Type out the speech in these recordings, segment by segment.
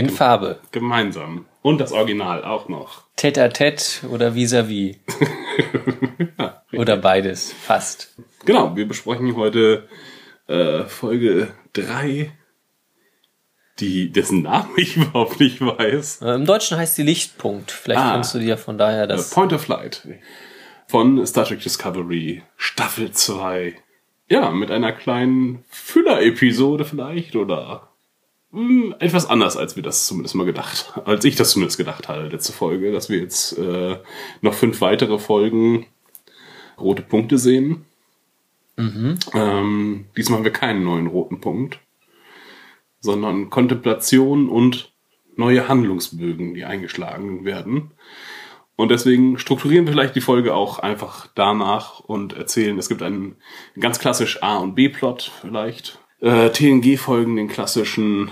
In Gem Farbe. Gemeinsam. Und das Original auch noch. Tete à tete oder vis-à-vis. -vis. ja, oder beides, fast. Genau, wir besprechen heute äh, Folge 3, die, dessen Namen ich überhaupt nicht weiß. Äh, Im Deutschen heißt sie Lichtpunkt. Vielleicht ah, kannst du dir von daher das. Uh, Point of Light von Star Trek Discovery Staffel 2. Ja, mit einer kleinen Füller-Episode vielleicht oder mh, hm, etwas anders, als wir das zumindest mal gedacht, als ich das zumindest gedacht hatte, letzte Folge, dass wir jetzt äh, noch fünf weitere Folgen rote Punkte sehen. Mhm. Ähm, diesmal haben wir keinen neuen roten Punkt, sondern Kontemplation und neue Handlungsbögen, die eingeschlagen werden. Und deswegen strukturieren wir vielleicht die Folge auch einfach danach und erzählen, es gibt einen ganz klassisch A- und B-Plot vielleicht. Äh, TNG-Folgen, den klassischen,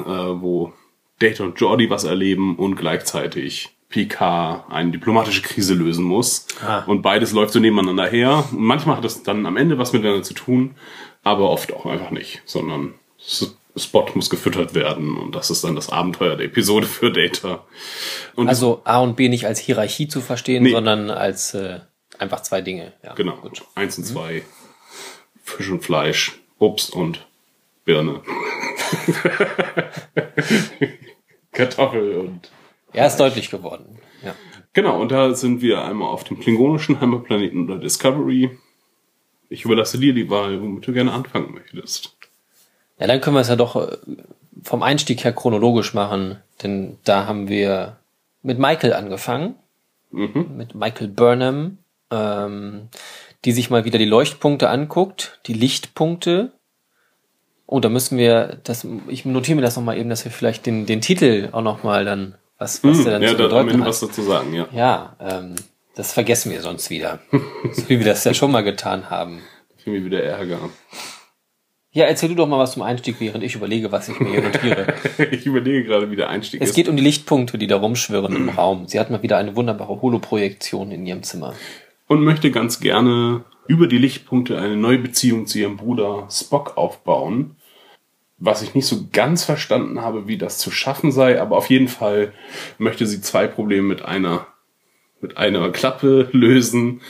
äh, wo Data und Jordi was erleben und gleichzeitig Picard eine diplomatische Krise lösen muss. Ah. Und beides läuft so nebeneinander her. Und manchmal hat es dann am Ende was miteinander zu tun, aber oft auch einfach nicht, sondern Spot muss gefüttert werden und das ist dann das Abenteuer der Episode für Data. Und also A und B nicht als Hierarchie zu verstehen, nee. sondern als äh, einfach zwei Dinge. Ja, genau. Gut. Eins und mhm. zwei. Fisch und Fleisch, Obst und Birne. Kartoffel und er ist deutlich geworden. Ja. Genau, und da sind wir einmal auf dem klingonischen Heimatplaneten oder Discovery. Ich überlasse dir die Wahl, womit du gerne anfangen möchtest. Ja, dann können wir es ja doch äh, vom Einstieg her chronologisch machen, denn da haben wir mit Michael angefangen, mhm. mit Michael Burnham, ähm, die sich mal wieder die Leuchtpunkte anguckt, die Lichtpunkte. Oh, da müssen wir, das, ich notiere mir das nochmal eben, dass wir vielleicht den, den Titel auch nochmal dann was, was hm, der dann ja, zu bedeuten Ende hat. was dazu sagen, ja. Ja, ähm, das vergessen wir sonst wieder. so wie wir das ja schon mal getan haben. Für mich wieder Ärger. Ja, erzähl du doch mal was zum Einstieg, während ich überlege, was ich mir hier notiere. ich überlege gerade, wie der Einstieg es ist. Es geht um die Lichtpunkte, die da rumschwirren im Raum. Sie hat mal wieder eine wunderbare Holoprojektion in ihrem Zimmer. Und möchte ganz gerne über die Lichtpunkte eine neue Beziehung zu ihrem Bruder Spock aufbauen was ich nicht so ganz verstanden habe, wie das zu schaffen sei, aber auf jeden Fall möchte sie zwei Probleme mit einer, mit einer Klappe lösen.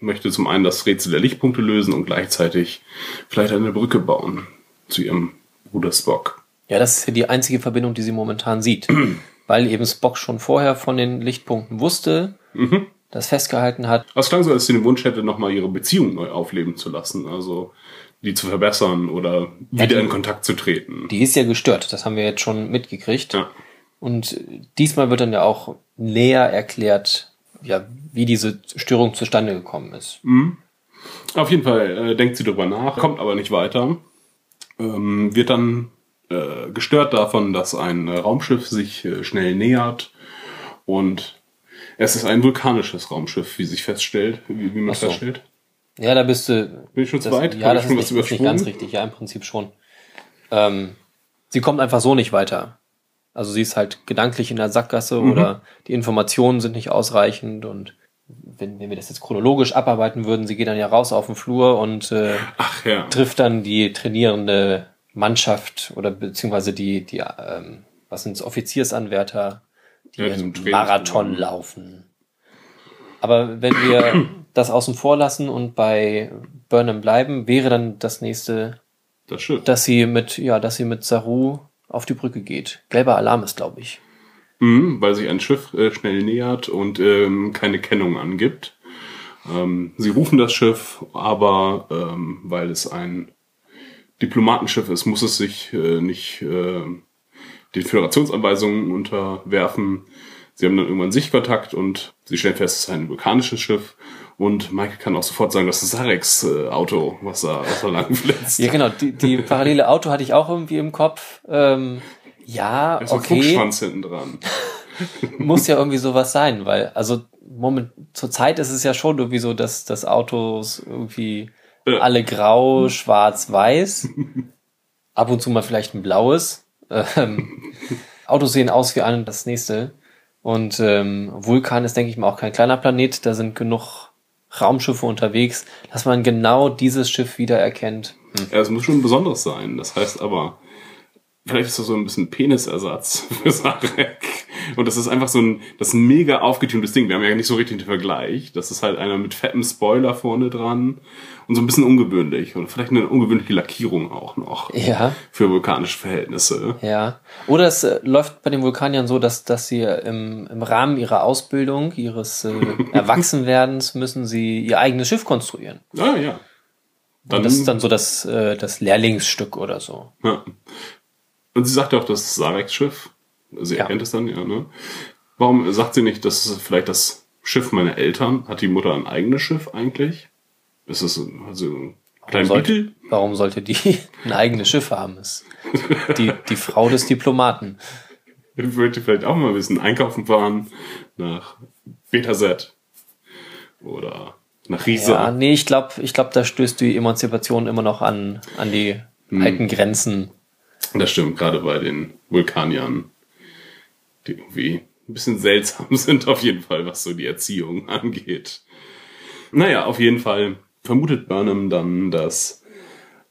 Möchte zum einen das Rätsel der Lichtpunkte lösen und gleichzeitig vielleicht eine Brücke bauen zu ihrem Bruder Spock. Ja, das ist ja die einzige Verbindung, die sie momentan sieht. weil eben Spock schon vorher von den Lichtpunkten wusste, mhm. Das festgehalten hat. Es klang so, als sie den Wunsch hätte, nochmal ihre Beziehung neu aufleben zu lassen. Also die zu verbessern oder wieder ja, die, in Kontakt zu treten. Die ist ja gestört, das haben wir jetzt schon mitgekriegt. Ja. Und diesmal wird dann ja auch näher erklärt, ja, wie diese Störung zustande gekommen ist. Mhm. Auf jeden Fall äh, denkt sie darüber nach, kommt aber nicht weiter. Ähm, wird dann äh, gestört davon, dass ein Raumschiff sich äh, schnell nähert und es ist ein vulkanisches Raumschiff, wie sich feststellt, wie, wie man so. feststellt. Ja, da bist du. Bin ich schon zu weit? Ja, das ist nicht, nicht, ganz richtig. Ja, im Prinzip schon. Ähm, sie kommt einfach so nicht weiter. Also sie ist halt gedanklich in der Sackgasse mhm. oder die Informationen sind nicht ausreichend und wenn, wenn wir das jetzt chronologisch abarbeiten würden, sie geht dann ja raus auf den Flur und äh, ja. trifft dann die trainierende Mannschaft oder beziehungsweise die, die ähm, was sind's, Offiziersanwärter, die ja, Marathon laufen. Aber wenn wir das außen vor lassen und bei Burnham bleiben, wäre dann das nächste, das dass sie mit, ja, dass sie mit Saru auf die Brücke geht. Gelber Alarm ist, glaube ich. Mhm, weil sich ein Schiff äh, schnell nähert und ähm, keine Kennung angibt. Ähm, sie rufen das Schiff, aber ähm, weil es ein Diplomatenschiff ist, muss es sich äh, nicht äh, den Föderationsanweisungen unterwerfen. Sie haben dann irgendwann Sichtkontakt und sie stellen fest, es ist ein vulkanisches Schiff und Michael kann auch sofort sagen, das ist Sareks äh, Auto, was da, was da lang flitzt. Ja, genau. Die, die parallele Auto hatte ich auch irgendwie im Kopf. Ähm, ja, ist okay. Fuchsschwanz hinten dran. muss ja irgendwie sowas sein, weil, also Moment, zur Zeit ist es ja schon irgendwie so, dass, dass Autos irgendwie Ja. alle grau, schwarz, weiß, ab und zu mal vielleicht ein blaues. Ähm, Autos sehen aus wie ein und das nächste. Und ähm, Vulkan ist, denke ich mal, auch kein kleiner Planet. Da sind genug Raumschiffe unterwegs, dass man genau dieses Schiff wiedererkennt. Hm. Ja, es muss schon besonderes sein. Das heißt aber, vielleicht ist das so ein bisschen Penisersatz für Sarek. Und das ist einfach so ein, das ein mega aufgetuntes Ding. Wir haben ja nicht so richtig den Vergleich. Das ist halt einer mit fettem Spoiler vorne dran und so ein bisschen ungewöhnlich. Und vielleicht eine ungewöhnliche Lackierung auch noch. Ja. Für vulkanische Verhältnisse. Ja. Oder es äh, läuft bei den Vulkaniern so, dass, dass sie im, im Rahmen ihrer Ausbildung, ihres äh, Erwachsenwerdens, müssen sie ihr eigenes Schiff konstruieren. Ah, ja. Und das ist dann so das, äh, das Lehrlingsstück oder so. Ja. Und sie sagt ja auch, das ist Sareks Schiff. Sie Ja. erkennt es dann, ja, ne? Warum sagt sie nicht, das ist vielleicht das Schiff meiner Eltern? Hat die Mutter ein eigenes Schiff eigentlich? Ist es also ein kleiner Beetle? warum sollte die ein eigenes Schiff haben? Ist die, die Frau des Diplomaten. Ich würde vielleicht auch mal ein bisschen einkaufen fahren nach Betaset oder nach Riesa. Ja, nee, ich glaube, ich glaub, da stößt die Emanzipation immer noch an, an die Hm. alten Grenzen. Das stimmt, gerade bei den Vulkaniern, die irgendwie ein bisschen seltsam sind auf jeden Fall, was so die Erziehung angeht. Naja, auf jeden Fall vermutet Burnham dann, dass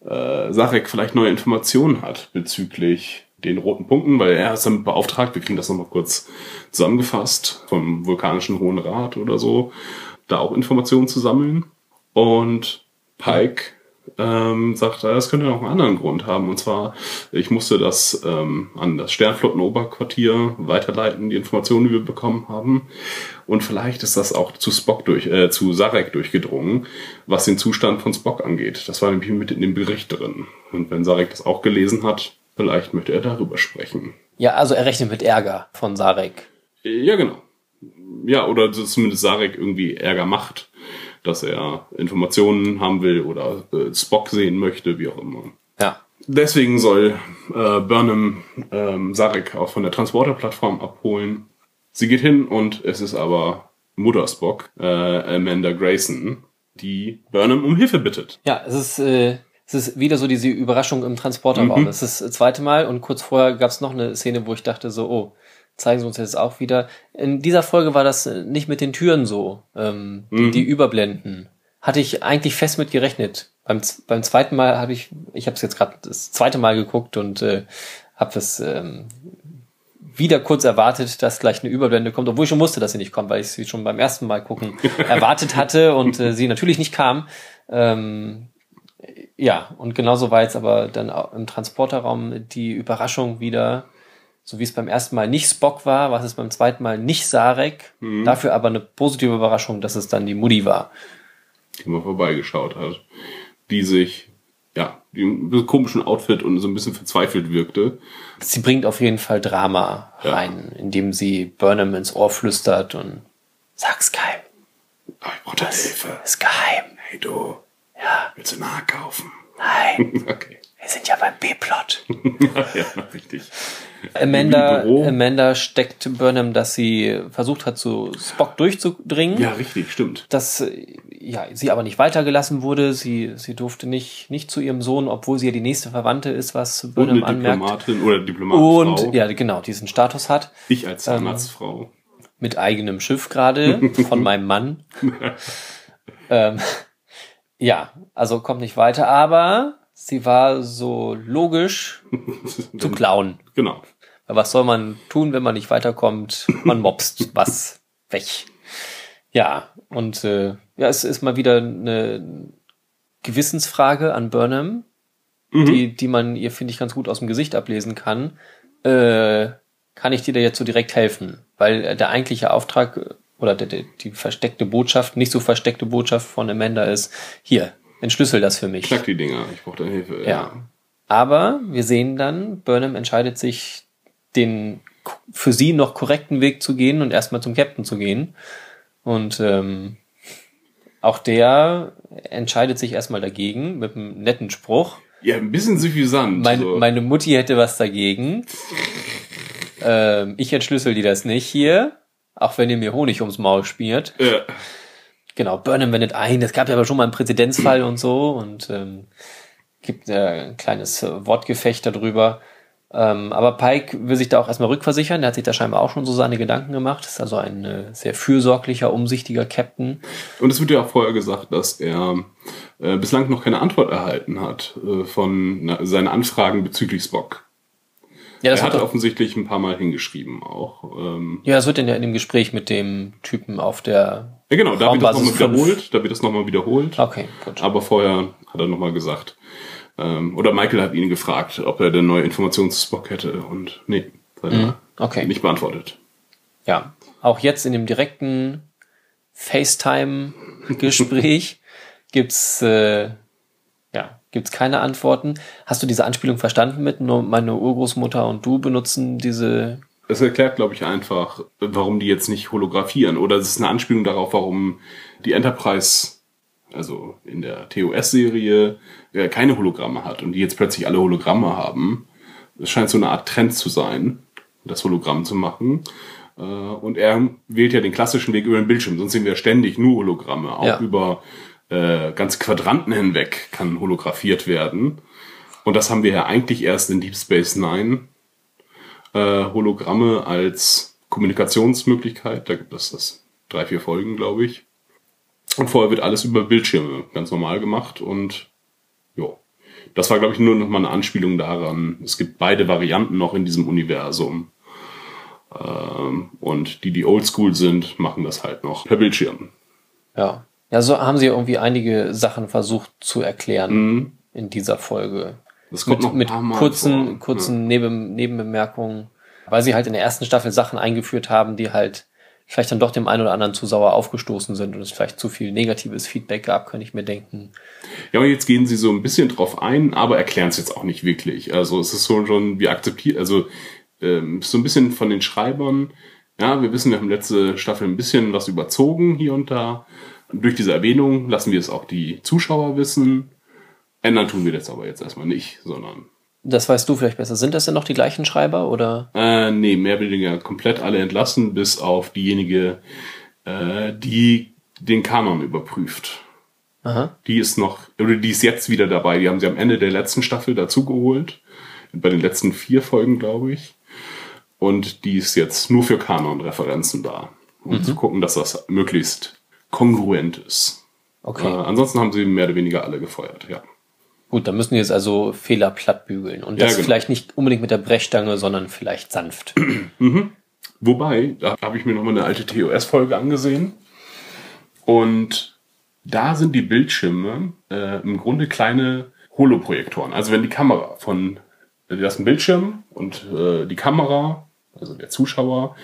äh, Sarek vielleicht neue Informationen hat bezüglich den roten Punkten, weil er ist damit beauftragt, wir kriegen das nochmal kurz zusammengefasst vom vulkanischen Hohen Rat oder so, da auch Informationen zu sammeln. Und Pike ähm, sagt, er, das könnte noch einen anderen Grund haben. Und zwar, ich musste das ähm, an das Sternflottenoberquartier weiterleiten, die Informationen, die wir bekommen haben. Und vielleicht ist das auch zu Spock durch, äh, zu Sarek durchgedrungen, was den Zustand von Spock angeht. Das war nämlich mit in dem Bericht drin. Und wenn Sarek das auch gelesen hat, vielleicht möchte er darüber sprechen. Ja, also er rechnet mit Ärger von Sarek. Ja, genau. Ja, oder zumindest Sarek irgendwie Ärger macht, dass er Informationen haben will oder äh, Spock sehen möchte, wie auch immer. Ja. Deswegen soll äh, Burnham ähm, Sarek auch von der Transporterplattform abholen. Sie geht hin und es ist aber Mutter Spock, äh, Amanda Grayson, die Burnham um Hilfe bittet. Ja, es ist, äh, es ist wieder so diese Überraschung im Transporterraum. Mhm. Es ist das zweite Mal und kurz vorher gab es noch eine Szene, wo ich dachte so, oh, zeigen sie uns jetzt auch wieder. In dieser Folge war das äh, nicht mit den Türen so, ähm, die, die überblenden. Hatte ich eigentlich fest mit gerechnet. Beim, beim zweiten Mal habe ich, ich habe es jetzt gerade das zweite Mal geguckt und äh, habe es ähm, wieder kurz erwartet, dass gleich eine Überblende kommt, obwohl ich schon wusste, dass sie nicht kommt, weil ich sie schon beim ersten Mal gucken erwartet hatte und äh, sie natürlich nicht kam. Ähm, ja, und genauso war jetzt aber dann auch im Transporterraum die Überraschung wieder, so wie es beim ersten Mal nicht Spock war, war es beim zweiten Mal nicht Sarek, dafür aber eine positive Überraschung, dass es dann die Mutti war. die mal vorbeigeschaut hat, die sich, ja, einem komischen Outfit und so ein bisschen verzweifelt wirkte. Sie bringt auf jeden Fall Drama Ja. rein, indem sie Burnham ins Ohr flüstert und sag's geheim, Aber ich brauche deine Hilfe. ist geheim. Hey du, Ja, willst du nahe kaufen? nein, okay. wir sind ja beim B-Plot. ja, richtig. Amanda. Amanda steckt Burnham, dass sie versucht hat, zu Spock durchzudringen. Ja, richtig, stimmt. dass äh, ja, sie aber nicht weitergelassen wurde. Sie, sie durfte nicht, nicht zu ihrem Sohn, obwohl sie ja die nächste Verwandte ist, was Und Burnham eine anmerkt. Diplomatin oder Diplomatenfrau. Und ja, genau, diesen Status hat. ich als Zahnarztfrau. Mit eigenem Schiff gerade von meinem Mann. ähm, ja, also kommt nicht weiter, aber sie war so logisch zu klauen. Genau. Was soll man tun, wenn man nicht weiterkommt? Man mobst was weg. Ja, und äh, ja, es ist mal wieder eine Gewissensfrage an Burnham, die, die man ihr, finde ich, ganz gut aus dem Gesicht ablesen kann. Äh, kann ich dir da jetzt so direkt helfen? Weil der eigentliche Auftrag äh, oder der, der, die versteckte Botschaft, nicht so versteckte Botschaft von Amanda ist, hier, entschlüssel das für mich. Knack die Dinger, ich brauche deine Hilfe. Ja. Aber wir sehen dann, Burnham entscheidet sich, den für sie noch korrekten Weg zu gehen und erstmal zum Captain zu gehen. Und ähm, auch der entscheidet sich erstmal dagegen mit einem netten Spruch. Ja, ein bisschen suffisant. Mein, so. Meine Mutti hätte was dagegen. ähm, ich entschlüssel dir das nicht hier, auch wenn ihr mir Honig ums Maul schmiert. Ja. Genau, Burnham wendet ein. Es gab ja aber schon mal einen Präzedenzfall und so und ähm, gibt äh, ein kleines Wortgefecht darüber. Ähm, aber Pike will sich da auch erstmal rückversichern. Der hat sich da scheinbar auch schon so seine Gedanken gemacht. Ist also ein äh, sehr fürsorglicher, umsichtiger Captain. Und es wird ja auch vorher gesagt, dass er äh, bislang noch keine Antwort erhalten hat äh, von na, seinen Anfragen bezüglich Spock. Ja, das er hat doch, offensichtlich ein paar Mal hingeschrieben auch. Ähm, ja, das wird in, der, in dem Gespräch mit dem Typen auf der. ja, genau, da wird das nochmal wiederholt. Da wird das nochmal wiederholt. Okay, gut. Aber vorher hat er nochmal gesagt, ähm, oder Michael hat ihn gefragt, ob er denn neue Informationen zu Spock hätte. Und nee, hat er Mhm. Okay. nicht beantwortet. Ja, auch jetzt in dem direkten FaceTime-Gespräch gibt's äh, ja gibt's keine Antworten. Hast du diese Anspielung verstanden mit nur meine Urgroßmutter und du benutzen diese? Es erklärt, glaube ich, einfach, warum die jetzt nicht holographieren. Oder es ist eine Anspielung darauf, warum die Enterprise, also in der TOS-Serie, äh, keine Hologramme hat und die jetzt plötzlich alle Hologramme haben. Es scheint so eine Art Trend zu sein, das Hologramm zu machen. Äh, Und er wählt ja den klassischen Weg über den Bildschirm, sonst sehen wir ständig nur Hologramme. Auch Ja. über äh, ganze Quadranten hinweg kann holographiert werden. Und das haben wir ja eigentlich erst in Deep Space Nine äh, Hologramme als Kommunikationsmöglichkeit. Da gibt es das drei, vier Folgen, glaube ich. Und vorher wird alles über Bildschirme ganz normal gemacht und ja. Das war, glaube ich, nur noch mal eine Anspielung daran. Es gibt beide Varianten noch in diesem Universum. Ähm, und die, die oldschool sind, machen das halt noch per Bildschirm. Ja, ja, so haben sie irgendwie einige Sachen versucht zu erklären Mhm. in dieser Folge. Das kommt Mit, noch mit Mal kurzen, vor. kurzen Neben, Nebenbemerkungen, weil sie halt in der ersten Staffel Sachen eingeführt haben, die halt vielleicht dann doch dem einen oder anderen zu sauer aufgestoßen sind und es vielleicht zu viel negatives Feedback gab, kann ich mir denken. Ja, und jetzt gehen sie so ein bisschen drauf ein, aber erklären es jetzt auch nicht wirklich. Also es ist so schon, wir akzeptieren, also ähm, so ein bisschen von den Schreibern, ja, wir wissen, wir haben letzte Staffel ein bisschen was überzogen hier und da. Durch diese Erwähnung lassen wir es auch die Zuschauer wissen. Ändern tun wir das aber jetzt erstmal nicht, sondern Das weißt du vielleicht besser. Sind das denn noch die gleichen Schreiber oder? äh, nee, mehr oder weniger komplett alle entlassen, bis auf diejenige, äh, die den Kanon überprüft. Aha. Die ist noch, oder die ist jetzt wieder dabei. Die haben sie am Ende der letzten Staffel dazugeholt. Bei den letzten vier Folgen, glaube ich. Und die ist jetzt nur für Kanon-Referenzen da. Um zu gucken, dass das möglichst kongruent ist. Okay. Äh, ansonsten haben sie mehr oder weniger alle gefeuert, ja. Gut, dann müssen wir jetzt also Fehler platt bügeln. Und Ja, das genau. vielleicht nicht unbedingt mit der Brechstange, sondern vielleicht sanft. Wobei, da habe ich mir nochmal eine alte TOS-Folge angesehen. Und da sind die Bildschirme äh, im Grunde kleine Holoprojektoren. Also wenn die Kamera von, das ist ein Bildschirm und äh, die Kamera, also der Zuschauer,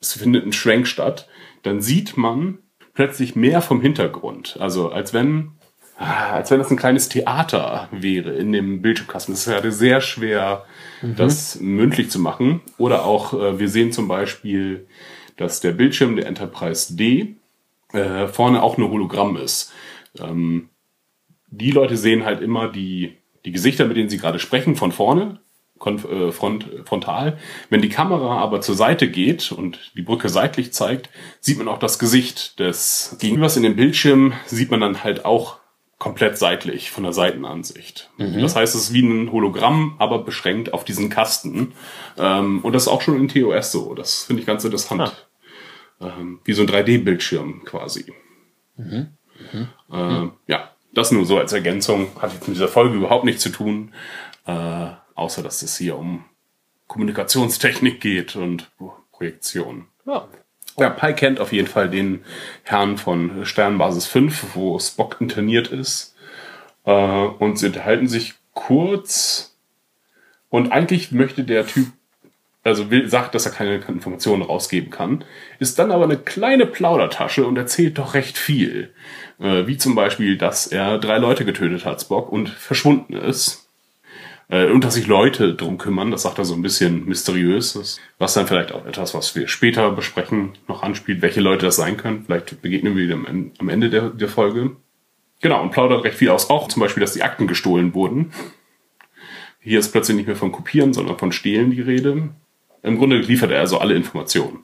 es findet ein Schwenk statt, dann sieht man plötzlich mehr vom Hintergrund. Also als wenn, ah, als wenn das ein kleines Theater wäre in dem Bildschirmkasten. Das ist ja sehr schwer, das mündlich zu machen. Oder auch, äh, wir sehen zum Beispiel, dass der Bildschirm der Enterprise D äh, vorne auch ein Hologramm ist. Ähm, die Leute sehen halt immer die, die Gesichter, mit denen sie gerade sprechen, von vorne, front, frontal. Wenn die Kamera aber zur Seite geht und die Brücke seitlich zeigt, sieht man auch das Gesicht des Gegenübers in dem Bildschirm, sieht man dann halt auch komplett seitlich von der Seitenansicht. Das heißt, es ist wie ein Hologramm, aber beschränkt auf diesen Kasten. Ähm, und das ist auch schon in TOS so. Das finde ich ganz interessant. Ähm, wie so ein 3D-Bildschirm quasi. Äh, ja, das nur so als Ergänzung. Hat jetzt mit dieser Folge überhaupt nichts zu tun. Äh, außer, dass es hier um Kommunikationstechnik geht und Projektion. Ja. Ja, Pi kennt auf jeden Fall den Herrn von Sternbasis 5, wo Spock interniert ist. Äh, und sie unterhalten sich kurz. Und eigentlich möchte der Typ, also will, sagt, dass er keine Informationen rausgeben kann, ist dann aber eine kleine Plaudertasche und erzählt doch recht viel. Äh, wie zum Beispiel, dass er drei Leute getötet hat, Spock, und verschwunden ist. Äh, und dass sich Leute drum kümmern, das sagt er so ein bisschen mysteriös, was dann vielleicht auch etwas, was wir später besprechen, noch anspielt, welche Leute das sein können. Vielleicht begegnen wir dem am- Ende der, der Folge. Genau, und plaudert recht viel aus. Auch zum Beispiel, dass die Akten gestohlen wurden. Hier ist plötzlich nicht mehr von Kopieren, sondern von Stehlen die Rede. Im Grunde liefert er also alle Informationen,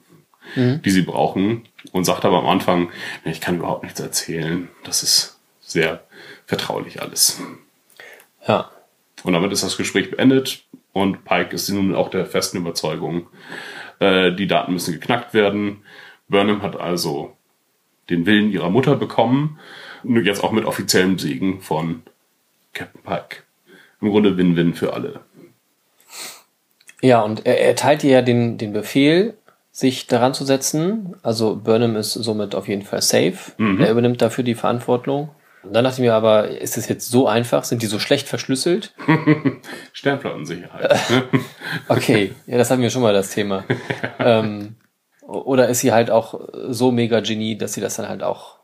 die sie brauchen und sagt aber am Anfang, "Nee, ich kann überhaupt nichts erzählen. Das ist sehr vertraulich alles. Ja. Und damit ist das Gespräch beendet und Pike ist nun auch der festen Überzeugung, äh, die Daten müssen geknackt werden. Burnham hat also den Willen ihrer Mutter bekommen, nur jetzt auch mit offiziellem Segen von Captain Pike. Im Grunde Win-Win für alle. Ja, und er, teilt ihr ja den, den Befehl, sich daran zu setzen. Also Burnham ist somit auf jeden Fall safe. Er übernimmt dafür die Verantwortung. Und dann dachte ich mir aber, ist es jetzt so einfach? Sind die so schlecht verschlüsselt? Sternflottensicherheit. ne? Okay, ja, das hatten wir schon mal das Thema. ähm, oder ist sie halt auch so mega Genie, dass sie das dann halt auch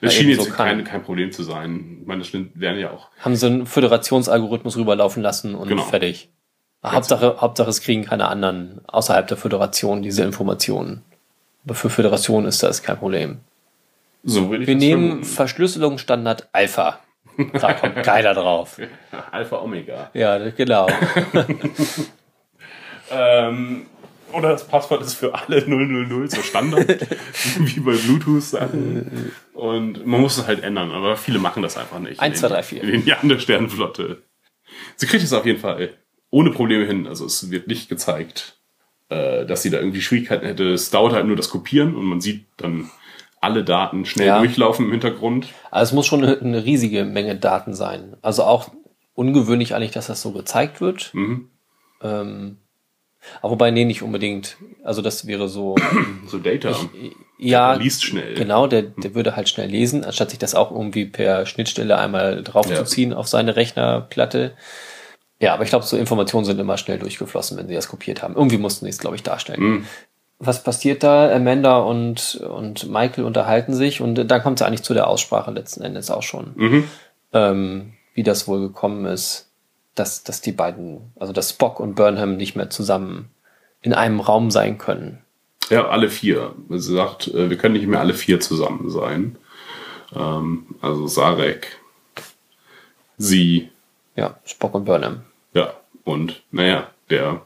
Das schien jetzt so kein, kein Problem zu sein. Ich meine, das werden ja auch. haben sie einen Föderationsalgorithmus rüberlaufen lassen und Genau. fertig. Hauptsache, Hauptsache, es kriegen keine anderen außerhalb der Föderation diese Informationen. Aber für Föderation ist das kein Problem. So würde ich Wir nehmen vermuten. Verschlüsselungsstandard Alpha. Da kommt geiler drauf. Alpha Omega. Ja, genau. Ähm, oder das Passwort ist für alle 000 so Standard, wie bei Bluetooth-Sachen. Und man muss es halt ändern, aber viele machen das einfach nicht. 1, In 2, den- 3, 4. In den Jahren der Sternenflotte. Sie kriegt es auf jeden Fall ohne Probleme hin. Also es wird nicht gezeigt, äh, dass sie da irgendwie Schwierigkeiten hätte. Es dauert halt nur das Kopieren und man sieht dann alle Daten schnell Ja. durchlaufen im Hintergrund. Also es muss schon eine, eine riesige Menge Daten sein. Also auch ungewöhnlich eigentlich, dass das so gezeigt wird. Mhm. Ähm, aber wobei, nee, nicht unbedingt. Also das wäre so, So Data. ja, Der liest schnell. genau, der, der würde halt schnell lesen, anstatt sich das auch irgendwie per Schnittstelle einmal draufzuziehen auf seine Rechnerplatte. Ja, aber ich glaube, so Informationen sind immer schnell durchgeflossen, wenn sie das kopiert haben. Irgendwie mussten sie es, glaube ich, darstellen. Mhm. Was passiert da? Amanda und, und Michael unterhalten sich und dann kommt es eigentlich zu der Aussprache letzten Endes auch schon. Mhm. Ähm, wie das wohl gekommen ist, dass, dass die beiden, also dass Spock und Burnham nicht mehr zusammen in einem Raum sein können. Ja, alle vier. Sie sagt, äh, wir können nicht mehr alle vier zusammen sein. Ähm, also Sarek, sie, Ja, Spock und Burnham. ja, und naja, der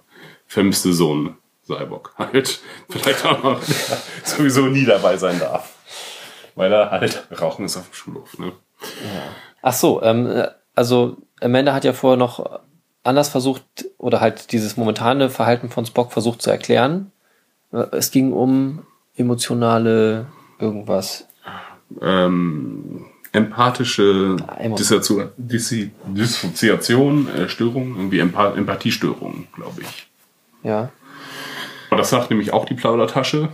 vermisste Sohn Cyborg halt vielleicht auch noch sowieso nie dabei sein darf. Weil er halt Rauchen ist auf dem Schulhof, ne? Ach so, ähm, also Amanda hat ja vorher noch anders versucht oder halt dieses momentane Verhalten von Spock versucht zu erklären. Äh, Es ging um emotionale irgendwas. Ähm, empathische Emo- Dissoziation, äh, Störung, irgendwie Empa Empathiestörung, glaube ich. Ja. Aber das sagt nämlich auch die Plaudertasche.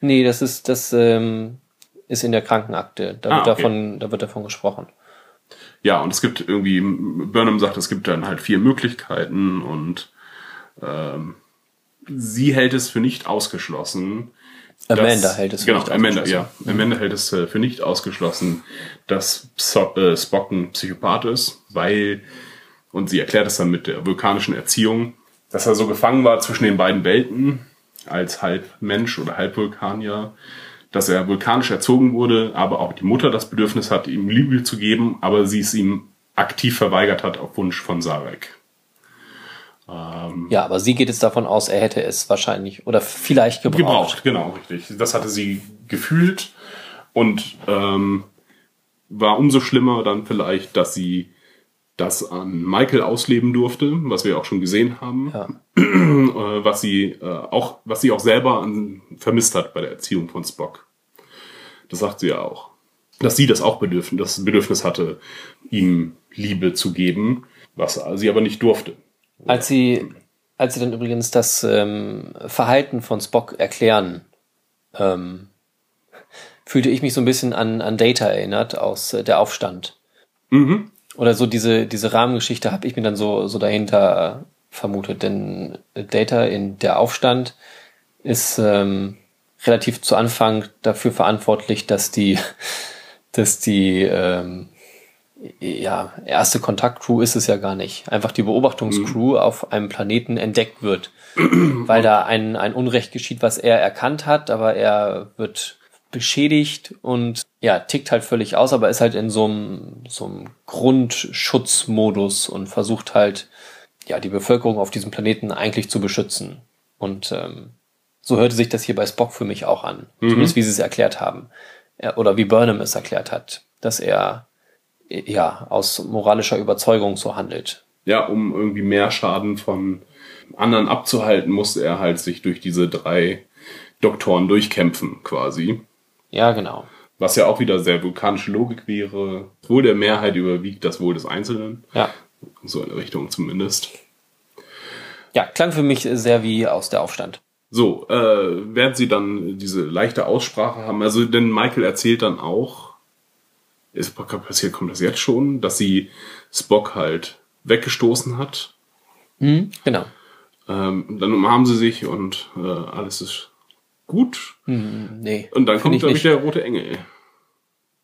Nee, das ist, das ähm, ist in der Krankenakte. Da Ah, wird okay. davon, da wird davon gesprochen. Ja, und es gibt irgendwie, Burnham sagt, es gibt dann halt vier Möglichkeiten und ähm, sie hält es für nicht ausgeschlossen. Amanda hält es für genau, nicht Amanda, ausgeschlossen. ja. Amanda hält es äh, für nicht ausgeschlossen, dass Pso äh, Spock ein Psychopath ist, weil, und sie erklärt es dann mit der vulkanischen Erziehung, dass er so gefangen war zwischen den beiden Welten, als halb Mensch oder halb Vulkanier, dass er vulkanisch erzogen wurde, aber auch die Mutter das Bedürfnis hat, ihm Liebe zu geben, aber sie es ihm aktiv verweigert hat auf Wunsch von Sarek. Ja, aber sie geht jetzt davon aus, er hätte es wahrscheinlich oder vielleicht gebraucht. Gebraucht, genau, richtig. Das hatte sie gefühlt und ähm, war umso schlimmer dann vielleicht, dass sie das an Michael ausleben durfte, was wir auch schon gesehen haben, Ja. äh, was sie äh, auch, was sie auch selber an, vermisst hat bei der Erziehung von Spock. Das sagt sie ja auch, dass sie das auch Bedürfnis, das Bedürfnis hatte, ihm Liebe zu geben, was sie aber nicht durfte. Als sie, als sie dann übrigens das ähm, Verhalten von Spock erklären, ähm, fühlte ich mich so ein bisschen an, an Data erinnert aus äh, der Aufstand. Oder so diese, diese Rahmengeschichte habe ich mir dann so, so dahinter vermutet. Denn Data in der Aufstand ist ähm, relativ zu Anfang dafür verantwortlich, dass die, dass die ähm, ja, erste Kontaktcrew ist es ja gar nicht. Einfach die Beobachtungscrew auf einem Planeten entdeckt wird. weil da ein, ein Unrecht geschieht, was er erkannt hat, aber er wird beschädigt und ja, tickt halt völlig aus, aber ist halt in so einem, so einem Grundschutzmodus und versucht halt, ja, die Bevölkerung auf diesem Planeten eigentlich zu beschützen. Und ähm, so hörte sich das hier bei Spock für mich auch an. Mhm. Zumindest wie sie es erklärt haben. Oder wie Burnham es erklärt hat, dass er ja aus moralischer Überzeugung so handelt. Ja, um irgendwie mehr Schaden von anderen abzuhalten, musste er halt sich durch diese drei Doktoren durchkämpfen, quasi. Ja, genau. Was ja auch wieder sehr vulkanische Logik wäre. Das Wohl der Mehrheit überwiegt das Wohl des Einzelnen. Ja. So in der Richtung zumindest. Ja, klang für mich sehr wie aus der Aufstand. So, äh, während sie dann diese leichte Aussprache haben, also denn Michael erzählt dann auch, ist passiert, kommt das jetzt schon, dass sie Spock halt weggestoßen hat. Mhm, genau. Ähm, dann umarmen sie sich und äh, alles ist gut. Mhm, nee. Und dann kommt, glaube ich, der rote Engel.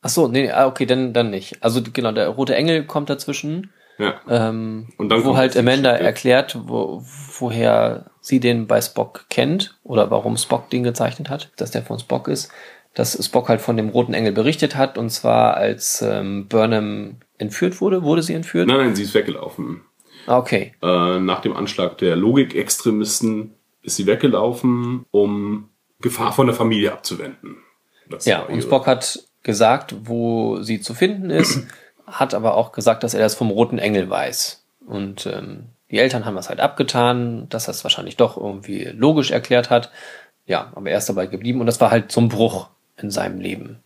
Ach so, nee, ah, okay, dann, dann nicht. Also genau, der rote Engel kommt dazwischen. Ja. Ähm, Und dann wo halt Amanda erklärt, wo, woher sie den bei Spock kennt oder warum Spock den gezeichnet hat, dass der von Spock ist, dass Spock halt von dem roten Engel berichtet hat und zwar als ähm, Burnham entführt wurde, wurde sie entführt? Nein, nein, sie ist weggelaufen. Ah, Okay, Äh, nach dem Anschlag der Logikextremisten ist sie weggelaufen, um Gefahr von der Familie abzuwenden. Das ja, und Spock hat gesagt, wo sie zu finden ist, hat aber auch gesagt, dass er das vom roten Engel weiß. Und ähm, die Eltern haben das halt abgetan, dass er es wahrscheinlich doch irgendwie logisch erklärt hat. Ja, aber er ist dabei geblieben und das war halt so ein Bruch in seinem Leben.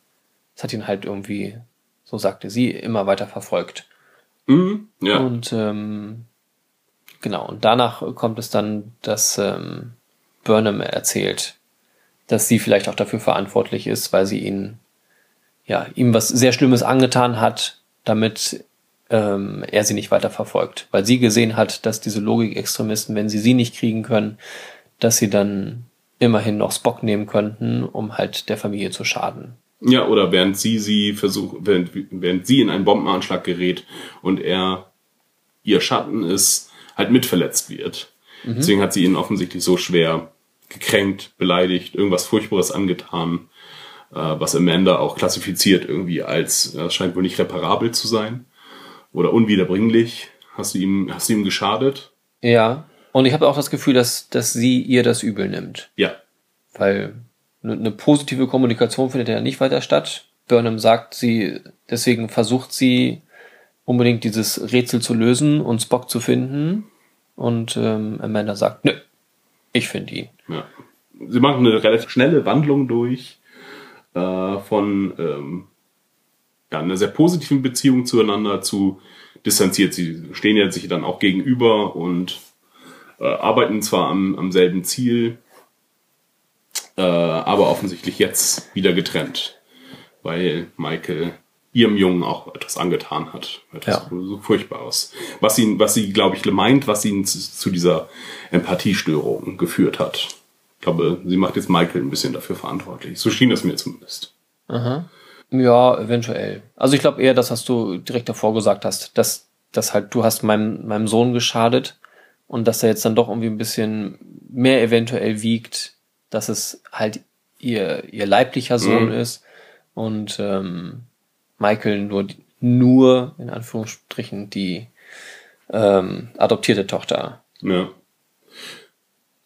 Das hat ihn halt irgendwie, so sagte sie, immer weiter verfolgt. Mhm, ja. Und ähm, genau, und danach kommt es dann, dass ähm, Burnham erzählt, dass sie vielleicht auch dafür verantwortlich ist, weil sie ihn, ja, ihm was sehr Schlimmes angetan hat, damit ähm, er sie nicht weiter verfolgt. Weil sie gesehen hat, dass diese Logikextremisten, wenn sie sie nicht kriegen können, dass sie dann immerhin noch Spock nehmen könnten, um halt der Familie zu schaden. Ja, oder während sie sie versucht, während, während sie in einen Bombenanschlag gerät und er ihr Schatten ist, halt mitverletzt wird. Deswegen hat sie ihn offensichtlich so schwer gekränkt, beleidigt, irgendwas Furchtbares angetan, äh, was Amanda auch klassifiziert irgendwie als, das scheint wohl nicht reparabel zu sein oder unwiederbringlich. Hast du ihm, hast du ihm geschadet? Ja, und ich habe auch das Gefühl, dass, dass sie ihr das übel nimmt. Ja. weil eine, eine positive Kommunikation findet ja nicht weiter statt. Burnham sagt, sie, deswegen versucht sie unbedingt dieses Rätsel zu lösen und Spock zu finden. Und ähm, Amanda sagt, nö, ich finde ihn. Ja. Sie machen eine relativ schnelle Wandlung durch äh, von ähm, ja, einer sehr positiven Beziehung zueinander zu distanziert. Sie stehen ja sich dann auch gegenüber und äh, arbeiten zwar am, am selben Ziel, äh, aber offensichtlich jetzt wieder getrennt, weil Michael ihrem Jungen auch etwas angetan hat. Etwas Ja. so Furchtbares. Was ihn, was sie, glaube ich, meint, was ihn zu, zu dieser Empathiestörung geführt hat. Ich glaube, sie macht jetzt Michael ein bisschen dafür verantwortlich. So schien es mir zumindest. Ja, eventuell. Also ich glaube eher, das, was du direkt davor gesagt hast, dass, dass halt du hast meinem, meinem Sohn geschadet und dass er jetzt dann doch irgendwie ein bisschen mehr eventuell wiegt, dass es halt ihr, ihr leiblicher Sohn Mhm. ist und ähm, Michael nur, nur in Anführungsstrichen die ähm, adoptierte Tochter. Ja.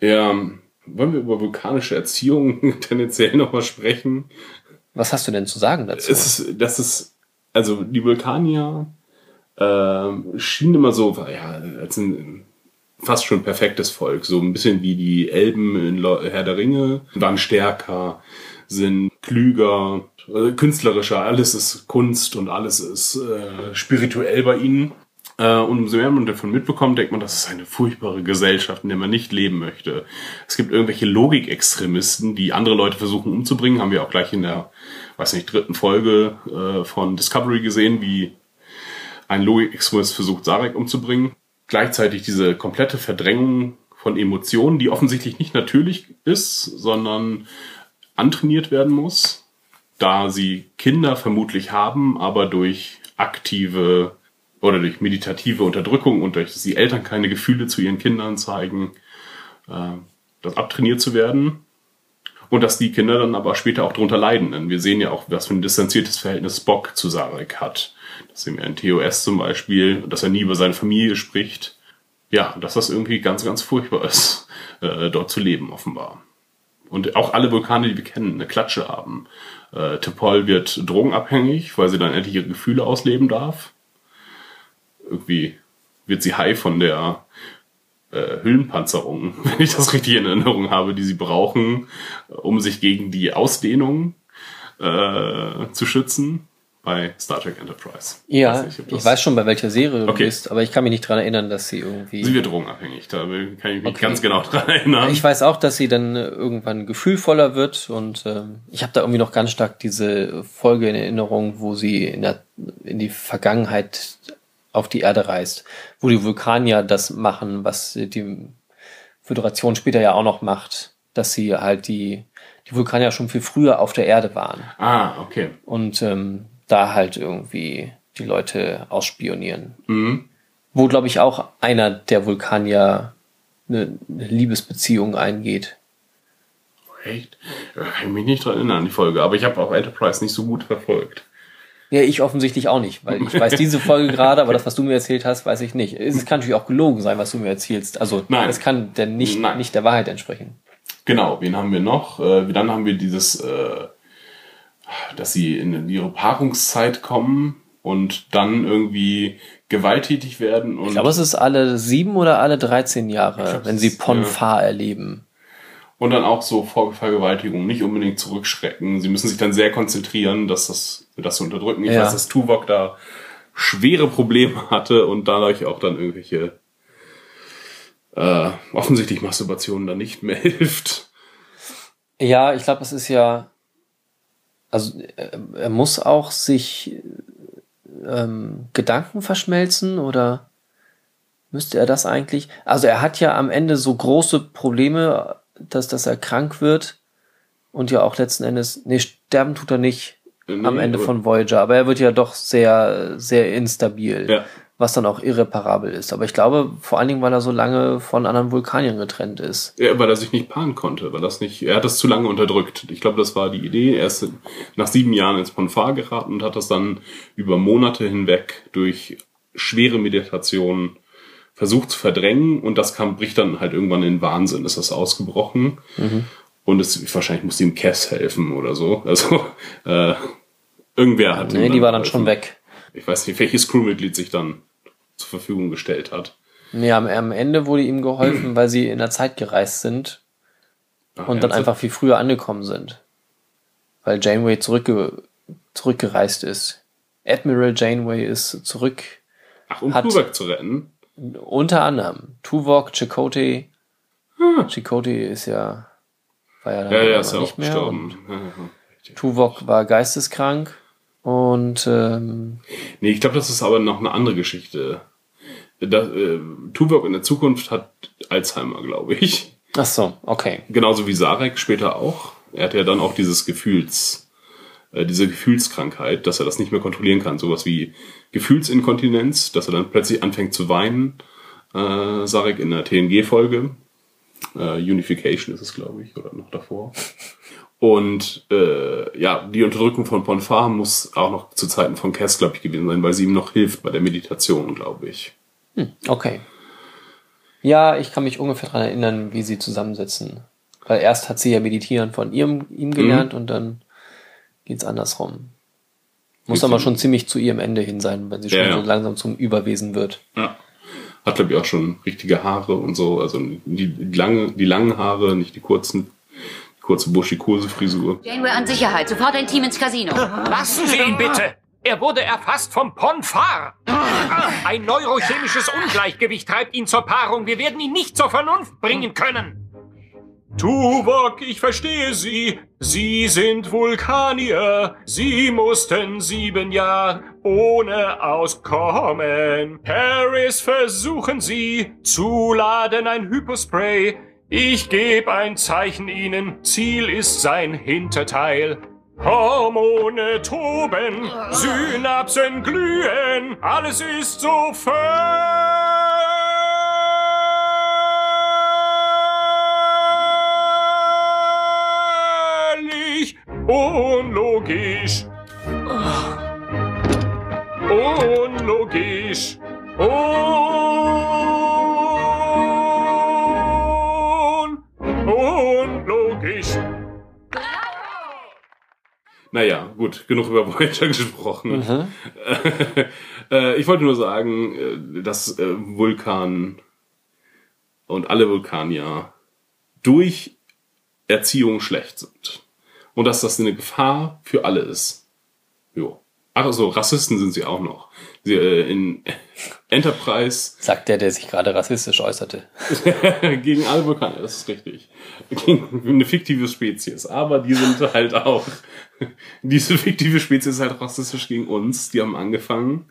Ja, wollen wir über vulkanische Erziehung tendenziell nochmal sprechen? Was hast du denn zu sagen dazu? Es ist, das ist, also die Vulkanier ähm, schienen immer so, ja, als ein fast schon perfektes Volk, so ein bisschen wie die Elben in Herr der Ringe, waren stärker, sind klüger, äh, künstlerischer, alles ist Kunst und alles ist äh, spirituell bei ihnen. Äh, und umso mehr man davon mitbekommt, denkt man, das ist eine furchtbare Gesellschaft, in der man nicht leben möchte. Es gibt irgendwelche Logikextremisten, die andere Leute versuchen umzubringen, haben wir auch gleich in der, weiß nicht, dritten Folge äh, von Discovery gesehen, wie ein Logikextremist versucht, Sarek umzubringen. Gleichzeitig diese komplette Verdrängung von Emotionen, die offensichtlich nicht natürlich ist, sondern antrainiert werden muss, da sie Kinder vermutlich haben, aber durch aktive oder durch meditative Unterdrückung und durch dass die Eltern keine Gefühle zu ihren Kindern zeigen, äh, das abtrainiert zu werden. Und dass die Kinder dann aber später auch darunter leiden. Denn wir sehen ja auch, was für ein distanziertes Verhältnis Spock zu Sarek hat. Das sehen wir in TOS zum Beispiel, dass er nie über seine Familie spricht. ja, dass das irgendwie ganz, ganz furchtbar ist, äh, dort zu leben, offenbar. Und auch alle Vulkane, die wir kennen, eine Klatsche haben. Äh, Tepol wird drogenabhängig, weil sie dann endlich ihre Gefühle ausleben darf. Irgendwie wird sie high von der äh, Hüllenpanzerung, wenn ich das richtig in Erinnerung habe, die sie brauchen, um sich gegen die Ausdehnung äh, zu schützen bei Star Trek Enterprise. Ja, Weiß nicht, ich weiß schon, bei welcher Serie Okay. du bist, aber ich kann mich nicht dran erinnern, dass sie irgendwie. Sie wird drogenabhängig, da kann ich mich Okay. ganz genau dran erinnern. Ich weiß auch, dass sie dann äh, irgendwann gefühlvoller wird und ähm, ich habe da irgendwie noch ganz stark diese Folge in Erinnerung, wo sie in, der, in die Vergangenheit auf die Erde reist, wo die Vulkanier das machen, was die Föderation später ja auch noch macht, dass sie halt die, die Vulkanier schon viel früher auf der Erde waren ah, okay. und ähm, da halt irgendwie die Leute ausspionieren. Mhm. Wo, glaube ich, auch einer der Vulkanier eine, eine Liebesbeziehung eingeht. Echt? Da kann ich mich nicht dran erinnern, die Folge. Aber ich habe auch Enterprise nicht so gut verfolgt. Ja, ich offensichtlich auch nicht, weil ich weiß diese Folge gerade, aber das, was du mir erzählt hast, weiß ich nicht. Es kann natürlich auch gelogen sein, was du mir erzählst. Also, Nein. es kann denn nicht, Nein. nicht der Wahrheit entsprechen. Genau, wen haben wir noch? Äh, dann haben wir dieses, äh, dass sie in ihre Paarungszeit kommen und dann irgendwie gewalttätig werden und Ich glaube, es ist alle sieben oder alle 13 Jahre, glaub, wenn sie Ponfar erleben. Und dann auch so vor Vergewaltigung nicht unbedingt zurückschrecken. Sie müssen sich dann sehr konzentrieren, dass das, das zu unterdrücken. Ich Ja. weiß, dass Tuvok da schwere Probleme hatte und dadurch auch dann irgendwelche äh, offensichtlich Masturbationen dann nicht mehr hilft. Ja, ich glaube, es ist ja, also er, er muss auch sich ähm, Gedanken verschmelzen oder müsste er das eigentlich? Also er hat ja am Ende so große Probleme, dass, dass er krank wird und ja auch letzten Endes, nee, sterben tut er nicht am Nee, Ende aber- von Voyager, aber er wird ja doch sehr, sehr instabil, Ja. Was dann auch irreparabel ist. Aber ich glaube, vor allen Dingen, weil er so lange von anderen Vulkaniern getrennt ist. Ja, weil er sich nicht paaren konnte, weil das nicht, er hat das zu lange unterdrückt. Ich glaube, das war die Idee. Er ist nach sieben Jahren ins Ponfar geraten und hat das dann über Monate hinweg durch schwere Meditation versucht zu verdrängen und das kam, bricht dann halt irgendwann in Wahnsinn, ist das ausgebrochen. Und es, wahrscheinlich musste ihm Cass helfen oder so. Also, äh, irgendwer hat Nee, die war dann schon weg. Ich weiß nicht, welches Crewmitglied sich dann zur Verfügung gestellt hat. Ja, am, am Ende wurde ihm geholfen, weil sie in der Zeit gereist sind Ach, und dann einfach viel früher angekommen sind. Weil Janeway zurückge zurückgereist ist. Admiral Janeway ist zurück, Ach, um Tuvok zu retten. unter anderem Tuvok, Chakotay. Chakotay ist ja, war ja dann Ja, ja, ist ja auch gestorben. Und Ja, ja. Tuvok war geisteskrank und ähm, Nee, ich glaube, das ist aber noch eine andere Geschichte. Das, äh, Tuvok in der Zukunft hat Alzheimer, glaube ich. ach so, okay. Genauso wie Sarek später auch. Er hat ja dann auch dieses Gefühls, äh, diese Gefühlskrankheit, dass er das nicht mehr kontrollieren kann. Sowas wie Gefühlsinkontinenz, dass er dann plötzlich anfängt zu weinen. Äh, Sarek in der TNG-Folge. Äh, Unification ist es, glaube ich, oder noch davor. Und äh, ja, die Unterdrückung von Ponfar muss auch noch zu Zeiten von Cass, glaube ich, gewesen sein, weil sie ihm noch hilft bei der Meditation, glaube ich. Okay. Ja, ich kann mich ungefähr dran erinnern, wie sie zusammensitzen. Weil erst hat sie ja Meditieren von ihrem, ihm gelernt und dann geht's andersrum. Muss Geht's aber schon ziemlich zu ihrem Ende hin sein, wenn sie schon Ja, ja. so langsam zum Überwesen wird. Ja. Hat, glaube ich, auch schon richtige Haare und so. Also die, die, lange, die langen Haare, nicht die kurzen, die kurze buschikose Frisur. Janeway an Sicherheit. Sofort ein Team ins Casino. Lassen Sie ihn bitte! Er wurde erfasst vom Ponfar. Ein neurochemisches Ungleichgewicht treibt ihn zur Paarung. Wir werden ihn nicht zur Vernunft bringen können. Tuvok, ich verstehe Sie. Sie sind Vulkanier. Sie mussten sieben Jahre ohne auskommen. Paris, versuchen Sie zu laden ein Hypospray. Ich gebe ein Zeichen Ihnen. Ziel ist sein Hinterteil. Hormone toben, Synapsen glühen, alles ist so völlig unlogisch. Unlogisch. Naja, gut, genug über Voyager gesprochen. äh, ich wollte nur sagen, äh, dass äh, Vulkan und alle Vulkanier durch Erziehung schlecht sind. Und dass das eine Gefahr für alle ist. Jo. Ach so, Rassisten sind sie auch noch. Äh, in Enterprise Sagt der, der sich gerade rassistisch äußerte. gegen alle Vulkanier, das ist richtig. Gegen eine fiktive Spezies. Aber die sind halt auch, diese fiktive Spezies ist halt rassistisch gegen uns. Die haben angefangen,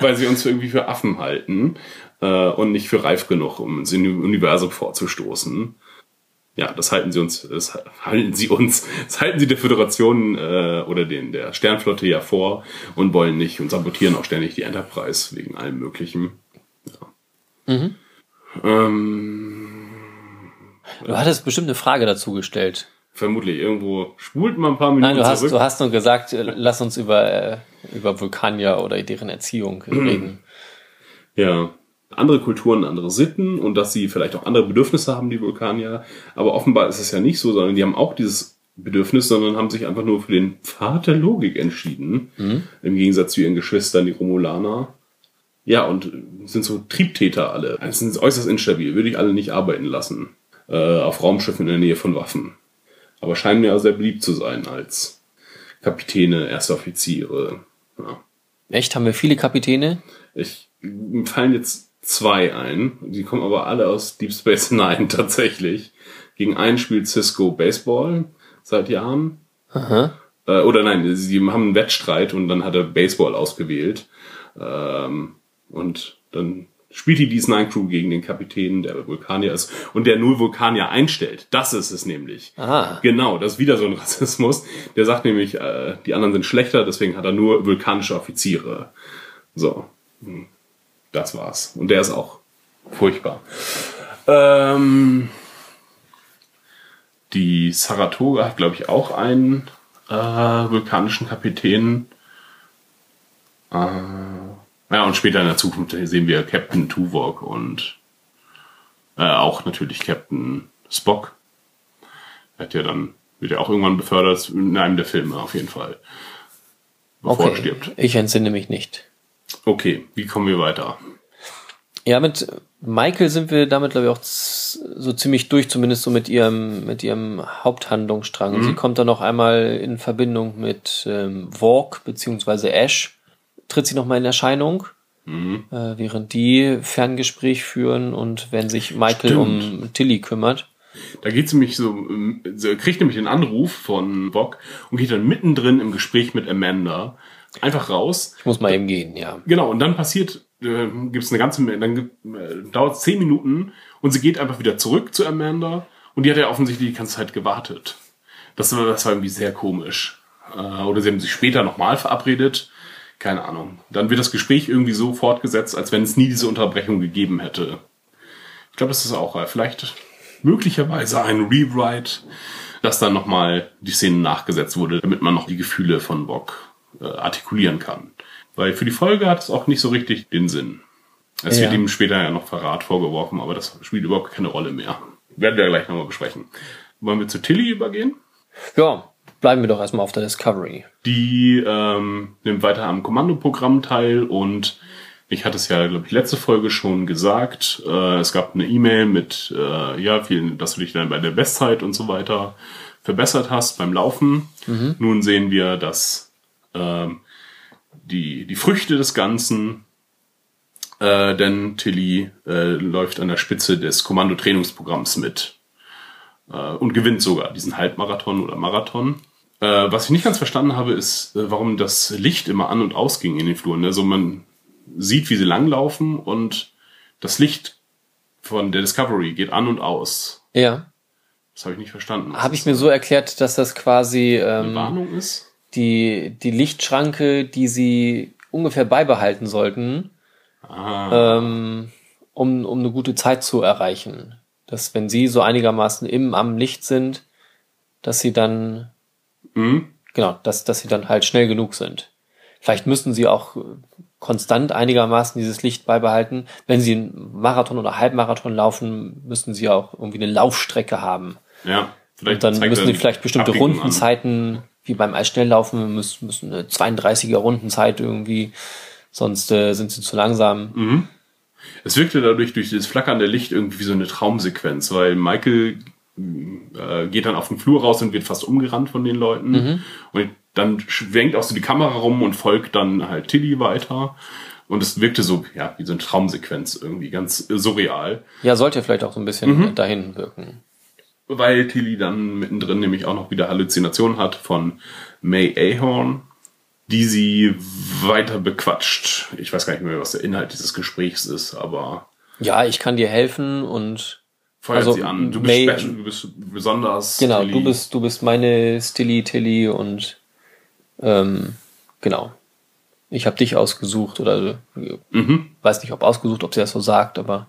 weil sie uns irgendwie für Affen halten äh, und nicht für reif genug, um ins Universum vorzustoßen. Ja, das halten sie uns, das halten sie uns, das halten sie der Föderation äh, oder den der Sternflotte ja vor und wollen nicht und sabotieren auch ständig die Enterprise wegen allem Möglichen. Ja. Ähm, Du hattest bestimmt eine Frage dazu gestellt. vermutlich irgendwo spult mal ein paar Minuten Nein, du hast, zurück. du hast nur gesagt, äh, lass uns über, äh, über Vulkanier oder deren Erziehung reden. Ja. Andere Kulturen, andere Sitten und dass sie vielleicht auch andere Bedürfnisse haben, die Vulkanier. Aber offenbar ist es ja nicht so, sondern die haben auch dieses Bedürfnis, sondern haben sich einfach nur für den Pfad der Logik entschieden. Im Gegensatz zu ihren Geschwistern, die Romulaner. Ja, und sind so Triebtäter alle. Es sind äußerst instabil, würde ich alle nicht arbeiten lassen. Äh, auf Raumschiffen in der Nähe von Waffen. Aber scheinen mir auch sehr beliebt zu sein als Kapitäne, Erste Offiziere. Ja. Echt? Haben wir viele Kapitäne? Ich, fallen jetzt zwei ein. Die kommen aber alle aus Deep Space Nine tatsächlich. Gegen einen spielt Cisco Baseball seit Jahren. Aha. Äh, oder nein, sie haben einen Wettstreit und dann hat er Baseball ausgewählt. Ähm, und dann spielt die DS9 Crew gegen den Kapitän, der Vulkanier ist und der nur Vulkanier einstellt. Das ist es nämlich. Aha. Genau, das ist wieder so ein Rassismus. Der sagt nämlich, äh, die anderen sind schlechter, deswegen hat er nur vulkanische Offiziere. So, Hm. Das war's. Und der ist auch furchtbar. Ähm, die Saratoga hat, glaube ich, auch einen äh, vulkanischen Kapitän. Äh, ja, und später in der Zukunft sehen wir Captain Tuvok und äh, auch natürlich Captain Spock. Hat ja dann, wird ja auch irgendwann befördert in einem der Filme auf jeden Fall. Bevor er Okay. stirbt. Ich entsinne mich nicht. Okay, wie kommen wir weiter? Ja, mit Michael sind wir damit, glaube ich, auch so ziemlich durch, zumindest so mit ihrem, mit ihrem Haupthandlungsstrang. Mhm. Sie kommt dann noch einmal in Verbindung mit ähm, Walk beziehungsweise Ash, tritt sie noch mal in Erscheinung, Mhm. äh, während die Ferngespräch führen und wenn sich Michael Stimmt. um Tilly kümmert. Da so, ähm, sie kriegt nämlich den Anruf von Bock und geht dann mittendrin im Gespräch mit Amanda einfach raus. Ich muss mal eben gehen, ja. Genau, und dann passiert, äh, gibt's eine ganze, dann gibt- äh, dauert zehn Minuten und sie geht einfach wieder zurück zu Amanda und die hat ja offensichtlich die ganze Zeit gewartet. Das war, das war irgendwie sehr komisch. Äh, oder sie haben sich später nochmal verabredet. Keine Ahnung. Dann wird das Gespräch irgendwie so fortgesetzt, als wenn es nie diese Unterbrechung gegeben hätte. Ich glaube, das ist auch äh, vielleicht möglicherweise ein Rewrite, dass dann nochmal die Szene nachgesetzt wurde, damit man noch die Gefühle von Bock äh, artikulieren kann. Weil für die Folge hat es auch nicht so richtig den Sinn. Es Ja. wird ihm später ja noch Verrat vorgeworfen, aber das spielt überhaupt keine Rolle mehr. Werden wir gleich nochmal besprechen. Wollen wir zu Tilly übergehen? Ja, bleiben wir doch erstmal auf der Discovery. Die ähm, nimmt weiter am Kommandoprogramm teil und ich hatte es ja, glaube ich, letzte Folge schon gesagt. Äh, es gab eine E-Mail mit, äh, ja, vielen, dass du dich dann bei der Bestzeit und so weiter verbessert hast beim Laufen. Nun sehen wir, dass ähm, die, die Früchte des Ganzen, äh, denn Tilly äh, läuft an der Spitze des Kommandotrainingsprogramms mit äh, und gewinnt sogar diesen Halbmarathon oder Marathon. Äh, was ich nicht ganz verstanden habe, ist, äh, warum das Licht immer an und ausging in den Fluren. Also man sieht, wie sie langlaufen und das Licht von der Discovery geht an und aus. Ja. Das habe ich nicht verstanden. Habe ich mir so erklärt, dass das quasi eine ähm, Warnung ist? Die, die Lichtschranke, die sie ungefähr beibehalten sollten, Ah, ähm, um, um eine gute Zeit zu erreichen. Dass wenn sie so einigermaßen im am Licht sind, dass sie dann, mhm. genau, dass, dass sie dann halt schnell genug sind. Vielleicht müssen sie auch konstant einigermaßen dieses Licht beibehalten. Wenn sie einen Marathon oder Halbmarathon laufen, müssen sie auch irgendwie eine Laufstrecke haben. Ja. Und dann müssen die vielleicht bestimmte Abbiegung an. Wie beim Eisschnelllaufen, müssen, müssen eine 32er Rundenzeit irgendwie, sonst äh, sind sie zu langsam. Mhm. Es wirkte dadurch durch das flackernde Licht irgendwie wie so eine Traumsequenz, weil Michael äh, geht dann auf den Flur raus und wird fast umgerannt von den Leuten. Mhm. Und dann schwenkt auch so die Kamera rum und folgt dann halt Tilly weiter. Und es wirkte so, ja, wie so eine Traumsequenz irgendwie, ganz äh, surreal. Ja, sollte vielleicht auch so ein bisschen Mhm. dahin wirken. Weil Tilly dann mittendrin nämlich auch noch wieder Halluzinationen hat von May Ahorn, die sie weiter bequatscht. Ich weiß gar nicht mehr, was der Inhalt dieses Gesprächs ist, aber Ja, ich kann dir helfen und feuert Also, sie an. Du bist, May- special, du bist besonders. genau, Tilly. du bist, du bist meine Stilly Tilly und ähm, genau. Ich habe dich ausgesucht oder Mhm. weiß nicht, ob ausgesucht, ob sie das so sagt, aber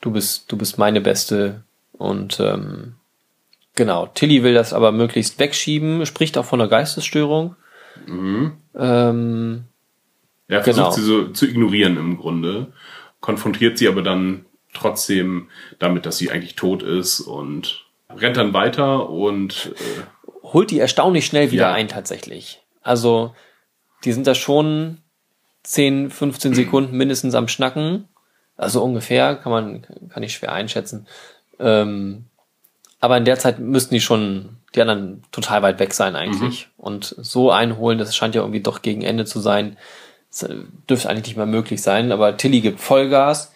du bist, du bist meine Beste und ähm, genau. Tilly will das aber möglichst wegschieben, spricht auch von einer Geistesstörung. Ähm, Er versucht Genau. sie so zu ignorieren im Grunde, konfrontiert sie aber dann trotzdem damit, dass sie eigentlich tot ist und rennt dann weiter und äh, holt die erstaunlich schnell wieder Ja. ein tatsächlich. Also die sind da schon 10, 15 Sekunden mindestens am Schnacken. Also ungefähr, kann man, kann ich schwer einschätzen. Ähm, aber in der Zeit müssten die schon die anderen total weit weg sein eigentlich. Und so einholen, das scheint ja irgendwie doch gegen Ende zu sein. Das äh, dürfte eigentlich nicht mehr möglich sein. Aber Tilly gibt Vollgas.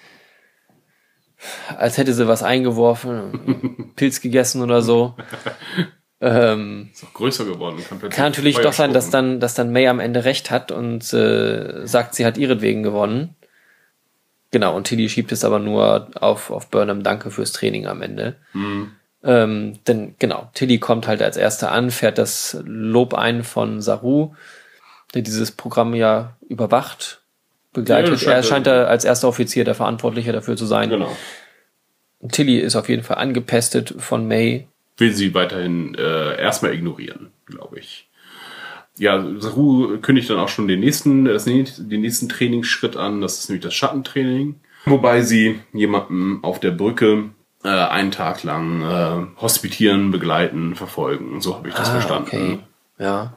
Als hätte sie was eingeworfen, Pilz gegessen oder so. Ähm, ist auch größer geworden. Kann, kann natürlich Feuer doch sein, dass dann, dass dann May am Ende recht hat und äh, sagt, sie hat ihretwegen gewonnen. Genau, und Tilly schiebt es aber nur auf, auf Burnham Danke fürs Training am Ende. Mhm. Ähm, denn genau, Tilly kommt halt als erster an, fährt das Lob ein von Saru, der dieses Programm ja überwacht, begleitet. Ja, er scheint- da als erster Offizier der Verantwortliche dafür zu sein. Genau. Und Tilly ist auf jeden Fall angepestet von May. Will sie weiterhin äh, erstmal ignorieren, glaube ich. Ja, Saru kündigt dann auch schon den nächsten, den nächsten Trainingsschritt an, das ist nämlich das Schattentraining. Wobei sie jemanden auf der Brücke äh, einen Tag lang äh, hospitieren, begleiten, verfolgen. So habe ich das verstanden. Ah, okay. Ja.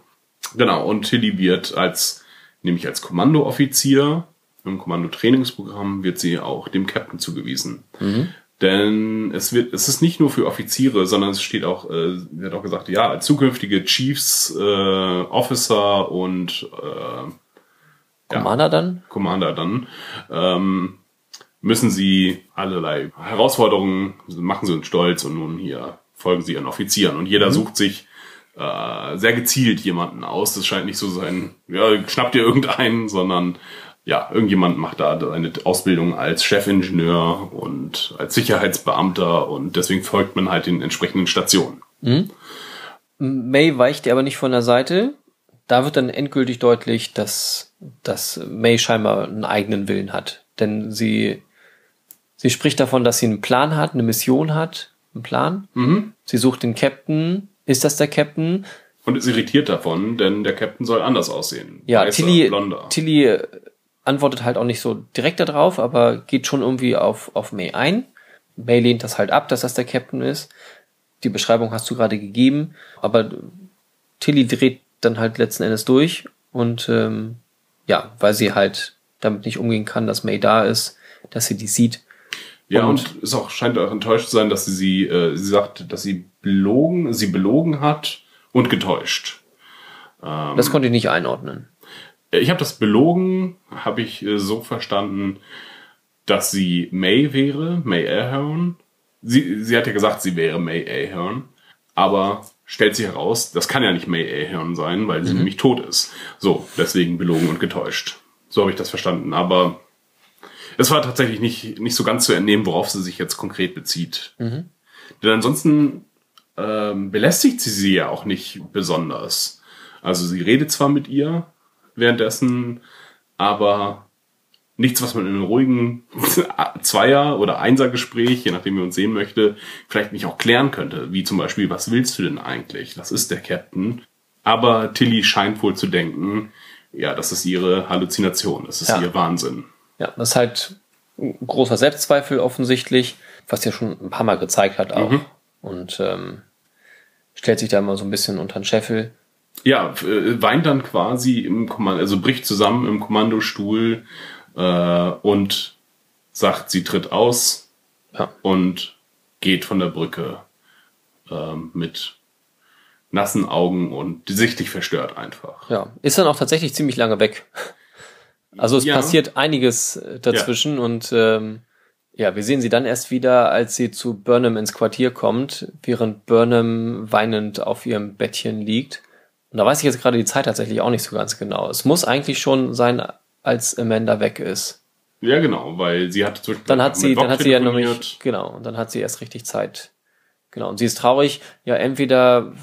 Genau, und Tilly wird als, nämlich als Kommandooffizier im Kommandotrainingsprogramm wird sie auch dem Captain zugewiesen. Denn es wird, es ist nicht nur für Offiziere, sondern es steht auch, äh, wird auch gesagt, ja, als zukünftige Chiefs, äh, Officer und äh, Commander dann? Commander dann, ähm, müssen sie allerlei Herausforderungen, machen sie uns stolz und nun hier folgen sie ihren Offizieren. Und jeder sucht sich äh, sehr gezielt jemanden aus. Das scheint nicht so sein, ja, schnappt ihr irgendeinen, sondern ja, irgendjemand macht da eine Ausbildung als Chefingenieur und als Sicherheitsbeamter und deswegen folgt man halt den entsprechenden Stationen. May weicht ihr aber nicht von der Seite. Da wird dann endgültig deutlich, dass, dass May scheinbar einen eigenen Willen hat. Denn sie, sie spricht davon, dass sie einen Plan hat, eine Mission hat, einen Plan. Sie sucht den Captain. Ist das der Captain? Und ist irritiert davon, denn der Captain soll anders aussehen. Ja, Weißer, Tilly, blonder. Tilly äh, antwortet halt auch nicht so direkt darauf, aber geht schon irgendwie auf, auf May ein. May lehnt das halt ab, dass das der Captain ist. Die Beschreibung hast du gerade gegeben, aber Tilly dreht dann halt letzten Endes durch und ähm, ja, weil sie halt damit nicht umgehen kann, dass May da ist, dass sie die sieht. Ja, Und- und, es auch scheint auch enttäuscht zu sein, dass sie sie, äh, sie sagt, dass sie belogen, sie belogen hat und getäuscht. Ähm, Das konnte ich nicht einordnen. Ich habe das belogen, habe ich äh, so verstanden, dass sie May wäre, May Ahern. Sie, sie hat ja gesagt, sie wäre May Ahern, aber stellt sich heraus, das kann ja nicht May Ahern sein, weil sie nämlich tot ist. So, deswegen belogen und getäuscht. So habe ich das verstanden, aber es war tatsächlich nicht, nicht so ganz zu entnehmen, worauf sie sich jetzt konkret bezieht. Denn ansonsten ähm, belästigt sie sie ja auch nicht besonders. Also sie redet zwar mit ihr währenddessen, aber nichts, was man in einem ruhigen Zweier- oder Einser-Gespräch, je nachdem wie man uns sehen möchte, vielleicht nicht auch klären könnte. Wie zum Beispiel, was willst du denn eigentlich? Das ist der Captain. Aber Tilly scheint wohl zu denken, ja, das ist ihre Halluzination, das ist Ja. ihr Wahnsinn. Ja, das ist halt ein großer Selbstzweifel offensichtlich, was ja schon ein paar Mal gezeigt hat auch. und ähm, stellt sich da mal so ein bisschen unter den Scheffel. Ja, äh, weint dann quasi im Kommando, also bricht zusammen im Kommandostuhl äh, und sagt, sie tritt aus Ja. und geht von der Brücke ähm, mit nassen Augen und sichtlich verstört einfach. Ja, ist dann auch tatsächlich ziemlich lange weg. Also es Ja. passiert einiges äh, dazwischen und ähm, ja, wir sehen sie dann erst wieder, als sie zu Burnham ins Quartier kommt, während Burnham weinend auf ihrem Bettchen liegt. Und da weiß ich jetzt gerade die Zeit tatsächlich auch nicht so ganz genau. Es muss eigentlich schon sein, als Amanda weg ist. Ja, genau, weil sie hat Dann hat sie, dann hat sie ja nämlich, genau, und dann hat sie erst richtig Zeit. Genau, und sie ist traurig, ja, entweder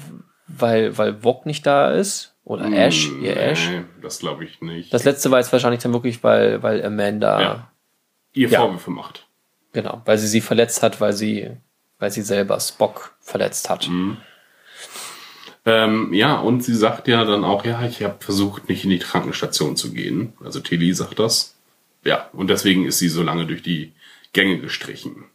weil, weil Vog nicht da ist, oder Ash, Hm, ihr Ash. Nee, das glaube ich nicht. Das letzte war jetzt wahrscheinlich dann wirklich, weil, weil Amanda, Ja. Ihr Ja. Vorwürfe macht. genau, weil sie sie verletzt hat, weil sie, weil sie selber Spock verletzt hat. Mhm. Ähm, ja, und sie sagt ja dann auch, ja, ich habe versucht, nicht in die Krankenstation zu gehen. Also Tilly sagt das. Ja, und deswegen ist sie so lange durch die Gänge gestrichen.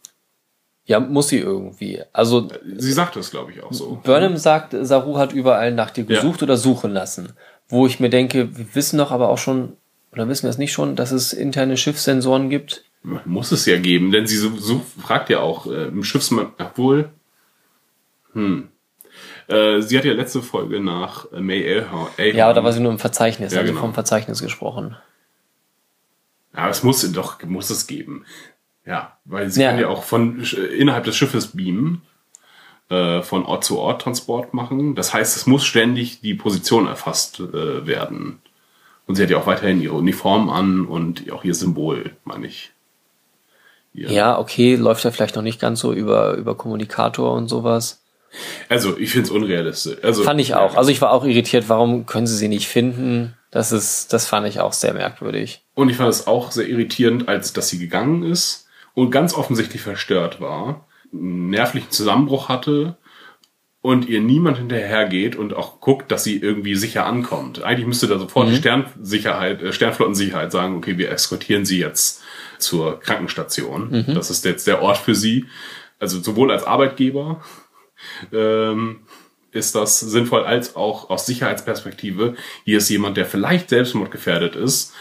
Ja, muss sie irgendwie. Also, Sie sagt das, glaube ich, auch so. Burnham sagt, Saru hat überall nach dir gesucht oder suchen lassen. Wo ich mir denke, wir wissen doch aber auch schon, oder wissen wir es nicht schon, dass es interne Schiffssensoren gibt? Muss es ja geben, denn sie so, so fragt ja auch äh, im Schiffsmann, obwohl, hm. Äh, sie hat ja letzte Folge nach May Ahern. Ja, aber da war sie nur im Verzeichnis, Ja, also genau. vom Verzeichnis gesprochen. Ja, es muss doch, muss es geben. Ja, weil sie Ja. können ja auch von innerhalb des Schiffes beamen, äh, von Ort zu Ort Transport machen. Das heißt, es muss ständig die Position erfasst äh, werden. Und sie hat ja auch weiterhin ihre Uniform an und auch ihr Symbol, meine ich. Ihr- Ja, okay, läuft ja vielleicht noch nicht ganz so über, über Kommunikator und sowas. Also, ich finde es unrealistisch. Also, Fand ich auch. Also ich war auch irritiert, warum können sie sie nicht finden? Das ist, das fand ich auch sehr merkwürdig. Und ich fand es auch sehr irritierend, als dass sie gegangen ist und ganz offensichtlich verstört war, einen nervlichen Zusammenbruch hatte und ihr niemand hinterhergeht und auch guckt, dass sie irgendwie sicher ankommt. Eigentlich müsste da sofort die Sternsicherheit, äh, Sternflottensicherheit sagen, okay, wir eskortieren sie jetzt zur Krankenstation. Das ist jetzt der Ort für sie. Also sowohl als Arbeitgeber ähm, ist das sinnvoll, als auch aus Sicherheitsperspektive. Hier ist jemand, der vielleicht selbstmordgefährdet ist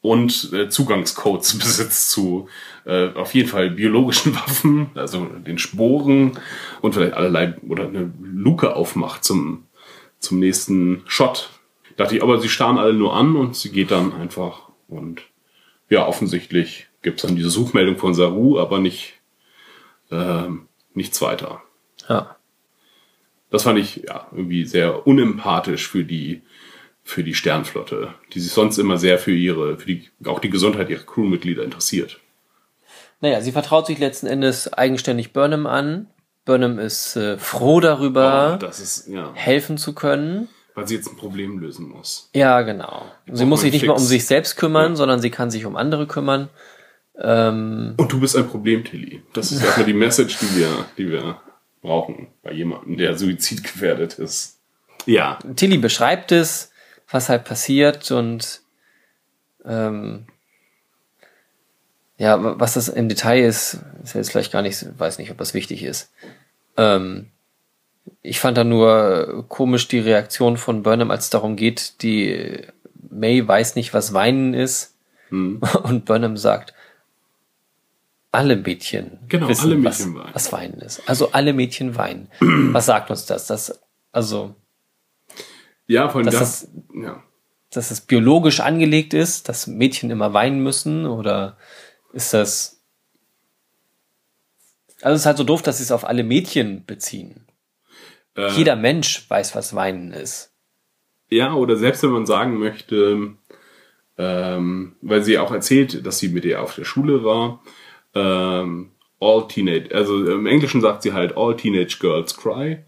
und äh, Zugangscodes besitzt zu äh, auf jeden Fall biologischen Waffen, also den Sporen und vielleicht allerlei oder eine Luke aufmacht zum, zum nächsten Shot. Dachte ich, aber sie starren alle nur an und sie geht dann einfach und ja, offensichtlich gibt's dann diese Suchmeldung von Saru, aber nicht ähm, nichts weiter. Ja. Das fand ich ja irgendwie sehr unempathisch für die für die Sternflotte, die sich sonst immer sehr für ihre für die auch die Gesundheit ihrer Crewmitglieder interessiert. Naja, sie vertraut sich letzten Endes eigenständig Burnham an. Burnham ist äh, froh darüber, Oh, ist ja, helfen zu können. weil sie jetzt ein Problem lösen muss. Ja, genau. Sie muss sich nicht mal um fix. sich selbst kümmern, Ja. sondern sie kann sich um andere kümmern. Ähm, Und du bist ein Problem, Tilly. Das ist erstmal die Message, die wir die wir brauchen bei jemandem, der suizidgefährdet ist. Ja, Tilly beschreibt es, was halt passiert und ähm, ja, wa- was das im Detail ist, ist jetzt vielleicht gar nicht, weiß nicht, ob das wichtig ist. Ähm, ich fand da nur komisch die Reaktion von Burnham, als es darum geht, die May weiß nicht, was Weinen ist Hm. und Burnham sagt, alle Mädchen Genau, wissen, alle was, Mädchen weinen. was Weinen ist. Also alle Mädchen weinen. was sagt uns das? Das also ja, von Dass das, ja. dass es biologisch angelegt ist, dass Mädchen immer weinen müssen? Oder ist das. Also es ist halt so doof, dass sie es auf alle Mädchen beziehen. Äh, Jeder Mensch weiß, was Weinen ist. Ja, oder selbst wenn man sagen möchte, ähm, weil sie auch erzählt, dass sie mit ihr auf der Schule war, ähm, all teenage, also im Englischen sagt sie halt all teenage girls cry.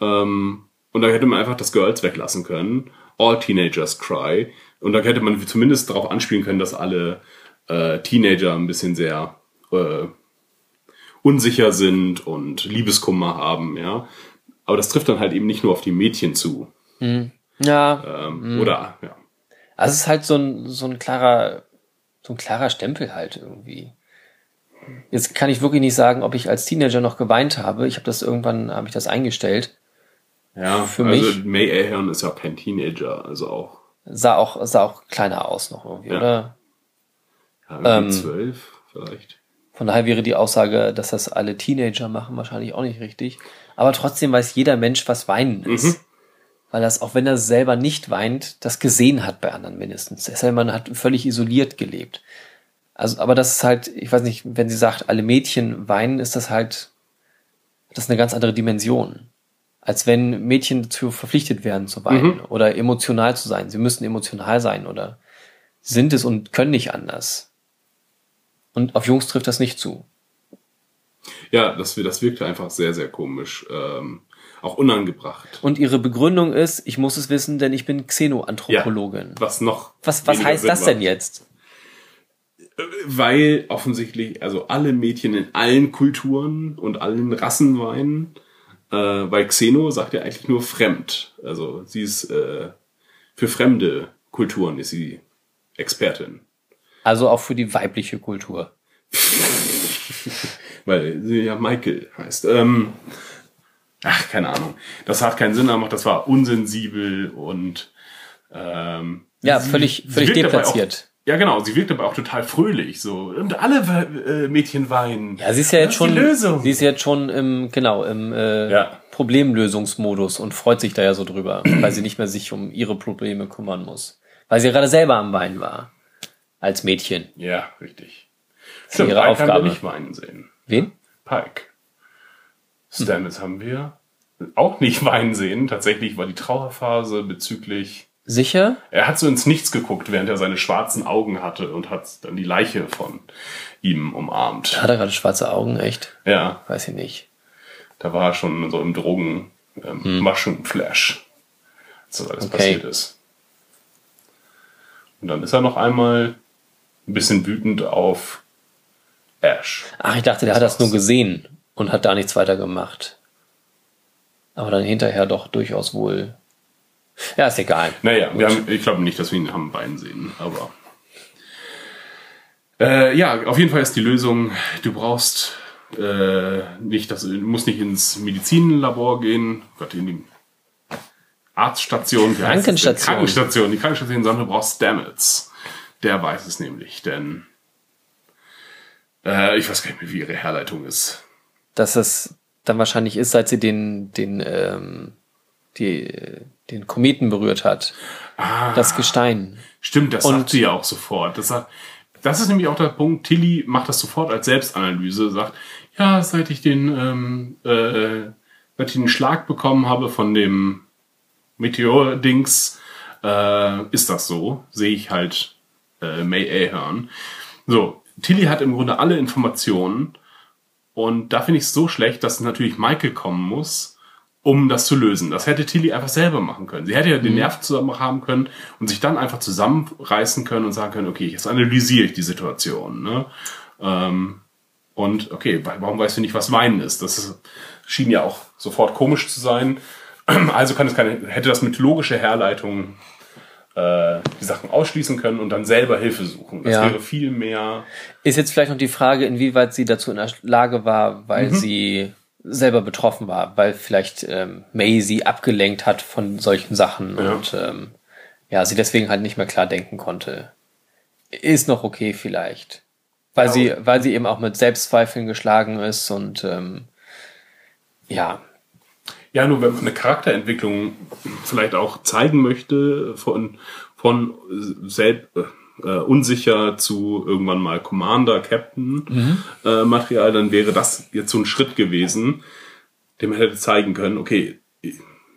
Ähm, und da hätte man einfach das Girls weglassen können. All teenagers cry. Und da hätte man zumindest darauf anspielen können, dass alle äh, Teenager ein bisschen sehr äh, unsicher sind und Liebeskummer haben, ja. Aber das trifft dann halt eben nicht nur auf die Mädchen zu. Ja, Ähm, Oder, ja. also es ist halt so ein, so ein klarer, so ein klarer Stempel halt irgendwie. Jetzt kann ich wirklich nicht sagen, ob ich als Teenager noch geweint habe. Ich habe das irgendwann, habe ich das eingestellt. Ja, Für also mich- May Ahern ist ja kein Teenager, also auch Sah auch, sah auch kleiner aus noch irgendwie, Ja. oder? ja, irgendwie Ähm, zwölf vielleicht. Von daher wäre die Aussage, dass das alle Teenager machen, wahrscheinlich auch nicht richtig. Aber trotzdem weiß jeder Mensch, was Weinen ist. Mhm. Weil das, auch wenn er selber nicht weint, das gesehen hat bei anderen mindestens. Denn, man hat völlig isoliert gelebt. Also, aber das ist halt, ich weiß nicht, wenn sie sagt, alle Mädchen weinen, ist das halt, das ist eine ganz andere Dimension. Als wenn Mädchen dazu verpflichtet werden zu weinen oder emotional zu sein. Sie müssen emotional sein oder sind es und können nicht anders. Und auf Jungs trifft das nicht zu. Ja, das, das wirkte einfach sehr, sehr komisch. Ähm, auch unangebracht. Und ihre Begründung ist, ich muss es wissen, denn ich bin Xenoanthropologin. Was noch. Was, was heißt Sinn das denn macht. jetzt? Weil offensichtlich, also alle Mädchen in allen Kulturen und allen Rassen weinen. Äh, weil Xeno sagt ja eigentlich nur fremd. Also sie ist äh, für fremde Kulturen ist sie Expertin. Also auch für die weibliche Kultur. Weil sie ja Michael heißt. Ähm, ach, keine Ahnung. Das hat keinen Sinn gemacht, das war unsensibel und ähm, Ja, sie- völlig, völlig deplatziert. Ja, genau, sie wirkt aber auch total fröhlich. So. Und alle äh, Mädchen weinen. Ja, sie ist ja jetzt schon, sie ist jetzt schon im, genau, im äh, Ja. Problemlösungsmodus und freut sich da ja so drüber, weil sie nicht mehr sich um ihre Probleme kümmern muss. Weil sie gerade selber am Weinen war. Als Mädchen. Ja, richtig. ist ihre Pike haben Aufgabe. wir nicht weinen sehen. Wen? Pike. Stamets haben wir auch nicht weinen sehen. Tatsächlich war die Trauerphase bezüglich Sicher? Er hat so ins Nichts geguckt, während er seine schwarzen Augen hatte und hat dann die Leiche von ihm umarmt. Hat er gerade schwarze Augen, echt? Ja, Weiß ich nicht. da war er schon so im Drogen ähm, Mushroom Flash, als das alles Okay. passiert ist. Und dann ist er noch einmal ein bisschen wütend auf Ash. Ach, ich dachte, der hat das nur gesehen und hat da nichts weiter gemacht. Aber dann hinterher doch durchaus wohl. Ja, ist egal. Naja, wir haben, ich glaube nicht, dass wir ihn haben Bein sehen, aber. Äh, ja, auf jeden Fall ist die Lösung, du brauchst äh, nicht, das, du musst nicht ins Medizinlabor gehen, Gott, in die Arztstation? Krankenstation. Krankenstation, die Krankenstation, sondern du brauchst Stamets. Der weiß es nämlich, denn äh, ich weiß gar nicht mehr, wie ihre Herleitung ist. Dass es dann wahrscheinlich ist, seit sie den, den, ähm, die, den Kometen berührt hat. Das Gestein. Stimmt, das Und- sagt sie ja auch sofort. Das, sagt, das ist nämlich auch der Punkt. Tilly macht das sofort als Selbstanalyse, sagt, ja, seit ich den, ähm, äh, seit ich den Schlag bekommen habe von dem Meteor-Dings, äh, ist das so. Sehe ich halt äh, May Ahern. So, Tilly hat im Grunde alle Informationen und da finde ich es so schlecht, dass natürlich Michael kommen muss, um das zu lösen. Das hätte Tilly einfach selber machen können. Sie hätte ja den Nerv zusammen haben können und sich dann einfach zusammenreißen können und sagen können, okay, jetzt analysiere ich die Situation. Ne? Ähm, und okay, wa- warum weißt du nicht, was Weinen ist? Das ist, schien ja auch sofort komisch zu sein. Also kann es keine, hätte das mit logischer Herleitung äh, die Sachen ausschließen können und dann selber Hilfe suchen. Das Ja. wäre viel mehr. Ist jetzt vielleicht noch die Frage, inwieweit sie dazu in der Lage war, weil sie selber betroffen war, weil vielleicht ähm, May sie abgelenkt hat von solchen Sachen Ja. und ähm, ja, sie deswegen halt nicht mehr klar denken konnte. Ist noch okay vielleicht. Weil Ja, sie, weil sie eben auch mit Selbstzweifeln geschlagen ist und ähm, ja, Ja, nur wenn man eine Charakterentwicklung vielleicht auch zeigen möchte, von, von selb, äh, unsicher zu irgendwann mal Commander, Captain äh, Material, dann wäre das jetzt so ein Schritt gewesen, dem hätte zeigen können, okay,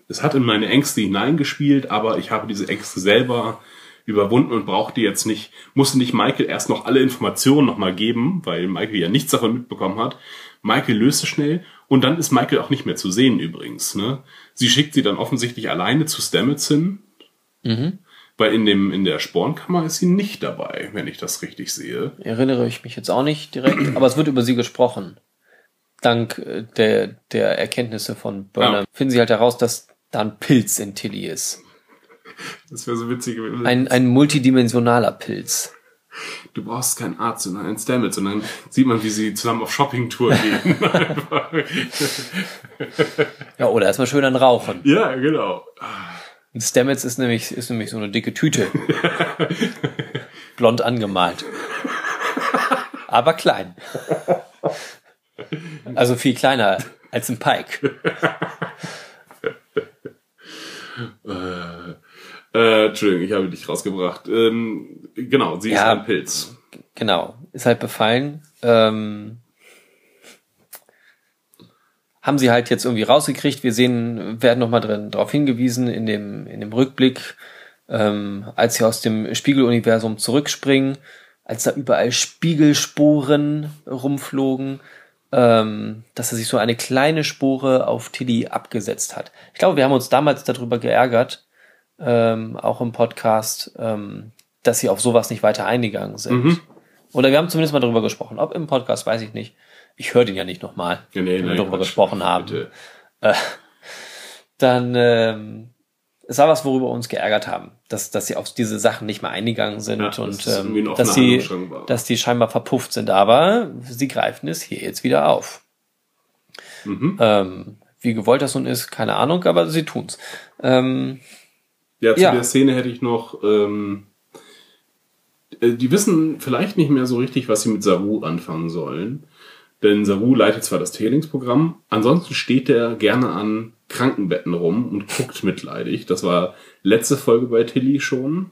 es hat in meine Ängste hineingespielt, aber ich habe diese Ängste selber überwunden und brauchte jetzt nicht, musste nicht Michael erst noch alle Informationen nochmal geben, weil Michael ja nichts davon mitbekommen hat. Michael löst es schnell und dann ist Michael auch nicht mehr zu sehen übrigens. Ne? Sie schickt sie dann offensichtlich alleine zu Stamets hin, weil in, dem, in der Spornkammer ist sie nicht dabei, wenn ich das richtig sehe. erinnere ich mich jetzt auch nicht direkt, aber es wird über sie gesprochen. Dank äh, der, der Erkenntnisse von Burnham Ja. finden sie halt heraus, dass da ein Pilz in Tilly ist. Das wäre so witzig gewesen. Ein, ein multidimensionaler Pilz. Du brauchst keinen Arzt, sondern einen Stamets. Und dann sieht man, wie sie zusammen auf Shoppingtour gehen. Ja, oder erstmal schön an Rauchen. ja, genau. Ein Stamets ist nämlich, ist nämlich so eine dicke Tüte. Blond angemalt. Aber klein. Also viel kleiner als ein Pike. Äh, Entschuldigung, ich habe dich rausgebracht. Ähm, genau, sie Ja. ist ein Pilz. Genau. Ist halt befallen. Ähm, haben sie halt jetzt irgendwie rausgekriegt. Wir sehen, werden nochmal drin darauf hingewiesen in dem, in dem Rückblick, ähm, als sie aus dem Spiegeluniversum zurückspringen, als da überall Spiegelsporen rumflogen, ähm, dass er sich so eine kleine Spore auf Tilly abgesetzt hat. Ich glaube, wir haben uns damals darüber geärgert, ähm, auch im Podcast, ähm, dass sie auf sowas nicht weiter eingegangen sind. Oder wir haben zumindest mal darüber gesprochen. Ob im Podcast, weiß ich nicht. Ich höre den ja nicht nochmal, Ja, nee, wenn wir darüber gesprochen haben. Bitte. Dann ähm, es war was, worüber wir uns geärgert haben, dass, dass sie auf diese Sachen nicht mehr eingegangen sind Ja, und ein ähm, dass, sie, dass die scheinbar verpufft sind. Aber sie greifen es hier jetzt wieder auf. Mhm. Ähm, wie gewollt das nun ist, keine Ahnung, aber sie tun's. Ähm, Ja, zu Ja. der Szene hätte ich noch. Ähm, äh, die wissen vielleicht nicht mehr so richtig, was sie mit Saru anfangen sollen. Denn Saru leitet zwar das Trainingsprogramm, ansonsten steht er gerne an Krankenbetten rum und guckt mitleidig. Das war letzte Folge bei Tilly schon.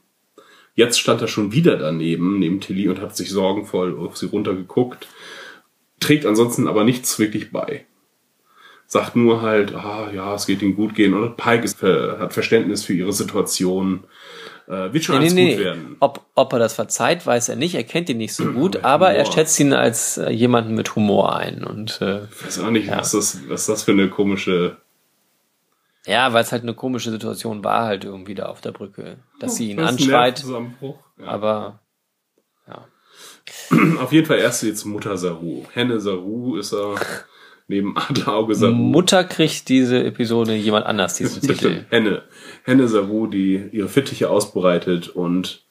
Jetzt stand er schon wieder daneben, neben Tilly, und hat sich sorgenvoll auf sie runtergeguckt. Trägt ansonsten aber nichts wirklich bei. Sagt nur halt, ah, ja, es geht ihm gut gehen. Und Pike ist, äh, hat Verständnis für ihre Situation. Äh, wird schon nee, alles nee, gut nee. werden. Ob, ob er das verzeiht, weiß er nicht. Er kennt ihn nicht so gut, aber er Humor. schätzt ihn als äh, jemanden mit Humor ein. Und äh, Ich weiß auch nicht, Ja. was, das, was das für eine komische. ja, weil es halt eine komische Situation war, halt irgendwie da auf der Brücke. Dass sie ihn Das anschreit. Ja. aber Auf jeden Fall erst jetzt Mutter Saru. Henne Saru ist er neben Adlerauge Saru. Mutter kriegt diese Episode jemand anders, diesen Titel. Henne. Henne Saru, die ihre Fittiche ausbreitet und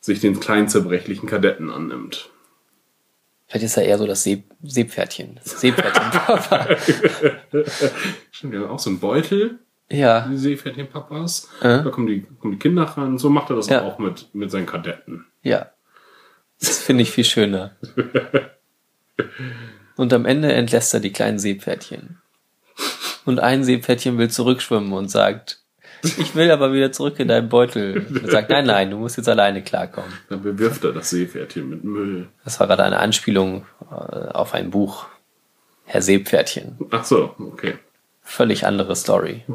sich den kleinen zerbrechlichen Kadetten annimmt. Vielleicht ist er eher so das See Seepferdchen. Das Seepferdchen Papa. Stimmt, ja auch so ein Beutel, ja, die Seepferdchen-Papas. Äh. Da kommen die, kommen die Kinder ran. So macht er das Ja. auch mit, mit seinen Kadetten. ja. Das finde ich viel schöner. Und am Ende entlässt er die kleinen Seepferdchen. Und ein Seepferdchen will zurückschwimmen und sagt, ich will aber wieder zurück in deinen Beutel. Und er sagt, nein, nein, du musst jetzt alleine klarkommen. Dann bewirft er das Seepferdchen mit Müll. Das war gerade eine Anspielung äh, auf ein Buch. Herr Seepferdchen. Ach so, okay. Völlig andere Story.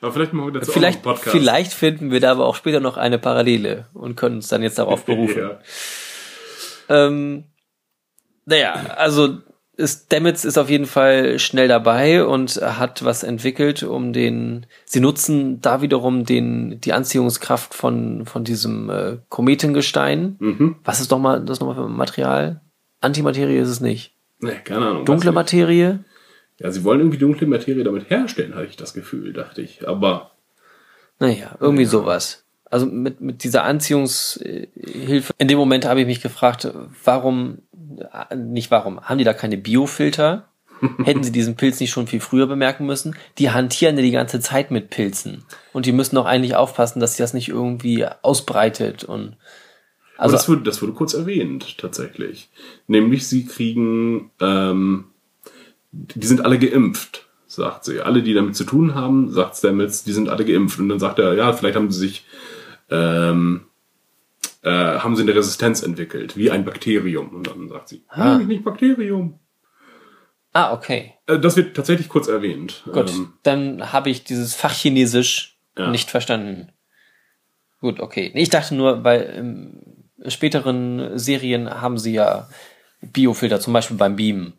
Aber vielleicht machen wir dazu Vielleicht, einen Podcast. vielleicht finden wir da aber auch später noch eine Parallele und können uns dann jetzt darauf berufen. Ja. Ähm, naja, also Stamets ist auf jeden Fall schnell dabei und hat was entwickelt, um den. Sie nutzen da wiederum den die Anziehungskraft von von diesem äh, Kometengestein. Mhm. Was ist doch mal das nochmal für ein Material? Antimaterie ist es nicht. Nee, keine Ahnung. Dunkle. Materie? Ja, sie wollen irgendwie dunkle Materie damit herstellen, hatte ich das Gefühl, dachte ich. Aber Naja, irgendwie sowas. Also mit, mit dieser Anziehungshilfe. In dem Moment habe ich mich gefragt, warum, nicht warum, haben die da keine Biofilter? Hätten sie diesen Pilz nicht schon viel früher bemerken müssen? Die hantieren ja die ganze Zeit mit Pilzen. Und die müssen doch eigentlich aufpassen, dass sie das nicht irgendwie ausbreitet und, also also, das, wurde, das wurde kurz erwähnt, tatsächlich. Nämlich, sie kriegen, ähm, die sind alle geimpft, sagt sie. Alle, die damit zu tun haben, sagt Stamets, die sind alle geimpft. Und dann sagt er, ja, vielleicht haben sie sich, ähm, äh, haben sie eine Resistenz entwickert, wie ein Bakterium. Und dann sagt sie, Ah. nicht Bakterium. ah, okay. Äh, das wird tatsächlich kurz erwähnt. Gut, Ähm, dann habe ich dieses Fachchinesisch Ja. nicht verstanden. Gut, okay. Ich dachte nur, weil im späteren Serien haben sie ja Biofilter, zum Beispiel beim Beamen,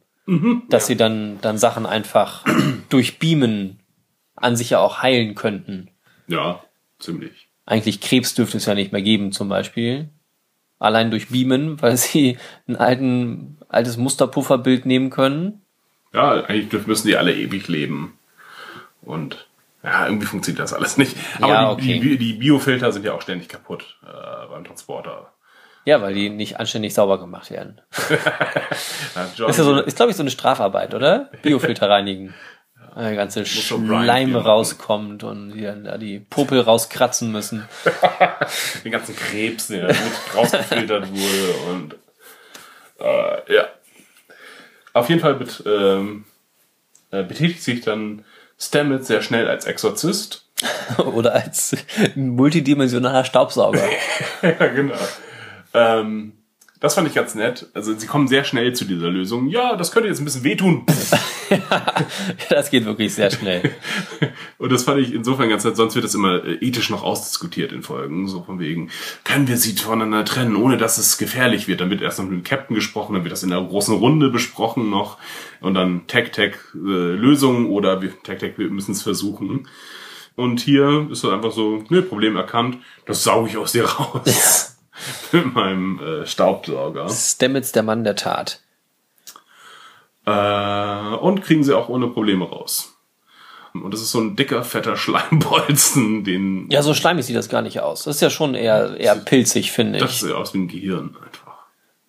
dass sie dann, dann Sachen einfach durch Beamen an sich ja auch heilen könnten. ja, ziemlich. Eigentlich Krebs dürfte es ja nicht mehr geben, zum Beispiel. Allein durch Beamen, weil sie ein alten, altes Musterpufferbild nehmen können. Ja, eigentlich müssen die alle ewig leben. Und Ja, irgendwie funktioniert das alles nicht. Aber Ja, die, okay. die, die Biofilter sind ja auch ständig kaputt äh, beim Transporter. Ja, weil die nicht anständig sauber gemacht werden. Ist ja so, ist glaube ich so eine Strafarbeit, oder? Biofilter reinigen. Der ganze Schleim rauskommt und die dann da die Popel rauskratzen müssen. den ganzen Krebs, der mit rausgefiltert wurde und äh, ja. Auf jeden Fall bet, ähm, äh, betätigt sich dann Stamets sehr schnell als Exorzist. Oder als multidimensionaler Staubsauger. ja, genau. Ähm, das fand ich ganz nett. Also sie kommen sehr schnell zu dieser Lösung. Ja, das könnte jetzt ein bisschen wehtun. das geht wirklich sehr schnell. Und das fand ich insofern ganz nett. Sonst wird das immer äh, ethisch noch ausdiskutiert in Folgen. So von wegen, können wir sie voneinander trennen, ohne dass es gefährlich wird. Dann wird erst noch mit dem Captain gesprochen, dann wird das in einer großen Runde besprochen noch. Und dann Tag-Tag äh, Lösungen oder wir Tag-Tag wir müssen es versuchen. Und hier ist das einfach so, ne, Problem erkannt. Das sauge ich aus dir raus. mit meinem äh, Staubsauger. Stamets, der Mann der Tat. Äh, und kriegen sie auch ohne Probleme raus. Und das ist so ein dicker, fetter Schleimbolzen, den Ja, so schleimig sieht das gar nicht aus. Das ist ja schon eher, eher pilzig, finde das ich. sieht aus wie ein Gehirn einfach.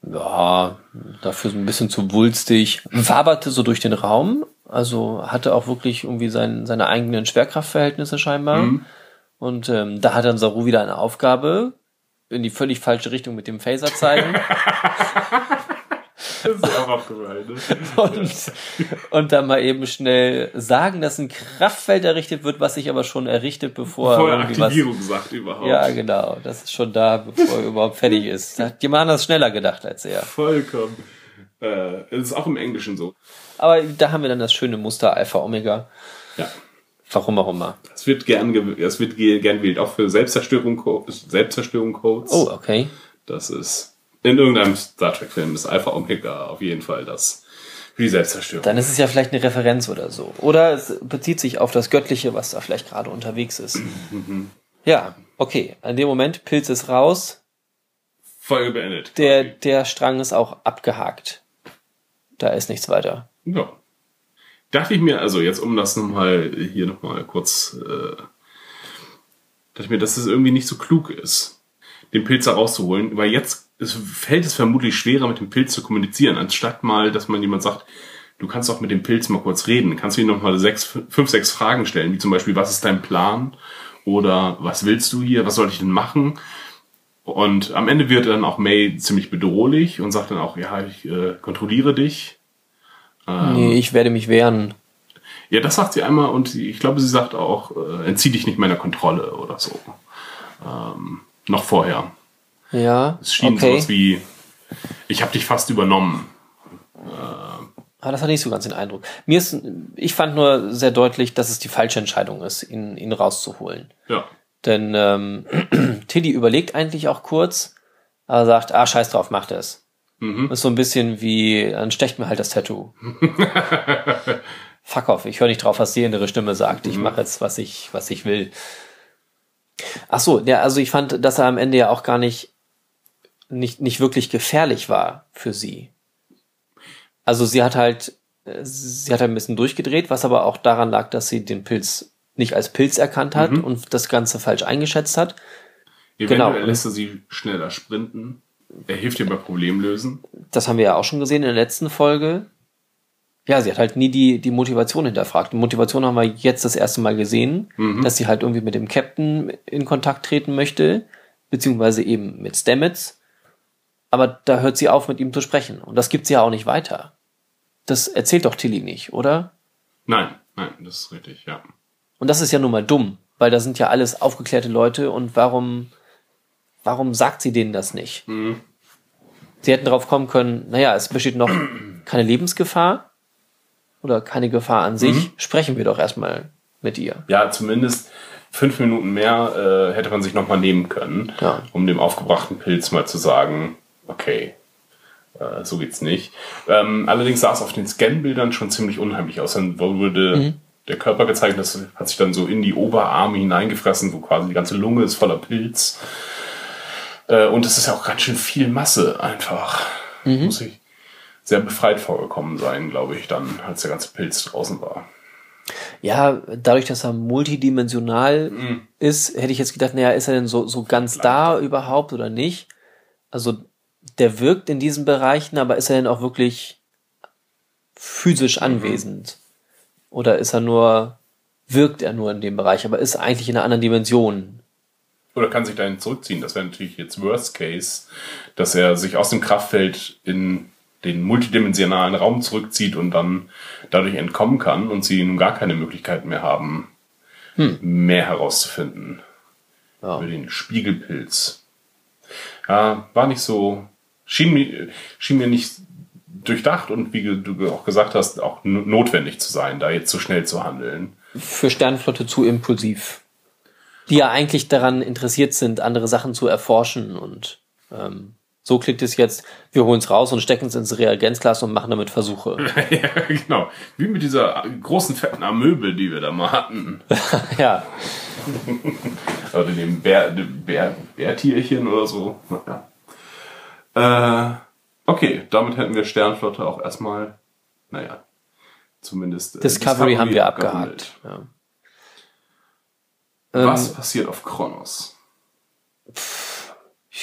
Ja, dafür so ein bisschen zu wulstig. Waberte so durch den Raum. Also hatte auch wirklich irgendwie sein, seine eigenen Schwerkraftverhältnisse scheinbar. Und ähm, da hat dann Saru wieder eine Aufgabe in die völlig falsche Richtung mit dem Phaser zeigen. Das ist auch aufgefallen, ne? und, und dann mal eben schnell sagen, dass ein Kraftfeld errichtet wird, was sich aber schon errichtet, bevor irgendwie was. Aktivierung sagt überhaupt. Ja, genau. Das ist schon da, bevor er überhaupt fertig ist. Da hat jemand anders schneller gedacht als er. Vollkommen. Äh, es ist auch im Englischen so. Aber da haben wir dann das schöne Muster Alpha Omega. Ja. Warum auch immer. Es wird gern, es wird ge- gern gewählt, auch für Selbstzerstörung, Selbstzerstörung Codes. Oh, okay. Das ist in irgendeinem Star Trek Film ist Alpha Omega auf jeden Fall das für die Selbstzerstörung. Dann ist es ja vielleicht eine Referenz oder so. Oder es bezieht sich auf das Göttliche, was da vielleicht gerade unterwegs ist. Ja, okay. An dem Moment, Pilz ist raus. Folge beendet. Der, der Strang ist auch abgehakt. Da ist nichts weiter. Ja. Dachte ich mir, also jetzt um das nochmal hier nochmal kurz, äh, dachte ich mir, dass es irgendwie nicht so klug ist, den Pilz da rauszuholen, weil jetzt es fällt es vermutlich schwerer, mit dem Pilz zu kommunizieren, anstatt mal, dass man jemand sagt, du kannst doch mit dem Pilz mal kurz reden, kannst du ihm nochmal sechs, fünf, sechs Fragen stellen, wie zum Beispiel, was ist dein Plan? Oder was willst du hier? Was soll ich denn machen? Und am Ende wird dann auch May ziemlich bedrohlich und sagt dann auch, ja, ich äh, kontrolliere dich. Ähm. Nee, ich werde mich wehren. Ja, das sagt sie einmal und ich glaube, sie sagt auch, äh, entzieh dich nicht meiner Kontrolle oder so. Ähm, noch vorher. Ja, Es schien okay. sowas wie, ich habe dich fast übernommen. Ah, das hat nicht so ganz den Eindruck. Mir ist, ich fand nur sehr deutlich, dass es die falsche Entscheidung ist, ihn, ihn rauszuholen. Ja. Denn ähm, Tilly überlegt eigentlich auch kurz, aber sagt, ah, scheiß drauf, macht es. Ist so ein bisschen wie, dann stecht mir halt das Tattoo. Fuck off, ich höre nicht drauf, was die innere Stimme sagt. Ich mache jetzt, was ich, was ich will. Ach so, ja, also ich fand, dass er am Ende ja auch gar nicht, nicht, nicht wirklich gefährlich war für sie. Also sie hat halt, sie hat ein bisschen durchgedreht, was aber auch daran lag, dass sie den Pilz nicht als Pilz erkannt hat und das Ganze falsch eingeschätzt hat. Eventuell Genau. lässt er sie schneller sprinten. Er hilft ihr bei Problemlösen. Das haben wir ja auch schon gesehen in der letzten Folge. Ja, sie hat halt nie die, die Motivation hinterfragt. Die Motivation haben wir jetzt das erste Mal gesehen, dass sie halt irgendwie mit dem Captain in Kontakt treten möchte, beziehungsweise eben mit Stamets. Aber da hört sie auf, mit ihm zu sprechen. Und das gibt sie ja auch nicht weiter. Das erzählt doch Tilly nicht, oder? Nein, nein, das ist richtig, ja. Und das ist ja nun mal dumm, weil da sind ja alles aufgeklärte Leute und warum, warum sagt sie denen das nicht? Sie hätten drauf kommen können, naja, es besteht noch keine Lebensgefahr oder keine Gefahr an sich. Sprechen wir doch erstmal mit ihr. Ja, zumindest fünf Minuten mehr äh, hätte man sich nochmal nehmen können, Ja. um dem aufgebrachten Pilz mal zu sagen, okay, äh, so geht's nicht. Ähm, allerdings sah es auf den Scan-Bildern schon ziemlich unheimlich aus. Dann wurde der Körper gezeigt, das hat sich dann so in die Oberarme hineingefressen, wo quasi die ganze Lunge ist voller Pilz. Äh, und es ist ja auch ganz schön viel Masse einfach. Muss ich sehr befreit vorgekommen sein, glaube ich, dann, als der ganze Pilz draußen war. Ja, dadurch, dass er multidimensional Mhm. ist, hätte ich jetzt gedacht, naja, ist er denn so, so ganz da überhaupt oder nicht? Also, der wirkt in diesen Bereichen, aber ist er denn auch wirklich physisch Mhm. anwesend? Oder ist er nur, wirkt er nur in dem Bereich, aber ist eigentlich in einer anderen Dimension? Oder kann sich dahin zurückziehen. Das wäre natürlich jetzt Worst Case, dass er sich aus dem Kraftfeld in den multidimensionalen Raum zurückzieht und dann dadurch entkommen kann und sie nun gar keine Möglichkeit mehr haben, mehr herauszufinden Ja. über den Spiegelpilz. Ja, war nicht so, schien mir, schien mir nicht durchdacht und wie du auch gesagt hast, auch no- notwendig zu sein, da jetzt so schnell zu handeln. Für Sternflotte zu impulsiv. Die ja eigentlich daran interessiert sind, andere Sachen zu erforschen und ähm, so klingt es jetzt, wir holen es raus und stecken es ins Reagenzglas und machen damit Versuche. ja, genau. Wie mit dieser großen fetten Amöbel, die wir da mal hatten. ja, Oder dem Bär, dem Bär, Bärtierchen oder so. Ja. Äh, okay, damit hätten wir Sternflotte auch erstmal, naja, zumindest. äh, Discovery, haben wir abgehakt. Ja. Was Ähm, passiert auf Kronos?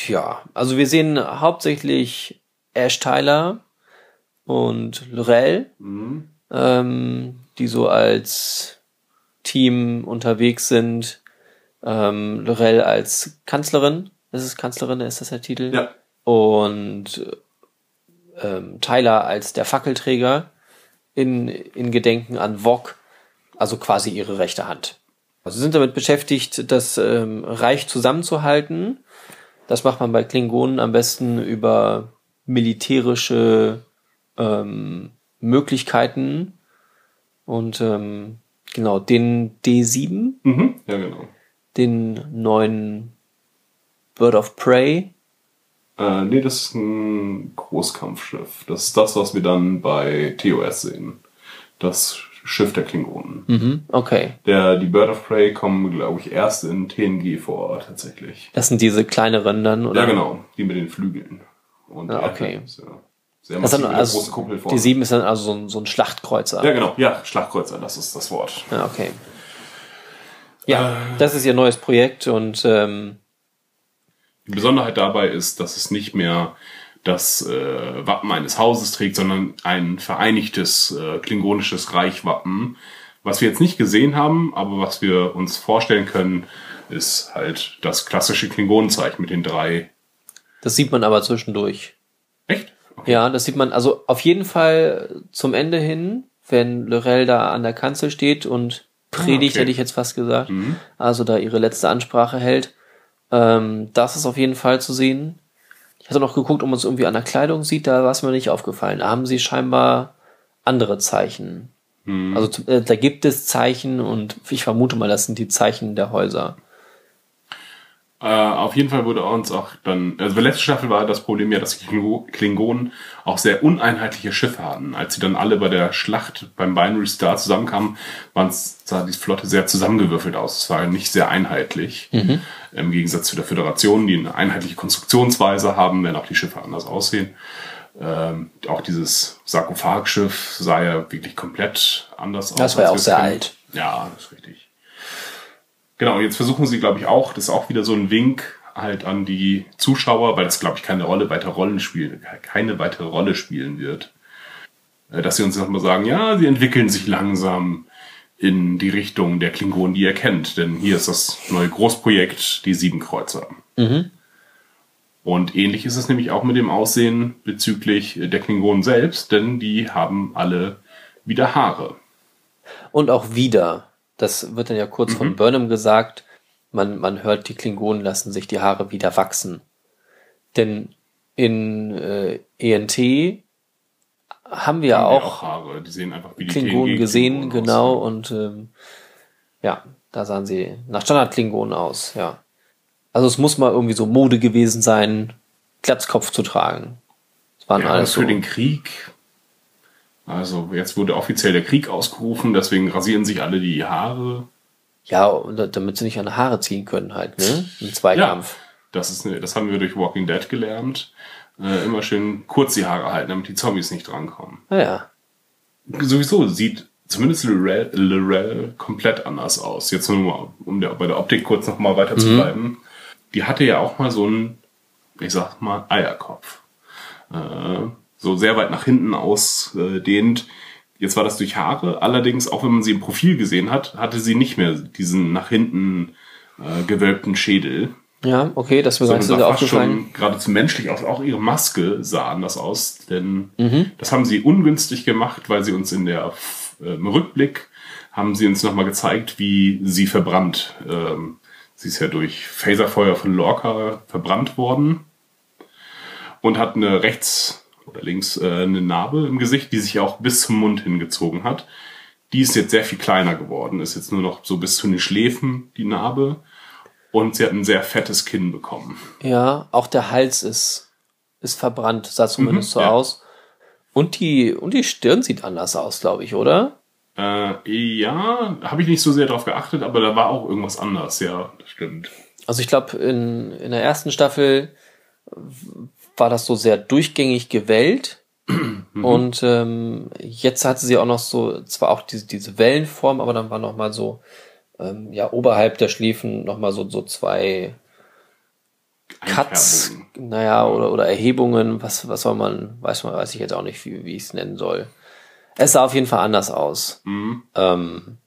Ja, also wir sehen hauptsächlich Ash Tyler und Lorel, Mhm. ähm, die so als Team unterwegs sind. Ähm, Lorel als Kanzlerin, ist es Kanzlerin, ist das der Titel? Ja. Und ähm, Tyler als der Fackelträger in, in Gedenken an Vog, also quasi ihre rechte Hand. Also sie sind damit beschäftigt, das ähm, Reich zusammenzuhalten. Das macht man bei Klingonen am besten über militärische ähm, Möglichkeiten. Und ähm, genau, den D7, Mhm. Ja, genau. den neuen Bird of Prey, Äh, nee, das ist ein Großkampfschiff. Das ist das, was wir dann bei TOS sehen. Das Schiff der Klingonen. mhm, okay. Der, die Bird of Prey kommen, glaube ich, erst in TNG vor, tatsächlich. Das sind diese kleineren dann, oder? Ja, genau. Die mit den Flügeln. Und Ah, okay. Ist ja sehr Das also, großen Kuppel vorne. die 7 ist dann also so ein, so ein Schlachtkreuzer. Ja, genau. Ja, Schlachtkreuzer, das ist das Wort. Ja, okay. Ja, das ist ihr neues Projekt und ähm, Die Besonderheit dabei ist, dass es nicht mehr das äh, Wappen eines Hauses trägt, sondern ein vereinigtes äh, klingonisches Reichwappen. Was wir jetzt nicht gesehen haben, aber was wir uns vorstellen können, ist halt das klassische Klingonenzeichen mit den drei. das sieht man aber zwischendurch. Echt? Okay. Ja, das sieht man also auf jeden Fall zum Ende hin, wenn Lorel da an der Kanzel steht und predigt, okay. hätte ich jetzt fast gesagt. Also da ihre letzte Ansprache hält. Ähm, das ist auf jeden Fall zu sehen. Ich hatte noch geguckt, ob man es irgendwie an der Kleidung sieht, da war es mir nicht aufgefallen. Da haben sie scheinbar andere Zeichen. Also zu- äh, da gibt es Zeichen und ich vermute mal, das sind die Zeichen der Häuser. Äh, auf jeden Fall wurde uns auch dann, also bei letzte Staffel war das Problem ja, dass die Klingo- Klingonen auch sehr uneinheitliche Schiffe hatten. Als sie dann alle bei der Schlacht beim Binary Star zusammenkamen, waren sah die Flotte sehr zusammengewürfelt aus. Es war nicht sehr einheitlich. Im Gegensatz zu der Föderation, die eine einheitliche Konstruktionsweise haben, wenn auch die Schiffe anders aussehen. Ähm, auch dieses Sarkophagschiff sah ja wirklich komplett anders aus. Das war ja auch sehr kennen. alt. Ja, das ist richtig. Genau, jetzt versuchen sie, glaube ich, auch, das ist auch wieder so ein Wink halt an die Zuschauer, weil das, glaube ich, keine Rolle weiter Rollen spielen, keine weitere Rolle spielen wird. Äh, Dass sie uns nochmal sagen, ja, sie entwickeln sich langsam in die Richtung der Klingonen, die ihr kennt. Denn hier ist das neue Großprojekt, die Siebenkreuzer. Und ähnlich ist es nämlich auch mit dem Aussehen bezüglich der Klingonen selbst, denn die haben alle wieder Haare. Und auch wieder, das wird dann ja kurz Mhm. von Burnham gesagt, man, man hört, die Klingonen lassen sich die Haare wieder wachsen. Denn in äh, ENT haben wir Haben auch Haare, die sehen einfach wie die Klingonen gesehen, Klingonen genau, aussehen. und ähm, ja, da sahen sie nach Standard-Klingonen aus, ja. Also es muss mal irgendwie so Mode gewesen sein, Glatzkopf zu tragen. Das waren Ja, alles für so. den Krieg. Also jetzt wurde offiziell der Krieg ausgerufen, deswegen rasieren sich alle die Haare. Ja, damit sie nicht an die Haare ziehen können halt, ne? Im Zweikampf. Das ist eine, das haben wir durch Walking Dead gelernt. Äh, immer schön kurz die Haare halten, damit die Zombies nicht drankommen. Naja. Sowieso sieht zumindest Lorel, Lorel komplett anders aus. Jetzt nur mal, um der, bei der Optik kurz noch mal weiter zu bleiben. Die hatte ja auch mal so einen, ich sag mal, Eierkopf. Äh, so sehr weit nach hinten ausdehnt. Jetzt war das durch Haare. Allerdings, auch wenn man sie im Profil gesehen hat, hatte sie nicht mehr diesen nach hinten äh, gewölbten Schädel. Ja, okay, das Sondern nicht so aufgefallen. schon geradezu menschlich aus. Auch ihre Maske sah anders aus, denn Mhm. das haben sie ungünstig gemacht, weil sie uns in der äh, im Rückblick haben sie uns nochmal gezeigt, wie sie verbrannt. Ähm, sie ist ja durch Phaserfeuer von Lorca verbrannt worden und hat eine rechts oder links äh, eine Narbe im Gesicht, die sich auch bis zum Mund hingezogen hat. Die ist jetzt sehr viel kleiner geworden, ist jetzt nur noch so bis zu den Schläfen die Narbe. Und sie hat ein sehr fettes Kinn bekommen. Ja, auch der Hals ist, ist verbrannt, sah zumindest Mhm, so ja. aus. Und die, und die Stirn sieht anders aus, glaube ich, oder? Äh, ja, habe ich nicht so sehr drauf geachtet, aber da war auch irgendwas anders, ja, das stimmt. Also ich glaube, in, in der ersten Staffel war das so sehr durchgängig gewellt. Und ähm, jetzt hatte sie auch noch so, zwar auch diese, diese Wellenform, aber dann war noch mal so, ähm, ja, oberhalb der Schläfen noch mal so, so zwei Cuts, naja, oder, oder Erhebungen, was, was soll man, weiß man, weiß ich jetzt auch nicht, wie, wie ich es nennen soll. Es sah auf jeden Fall anders aus. Mhm. Ähm,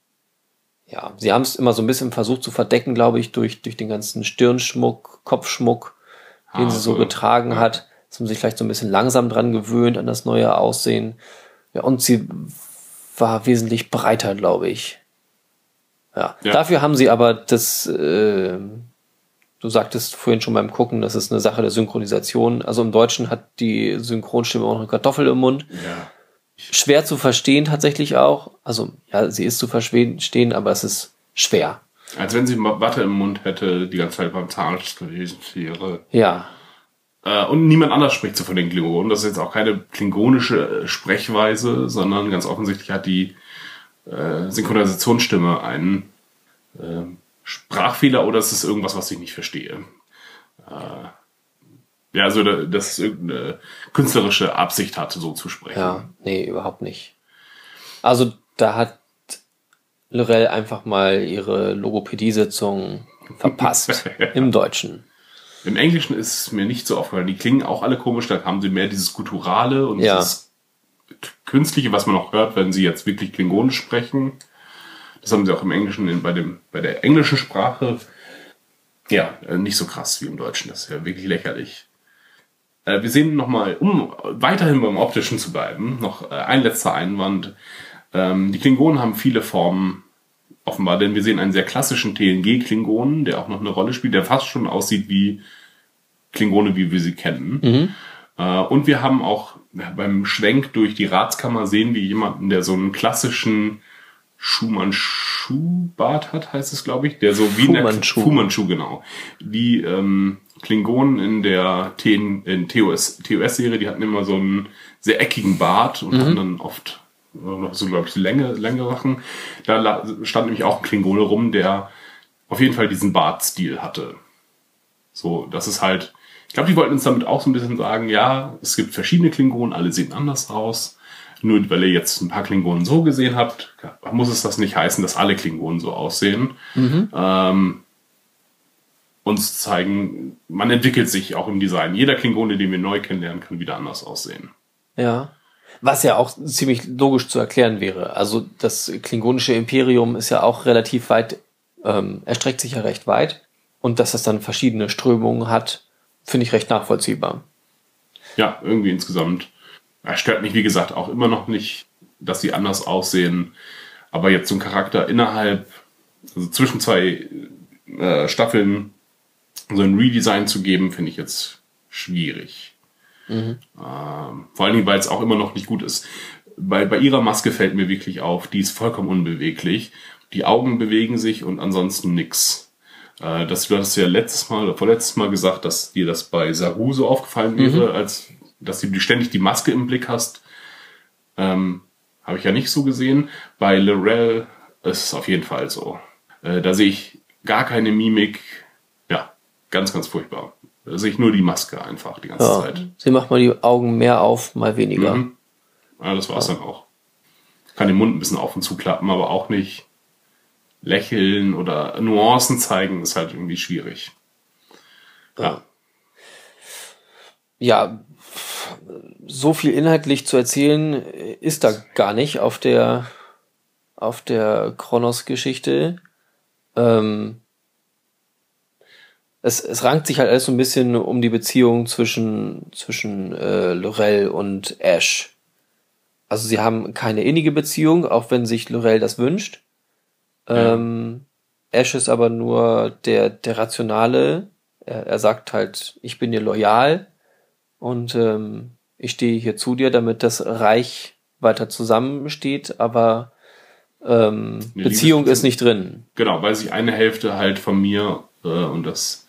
ja, sie haben es immer so ein bisschen versucht zu verdecken, glaube ich, durch, durch den ganzen Stirnschmuck, Kopfschmuck, den sie so Haare, getragen ja. hat. Sie haben sich vielleicht so ein bisschen langsam dran gewöhnt an das neue Aussehen. Ja, und sie war wesentlich breiter, glaube ich. Ja. Ja. Dafür haben sie aber das, äh, du sagtest vorhin schon beim Gucken, das ist eine Sache der Synchronisation. Also im Deutschen hat die Synchronstimme auch eine Kartoffel im Mund Ja. schwer zu verstehen tatsächlich auch. Also ja, sie ist zu verstehen, aber es ist schwer. Als wenn sie Watte im Mund hätte, die ganze Zeit beim Zahnarzt gewesen wäre. Ja, Äh, und niemand anders spricht so von den Klingonen. Das ist jetzt auch keine klingonische äh, Sprechweise, sondern ganz offensichtlich hat die äh, Synchronisationsstimme einen äh, Sprachfehler oder es ist irgendwas, was ich nicht verstehe. Äh, ja, also da- dass es irgendeine künstlerische Absicht hatte, so zu sprechen. ja, nee, überhaupt nicht. Also da hat Lorel einfach mal ihre Logopädie-Sitzung verpasst im Deutschen. Im Englischen ist es mir nicht so aufgefallen. Die klingen auch alle komisch, da haben sie mehr dieses Gutturale und Ja. dieses Künstliche, was man auch hört, wenn sie jetzt wirklich Klingonisch sprechen. Das haben sie auch im Englischen, bei, dem, bei der englischen Sprache. Ja, äh, nicht so krass wie im Deutschen. Das ist ja wirklich lächerlich. Äh, wir sehen nochmal, um weiterhin beim Optischen zu bleiben, noch äh, ein letzter Einwand. Ähm, die Klingonen haben viele Formen offenbar, denn wir sehen einen sehr klassischen TNG-Klingonen, der auch noch eine Rolle spielt, der fast schon aussieht wie Klingone, wie wir sie kennen. Äh, und wir haben auch beim Schwenk durch die Ratskammer sehen wir jemanden, der so einen klassischen Schumann-Schuh-Bart hat, heißt es, glaube ich, der so wie in der Fu-Manchu. Fu Manchu, genau. Die ähm, Klingonen in der TN, in TOS, TOS-Serie, die hatten immer so einen sehr eckigen Bart und haben dann oft noch so, glaube ich, Länge, längere Sachen. Da stand nämlich auch ein Klingone rum, der auf jeden Fall diesen Bartstil hatte. So, das ist halt, ich glaube, die wollten uns damit auch so ein bisschen sagen, ja, es gibt verschiedene Klingonen, alle sehen anders aus. Nur weil ihr jetzt ein paar Klingonen so gesehen habt, muss es das nicht heißen, dass alle Klingonen so aussehen. Ähm, uns zeigen, man entwickelt sich auch im Design. Jeder Klingone, den wir neu kennenlernen, kann wieder anders aussehen. Ja. Was ja auch ziemlich logisch zu erklären wäre. Also das klingonische Imperium ist ja auch relativ weit, ähm, erstreckt sich ja recht weit. Und dass das dann verschiedene Strömungen hat, finde ich recht nachvollziehbar. ja, irgendwie insgesamt. Er stört mich, wie gesagt, auch immer noch nicht, dass sie anders aussehen. Aber jetzt so ein Charakter innerhalb, also zwischen zwei äh, Staffeln, so ein Redesign zu geben, finde ich jetzt schwierig. Ähm, vor allen Dingen, weil es auch immer noch nicht gut ist. Bei, bei ihrer Maske fällt mir wirklich auf, die ist vollkommen unbeweglich. Die Augen bewegen sich und ansonsten nix. Äh, das, du hattest ja letztes Mal oder vorletztes Mal gesagt, dass dir das bei Saru so aufgefallen wäre, als dass du ständig die Maske im Blick hast. Ähm, Habe ich ja nicht so gesehen. Bei Lorel ist es auf jeden Fall so. Äh, da sehe ich gar keine Mimik. Ja, ganz, ganz furchtbar. Sehe ich nur die Maske einfach die ganze Ja. Zeit. Sie macht mal die Augen mehr auf, mal weniger. Mhm. Ja, das war's dann auch. Kann den Mund ein bisschen auf und zu klappen, aber auch nicht lächeln oder Nuancen zeigen, ist halt irgendwie schwierig. Ja. Ja, so viel inhaltlich zu erzählen ist da gar nicht auf der auf der Kronos-Geschichte. Ähm, es, es rankt sich halt alles so ein bisschen um die Beziehung zwischen, zwischen äh, Lorel und Ash. Also sie haben keine innige Beziehung, auch wenn sich Lorel das wünscht. Ja. Ähm, Ash ist aber nur der, der Rationale. Er, er sagt halt, ich bin dir loyal und ähm, ich stehe hier zu dir, damit das Reich weiter zusammensteht, aber ähm, Beziehung ist nicht drin. Genau, weil sich eine Hälfte halt von mir, äh, und das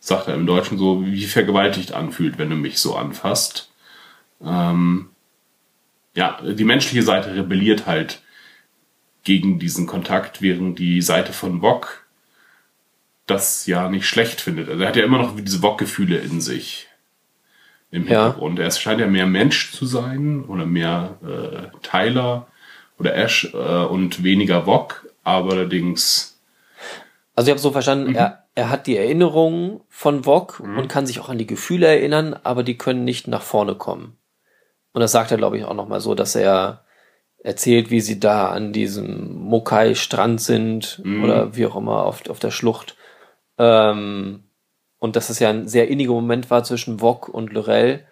sagt er im Deutschen so, wie vergewaltigt anfühlt, wenn du mich so anfasst. Ähm, ja, die menschliche Seite rebelliert halt gegen diesen Kontakt, während die Seite von Wok das ja nicht schlecht findet. Also er hat ja immer noch diese Wok-Gefühle in sich im Hintergrund. Ja. Er scheint ja mehr Mensch zu sein oder mehr äh, Tyler oder Ash äh, und weniger Wok, aber allerdings. Also ich habe so verstanden, mhm. er, er hat die Erinnerungen von Wok mhm. und kann sich auch an die Gefühle erinnern, aber die können nicht nach vorne kommen. Und das sagt er, glaube ich, auch nochmal so, dass er erzählt, wie sie da an diesem Mokai-Strand sind mhm. oder wie auch immer auf, auf der Schlucht. Ähm, und dass es ja ein sehr inniger Moment war zwischen Wok und Lorel.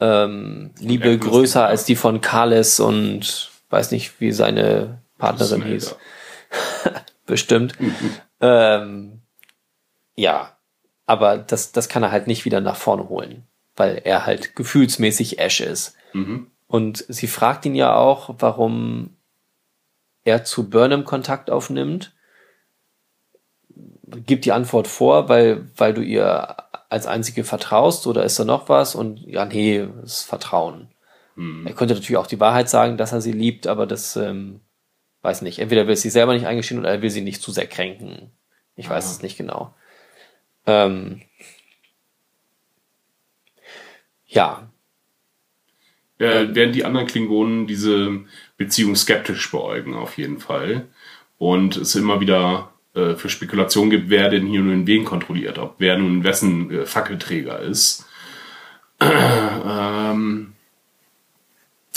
Ähm, Liebe größer als die von Kales und weiß nicht, wie seine Partnerin hieß. Bestimmt. Mhm. ähm, ja, aber das, das kann er halt nicht wieder nach vorne holen, weil er halt gefühlsmäßig Ash ist. Mhm. Und sie fragt ihn ja auch, warum er zu Burnham Kontakt aufnimmt. Gibt die Antwort vor, weil, weil du ihr als einzige vertraust oder ist da noch was? Und ja, nee, das ist Vertrauen. Mhm. Er könnte natürlich auch die Wahrheit sagen, dass er sie liebt, aber das ähm, weiß nicht. Entweder will sie selber nicht eingestehen oder er will sie nicht zu sehr kränken. Ich weiß es nicht genau. Ähm, ja. Äh, werden die anderen Klingonen diese Beziehung skeptisch beäugen, auf jeden Fall. Und es immer wieder äh, für Spekulation gibt, wer denn hier nun wen kontrolliert, ob wer nun wessen äh, Fackelträger ist. ähm,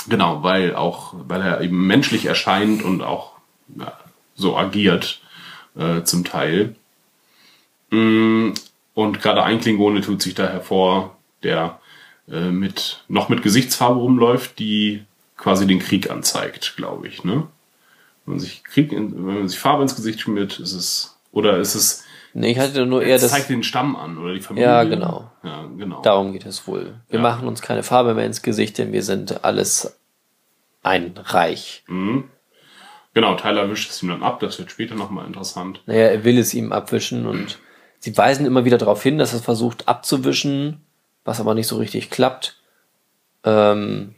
genau, weil auch, weil er eben menschlich erscheint und auch ja, so agiert, äh, zum Teil. Mm, und gerade ein Klingone tut sich da hervor, der äh, mit, noch mit Gesichtsfarbe rumläuft, die quasi den Krieg anzeigt, glaube ich, ne? Wenn man sich Krieg, in, wenn man sich Farbe ins Gesicht schmiert, ist es, oder ist es, Nee, ich hatte nur eher das. zeigt den Stamm an oder die Familie. Ja, genau. Ja, genau. Darum geht es wohl. Wir ja. machen uns keine Farbe mehr ins Gesicht, denn wir sind alles ein Reich. Mhm. Genau, Tyler wischt es ihm dann ab, das wird später nochmal interessant. Naja, er will es ihm abwischen und sie weisen immer wieder darauf hin, dass er versucht abzuwischen, was aber nicht so richtig klappt. Ähm,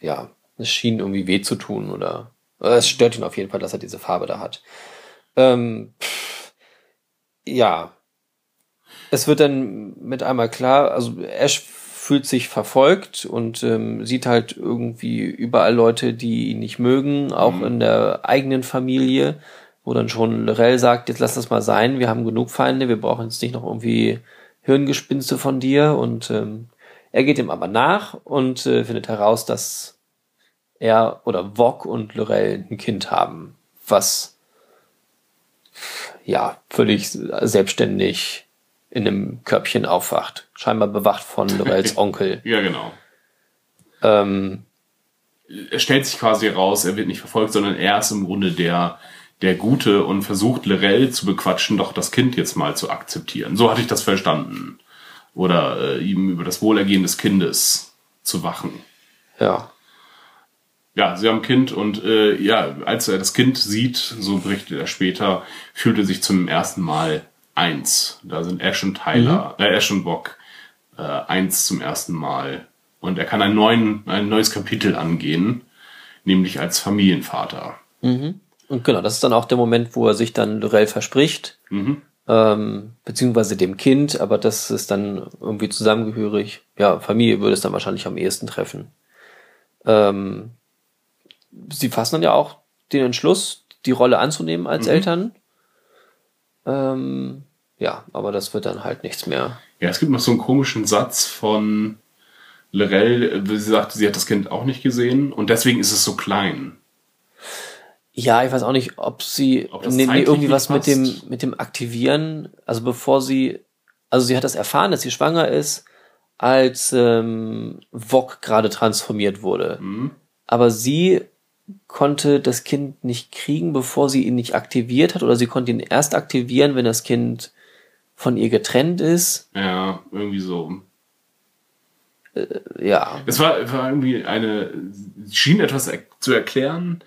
ja, es schien irgendwie weh zu tun oder, oder es stört ihn auf jeden Fall, dass er diese Farbe da hat. Ähm, pff, ja, es wird dann mit einmal klar, also Ash fühlt sich verfolgt und ähm, sieht halt irgendwie überall Leute, die ihn nicht mögen, auch mhm. in der eigenen Familie, wo dann schon Lorel sagt, jetzt lass das mal sein, wir haben genug Feinde, wir brauchen jetzt nicht noch irgendwie Hirngespinste von dir und ähm, er geht ihm aber nach und äh, findet heraus, dass er oder Wok und Lorel ein Kind haben, was ja völlig selbstständig in einem Körbchen aufwacht. Scheinbar bewacht von Lorels Onkel. ja, genau. Ähm, er stellt sich quasi raus, er wird nicht verfolgt, sondern er ist im Grunde der, der Gute und versucht Lorel zu bequatschen, doch das Kind jetzt mal zu akzeptieren. So hatte ich das verstanden. Oder äh, ihm über das Wohlergehen des Kindes zu wachen. Ja. Ja, sie haben ein Kind und äh, ja, als er das Kind sieht, so berichtet er später, fühlt er sich zum ersten Mal eins. Da sind Ash und Tyler, mhm. äh, Ash und Bock äh, eins zum ersten Mal. Und er kann ein, neuen, ein neues Kapitel angehen, nämlich als Familienvater. Mhm. Und genau, das ist dann auch der Moment, wo er sich dann Lorel verspricht, mhm. ähm, beziehungsweise dem Kind, aber das ist dann irgendwie zusammengehörig. Ja, Familie würde es dann wahrscheinlich am ehesten treffen. Ähm, sie fassen dann ja auch den Entschluss, die Rolle anzunehmen als Mhm. Eltern. Ähm, ja, aber das wird dann halt nichts mehr. Ja, es gibt noch so einen komischen Satz von Lorel, sie sagte, sie hat das Kind auch nicht gesehen und deswegen ist es so klein. Ja, ich weiß auch nicht, ob sie Ob nee, nee, irgendwie was mit dem mit dem Aktivieren, also bevor sie, also sie hat das erfahren, dass sie schwanger ist, als ähm, Vog gerade transformiert wurde. Mhm. Aber sie konnte das Kind nicht kriegen, bevor sie ihn nicht aktiviert hat, oder sie konnte ihn erst aktivieren, wenn das Kind von ihr getrennt ist. Ja, irgendwie so. Ja, Es war, war irgendwie eine, schien etwas zu erklären,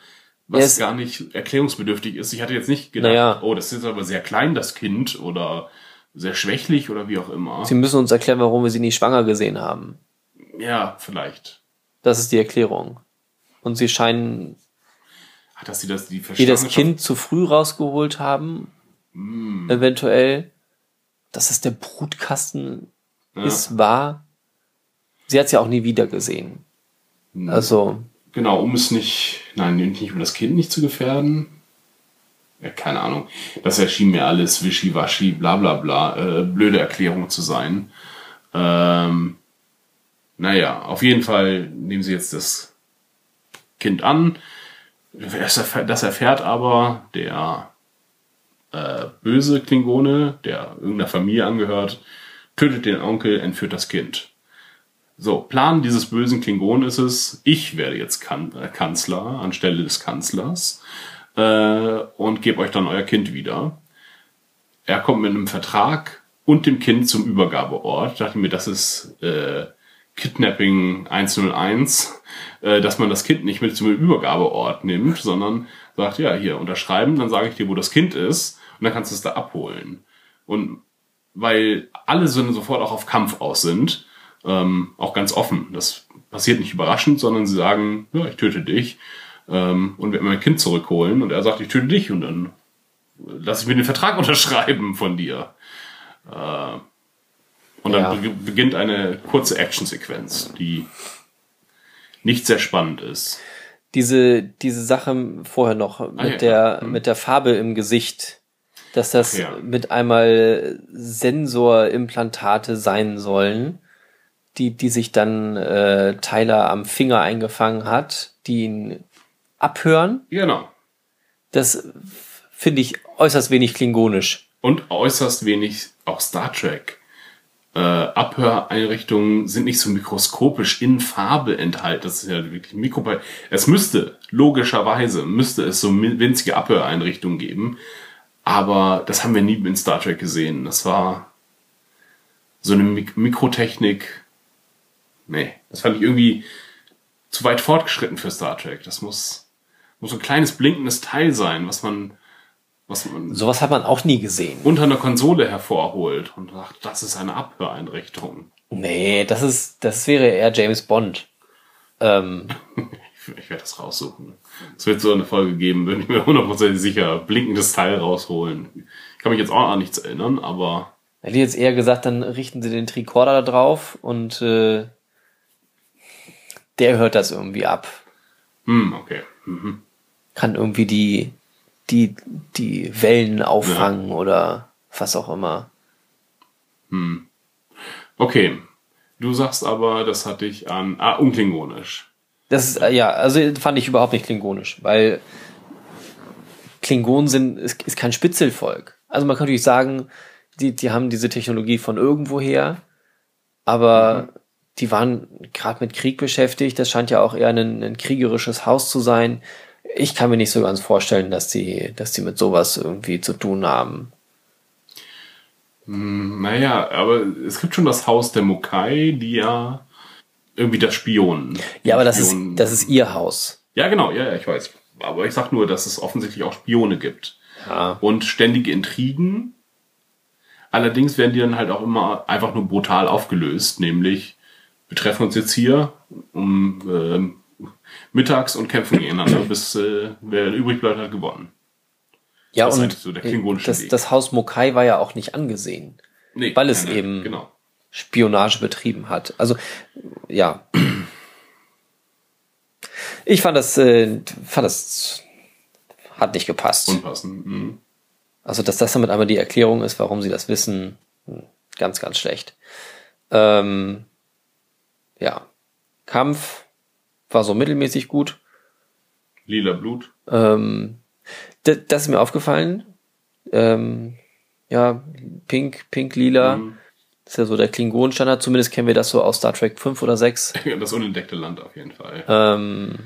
was Ja, es- gar nicht erklärungsbedürftig ist. Ich hatte jetzt nicht gedacht, Naja. oh, das ist aber sehr klein, das Kind, oder sehr schwächlich oder wie auch immer. sie müssen uns erklären, warum wir sie nicht schwanger gesehen haben. Ja, vielleicht. Das ist die Erklärung. Und sie scheinen Hat das sie das, die die das Kind zu früh rausgeholt haben, Hm. eventuell, dass es der Brutkasten Ja. ist, war. Sie hat es ja auch nie wieder gesehen. Hm. Also, Genau, um es nicht, nein, nicht um das Kind nicht zu gefährden. Ja, keine Ahnung. Das erschien mir alles wischiwaschi, bla bla bla, äh, blöde Erklärung zu sein. Ähm, naja, auf jeden Fall nehmen sie jetzt das Kind an. Das erfährt, das erfährt aber der äh, böse Klingone, der irgendeiner Familie angehört, tötet den Onkel, entführt das Kind. So, Plan dieses bösen Klingonen ist es, ich werde jetzt kan äh, Kanzler anstelle des Kanzlers äh, und gebe euch dann euer Kind wieder. Er kommt mit einem Vertrag und dem Kind zum Übergabeort. Ich dachte mir, das ist äh, Kidnapping 101, äh, dass man das Kind nicht mit zum Übergabeort nimmt, sondern sagt, ja, hier unterschreiben, dann sage ich dir, wo das Kind ist und dann kannst du es da abholen. Und weil alle so sofort auch auf Kampf aus sind, ähm, auch ganz offen. Das passiert nicht überraschend, sondern sie sagen, ja, ich töte dich ähm, und werde mein Kind zurückholen. Und er sagt, ich töte dich und dann lass ich mir den Vertrag unterschreiben von dir. Äh, und dann Ja. be beginnt eine kurze Actionsequenz, die nicht sehr spannend ist. diese, diese Sache vorher noch mit Ah, ja, der. Hm. mit der Farbe im Gesicht, dass das ja. mit einmal Sensorimplantate sein sollen, die, die sich dann äh, Tyler am Finger eingefangen hat, die ihn abhören. Genau. Das finde ich äußerst wenig klingonisch. Und äußerst wenig auch Star Trek. Äh, Abhöreinrichtungen sind nicht so mikroskopisch in Farbe enthalten. Das ist ja wirklich Mikro. Es müsste, logischerweise, müsste es so winzige Abhöreinrichtungen geben. Aber das haben wir nie in Star Trek gesehen. Das war so eine Mik Mikrotechnik. Nee, das fand ich irgendwie zu weit fortgeschritten für Star Trek. Das muss, muss so ein kleines blinkendes Teil sein, was man, was man Sowas hat man auch nie gesehen. unter einer Konsole hervorholt und sagt, das ist eine Abhöreinrichtung. Nee, das ist, das wäre eher James Bond. Ähm, Ich, ich werde das raussuchen. Es wird so eine Folge geben, bin ich mir hundertprozentig sicher, blinkendes Teil rausholen. Ich kann mich jetzt auch an nichts erinnern, aber hätte ich jetzt eher gesagt, dann richten sie den Tricorder da drauf und äh, der hört das irgendwie ab. hm, okay. Mhm. Kann irgendwie die, die, die Wellen auffangen oder was auch immer. Okay. Du sagst aber, das hat dich an. Ah, unklingonisch. Das ist, äh, ja, also fand ich überhaupt nicht klingonisch, weil Klingonen sind, ist, ist kein Spitzelvolk. Also man kann natürlich sagen, die, die haben diese Technologie von irgendwoher, aber die waren gerade mit Krieg beschäftigt. Das scheint ja auch eher ein, ein kriegerisches Haus zu sein. Ich kann mir nicht so ganz vorstellen, dass die, dass die mit sowas irgendwie zu tun haben. Naja, aber es gibt schon das Haus der Mokai, die ja irgendwie das Spion. Ja, aber das ist, Spion- das ist ihr Haus. Ja, genau, ja, ja, ich weiß. Aber ich sag nur, dass es offensichtlich auch Spione gibt. Ja. Und ständige Intrigen. Allerdings werden die dann halt auch immer einfach nur brutal aufgelöst, nämlich wir treffen uns jetzt hier um ähm, mittags und kämpfen gegeneinander, bis äh, wer übrig bleibt, hat gewonnen. Ja, Das und eigentlich so klingonische das, das Haus Mokai war ja auch nicht angesehen. Nee, Weil es nein, eben- Genau. Spionage betrieben hat. Also, ja. Ich fand das, äh, fand das hat nicht gepasst. Unpassend. Mhm. Also, dass das damit einmal die Erklärung ist, warum sie das wissen, hm, ganz, ganz schlecht. Ähm, ja. Kampf war so mittelmäßig gut. Lila Blut. Ähm, das, das ist mir aufgefallen. Ähm, ja, pink, pink, lila. Mhm. Das ist ja so der Klingonenstandard. Zumindest kennen wir das so aus Star Trek 5 oder 6. Das unentdeckte Land auf jeden Fall. Ähm,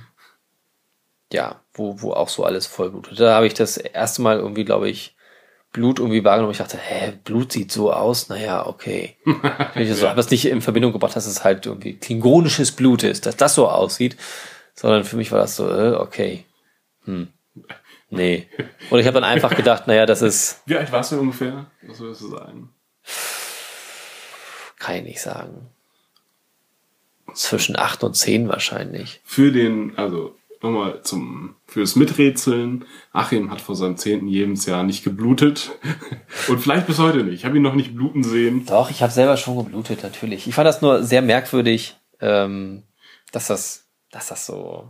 ja, wo, wo auch so alles voll blutet. Da habe ich das erste Mal irgendwie, glaube ich, Blut irgendwie wahrgenommen. Ich dachte, hä, Blut sieht so aus? Naja, okay. ich so, habe das nicht in Verbindung gebracht, dass es halt irgendwie klingonisches Blut ist, dass das so aussieht. Sondern für mich war das so, äh, okay. Hm. Nee. Und ich habe dann einfach gedacht, naja, das ist, Wie alt warst du ungefähr? Was würdest du sagen? kann ich nicht sagen. Zwischen acht und zehn wahrscheinlich. Für den, also nochmal zum, fürs Miträtseln. Achim hat vor seinem zehnten Lebensjahr nicht geblutet. Und vielleicht bis heute nicht. Ich habe ihn noch nicht bluten sehen. Doch, ich habe selber schon geblutet, natürlich. Ich fand das nur sehr merkwürdig, ähm, dass das, dass das so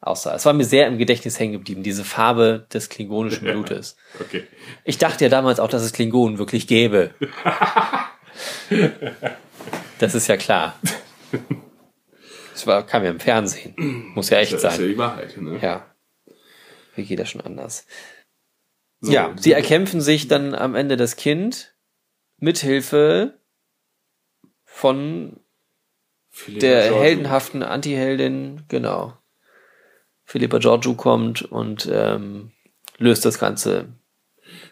aussah. Es war mir sehr im Gedächtnis hängen geblieben, diese Farbe des klingonischen Blutes. Okay. Ich dachte ja damals auch, dass es Klingonen wirklich gäbe. Das ist ja klar. Das war, kam ja im Fernsehen. Muss ja echt Das ist ja sein. die Wahrheit. Ne? Ja. Wie geht das schon anders? So, ja, sie erkämpfen sich dann am Ende das Kind mithilfe von Philippa der Georgiou. heldenhaften Antiheldin, genau. Philippa Georgiou kommt und ähm, löst das Ganze.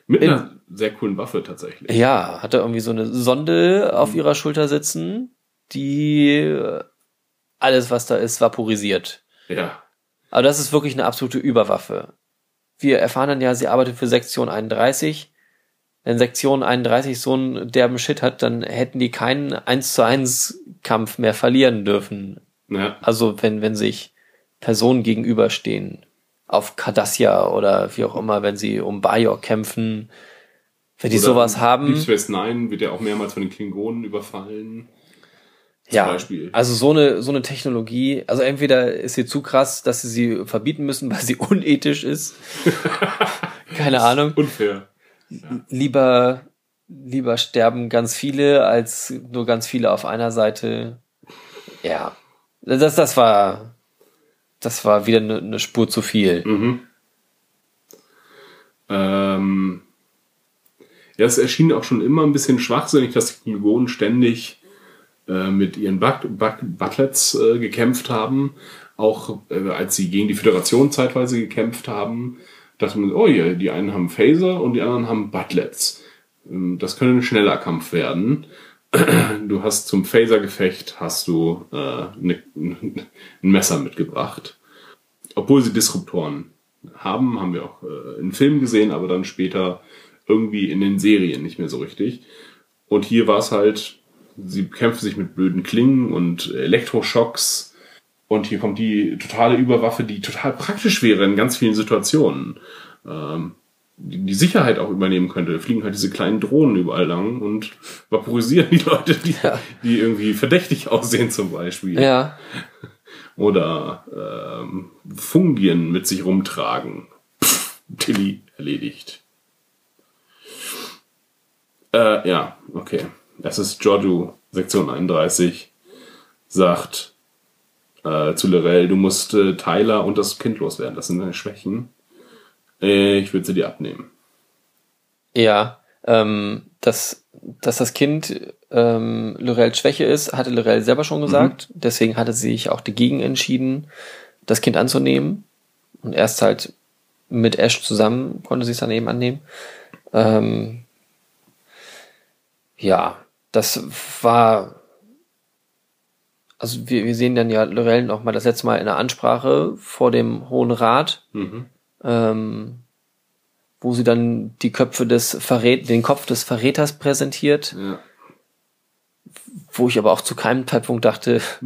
Mit einer sehr coolen Waffe tatsächlich. Ja, hat er irgendwie so eine Sonde auf ihrer Schulter sitzen, die äh, alles, was da ist, vaporisiert. Ja. Aber das ist wirklich eine absolute Überwaffe. Wir erfahren dann ja, sie arbeitet für Sektion 31. Wenn Sektion 31 so einen derben Shit hat, dann hätten die keinen 1 zu 1 Kampf mehr verlieren dürfen. Ja. Also wenn, wenn sich Personen gegenüberstehen. Auf Cardassia oder wie auch immer, wenn sie um Bajor kämpfen. Wenn die Oder sowas Deep haben. Space Nine wird ja auch mehrmals von den Klingonen überfallen. Ja, Beispiel. also so eine, so eine Technologie, also entweder ist sie zu krass, dass sie sie verbieten müssen, weil sie unethisch ist. Keine Ahnung. Unfair. Lieber, lieber sterben ganz viele als nur ganz viele auf einer Seite. Ja. Das, das war, das war wieder eine, eine Spur zu viel. Mhm. Ähm, ja, es erschien auch schon immer ein bisschen schwachsinnig, dass die Klingonen ständig äh, mit ihren Butlets äh, gekämpft haben. Auch äh, als sie gegen die Föderation zeitweise gekämpft haben, dachte man, oh ja, die einen haben Phaser und die anderen haben Butlets. Ähm, das könnte ein schneller Kampf werden. Du hast zum Phaser-Gefecht hast du äh, ne, ein Messer mitgebracht. Obwohl sie Disruptoren haben, haben wir auch äh, in Filmen gesehen, aber dann später irgendwie in den Serien nicht mehr so richtig. Und hier war es halt, sie kämpfen sich mit blöden Klingen und Elektroschocks. Und hier kommt die totale Überwaffe, die total praktisch wäre in ganz vielen Situationen. Ähm, die, die Sicherheit auch übernehmen könnte. Fliegen halt diese kleinen Drohnen überall lang und vaporisieren die Leute, die, Ja. die irgendwie verdächtig aussehen zum Beispiel Ja. oder ähm, Fungien mit sich rumtragen. Pff, Tilly erledigt. Äh, ja, okay. Das ist Giorgio, Sektion 31, sagt äh, zu Lorel, du musst äh, Tyler und das Kind loswerden. Das sind deine Schwächen. Äh, ich würde sie dir abnehmen. Ja, ähm, dass, dass das Kind ähm, Lorels Schwäche ist, hatte Lorel selber schon gesagt. Deswegen hatte sie sich auch dagegen entschieden, das Kind anzunehmen. Und erst halt mit Ash zusammen konnte sie es dann eben annehmen. Ähm, ja, das war. Also wir, wir sehen dann ja Lorel noch mal das letzte Mal in der Ansprache vor dem Hohen Rat ähm, wo sie dann die Köpfe des Verrät den Kopf des Verräters präsentiert, Ja. wo ich aber auch zu keinem Zeitpunkt dachte,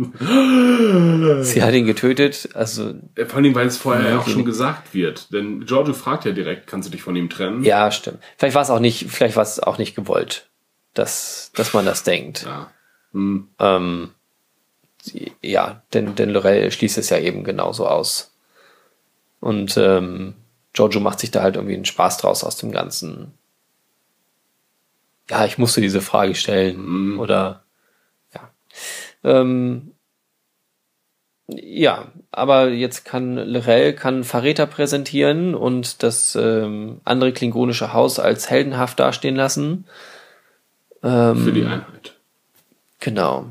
sie hat ihn getötet. Also Vor allem, weil es vorher ja auch Okay. schon gesagt wird. Denn Giorgio fragt ja direkt, kannst du dich von ihm trennen? ja, stimmt. Vielleicht war es auch nicht, vielleicht war es auch nicht gewollt, dass dass man das denkt. Ja. Hm. Ähm, ja, denn, denn Lorel schließt es ja eben genauso aus. Und ähm, Giorgio macht sich da halt irgendwie einen Spaß draus aus dem Ganzen. Ja, ich musste diese Frage stellen. Oder ja. Ähm, ja, aber jetzt kann Lorel kann Verräter präsentieren und das ähm, andere klingonische Haus als heldenhaft dastehen lassen. Für die Einheit. Genau.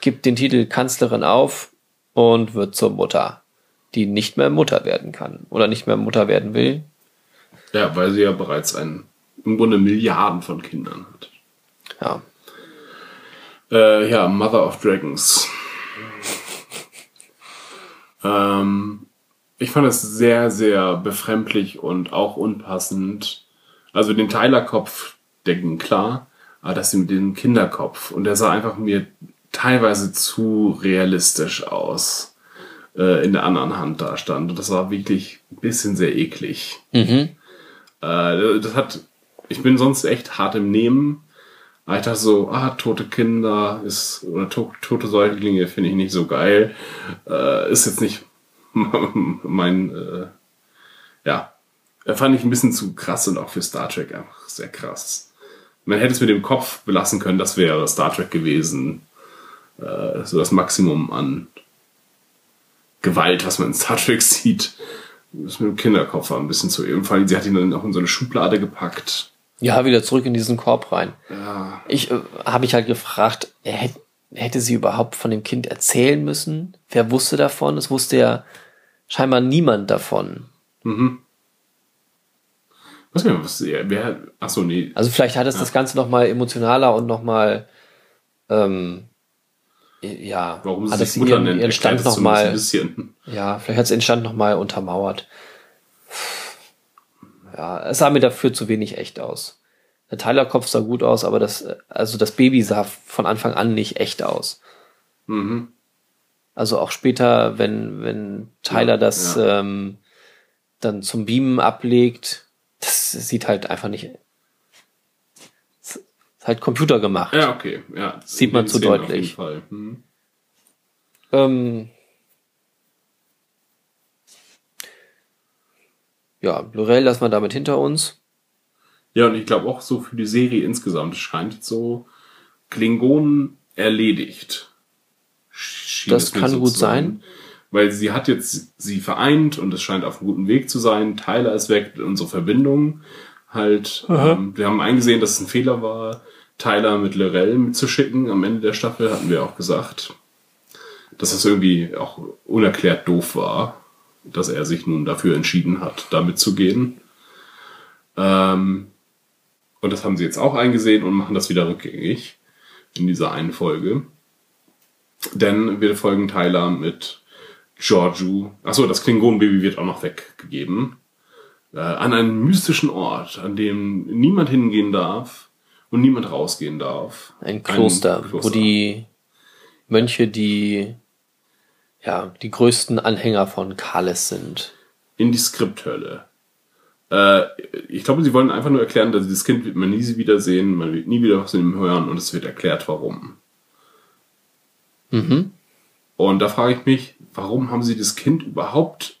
Gibt den Titel Kanzlerin auf und wird zur Mutter, die nicht mehr Mutter werden kann oder nicht mehr Mutter werden will. Ja, weil sie ja bereits ein, im Grunde Milliarden von Kindern hat. Ja. Äh, ja, Mother of Dragons. ähm, ich fand es sehr, sehr befremdlich und auch unpassend. Also den Tyler-Kopf, der ging klar, aber das mit dem Kinderkopf. Und der sah einfach mir teilweise zu realistisch aus äh, in der anderen Hand da stand. Und das war wirklich ein bisschen sehr eklig. Mhm. Äh, das hat, ich bin sonst echt hart im Nehmen. Aber ich dachte so, ah, tote Kinder ist, oder to tote Säuglinge finde ich nicht so geil. Äh, ist jetzt nicht mein, äh, ja, fand ich ein bisschen zu krass und auch für Star Trek einfach sehr krass. Man hätte es mit dem Kopf belassen können, das wäre Star Trek gewesen. Äh, so das Maximum an Gewalt, was man in Star Trek sieht. Das mit dem Kinderkopf war ein bisschen zu. Vor allem, sie hat ihn dann auch in so eine Schublade gepackt. Ja, wieder zurück in diesen Korb rein. Ja. Ich äh, habe mich halt gefragt, er hätte, hätte sie überhaupt von dem Kind erzählen müssen? Wer wusste davon? Es wusste ja scheinbar niemand davon. Was, was wer, ach so, nee. Also vielleicht hat es das Ganze noch mal emotionaler und noch mal ähm, ja, Warum sie sich Mutter ihren, nennt, ihren Stand noch mal ein bisschen. Ja, vielleicht hat es den Stand noch mal untermauert. Ja, es sah mir dafür zu wenig echt aus. Der Tyler-Kopf sah gut aus, aber das, also das Baby sah von Anfang an nicht echt aus. Mhm. Also auch später, wenn, wenn Tyler Ja, das ja. Ähm, dann zum Beamen ablegt, das sieht halt einfach nicht. Es ist halt Computer gemacht. Ja, okay. Ja, Sieht man zu Szenen deutlich. Auf jeden Fall. Mhm. Ähm, ja, Lorel lassen wir damit hinter uns. Ja, und ich glaube auch so für die Serie insgesamt scheint so Klingonen erledigt. Schien Das kann so gut sein. Weil sie hat jetzt sie vereint und es scheint auf einem guten Weg zu sein. Tyler ist weg, unsere Verbindung halt. Ähm, wir haben eingesehen, dass es ein Fehler war, Tyler mit Lorel mitzuschicken. Am Ende der Staffel hatten wir auch gesagt, dass das irgendwie auch unerklärt doof war, dass er sich nun dafür entschieden hat, damit zu gehen. Ähm, und das haben sie jetzt auch eingesehen und machen das wieder rückgängig in dieser einen Folge. Denn wir folgen Tyler mit Giorgio. Achso, das Klingonenbaby wird auch noch weggegeben. Äh, an einen mystischen Ort, an dem niemand hingehen darf und niemand rausgehen darf. Ein Kloster, wo die Mönche die, ja, die größten Anhänger von Kales sind. in die Skripthölle. Äh, ich glaube, sie wollen einfach nur erklären, dass das Kind wird man nie wiedersehen, man wird nie wieder was von ihm hören und es wird erklärt, warum. Mhm. Und da frage ich mich, warum haben sie das Kind überhaupt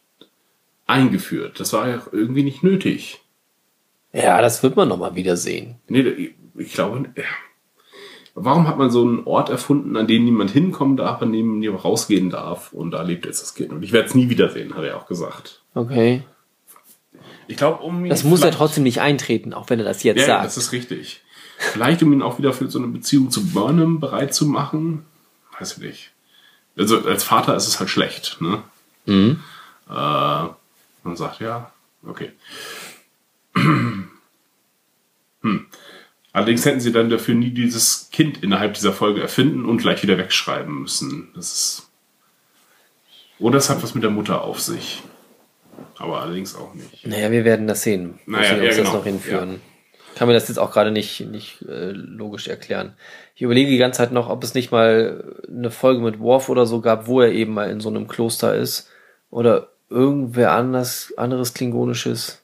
eingeführt? Das war ja irgendwie nicht nötig. Ja, das wird man noch mal wiedersehen. Nee, ich glaube, warum hat man so einen Ort erfunden, an den niemand hinkommen darf, an dem niemand rausgehen darf und da lebt jetzt das Kind. Und ich werde es nie wiedersehen, hat er auch gesagt. Okay. Ich glaube, um Das muss er trotzdem nicht eintreten, auch wenn er das jetzt ja, sagt. das ist richtig. Vielleicht, um ihn auch wieder für so eine Beziehung zu Burnham bereit zu machen. Weiß ich nicht. Also als Vater ist es halt schlecht, ne? Mhm. Äh, man sagt, ja, okay. Hm. Allerdings hätten sie dann dafür nie dieses Kind innerhalb dieser Folge erfinden und gleich wieder wegschreiben müssen. Das ist. Oder es hat was mit der Mutter auf sich. Aber allerdings auch nicht. Naja, wir werden das sehen, Naja, ja, uns genau. das noch hinführen. Kann mir das jetzt auch gerade nicht, nicht äh, logisch erklären. Ich überlege die ganze Zeit noch, ob es nicht mal eine Folge mit Worf oder so gab, wo er eben mal in so einem Kloster ist. Oder irgendwer anders, anderes Klingonisches.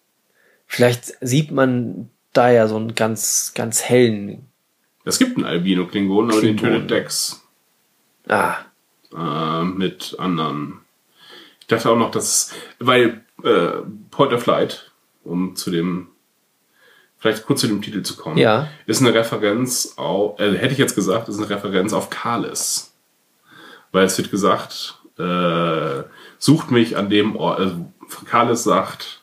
Vielleicht sieht man da ja so einen ganz, ganz hellen. Es gibt einen Albino-Klingonen, aber den tötet Dex. Ah, äh, mit anderen. Ich dachte auch noch, dass, weil äh, Point of Light, um zu dem, vielleicht kurz zu dem Titel zu kommen, Ja. ist eine Referenz auf, äh, hätte ich jetzt gesagt, ist eine Referenz auf Kalis. Weil es wird gesagt, äh, sucht mich an dem Ort, also Kalis sagt,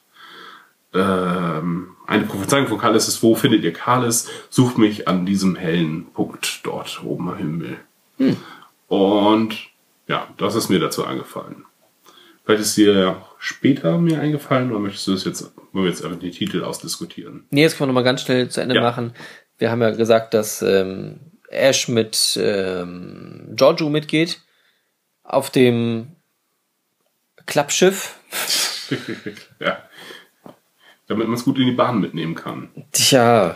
ähm, eine Prophezeiung von Kalis ist, wo findet ihr Kalis? Sucht mich an diesem hellen Punkt dort oben am Himmel. Und ja, das ist mir dazu eingefallen. Vielleicht ist auch später mir eingefallen oder möchtest du das jetzt, wollen wir jetzt einfach die Titel ausdiskutieren? Nee, jetzt können wir noch mal ganz schnell zu Ende Ja. machen. Wir haben ja gesagt, dass ähm, Ash mit ähm, Giorgio mitgeht auf dem Klappschiff. ja. Damit man es gut in die Bahn mitnehmen kann. Tja,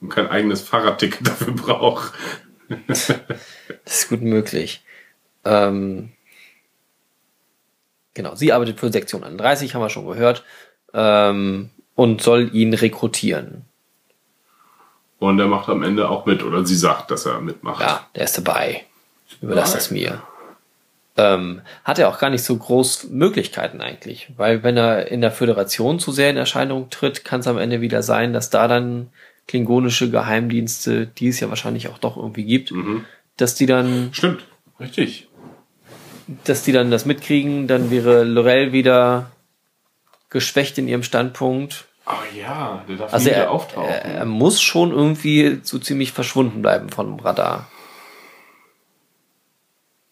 Und kein eigenes Fahrradticket dafür braucht. das ist gut möglich. Ähm, genau, sie arbeitet für Sektion 31, haben wir schon gehört, ähm, und soll ihn rekrutieren. Und er macht am Ende auch mit, oder sie sagt, dass er mitmacht. Ja, der ist dabei. Überlass das mir. Ähm, hat er auch gar nicht so groß Möglichkeiten eigentlich, weil wenn er in der Föderation zu sehr in Erscheinung tritt, kann es am Ende wieder sein, dass da dann klingonische Geheimdienste, die es ja wahrscheinlich auch doch irgendwie gibt, dass die dann, Stimmt, richtig. Dass die dann das mitkriegen, dann wäre Lorel wieder geschwächt in ihrem Standpunkt. Aber ja, der darf Also er, auftauchen. er, er muss schon irgendwie so ziemlich verschwunden bleiben vom Radar.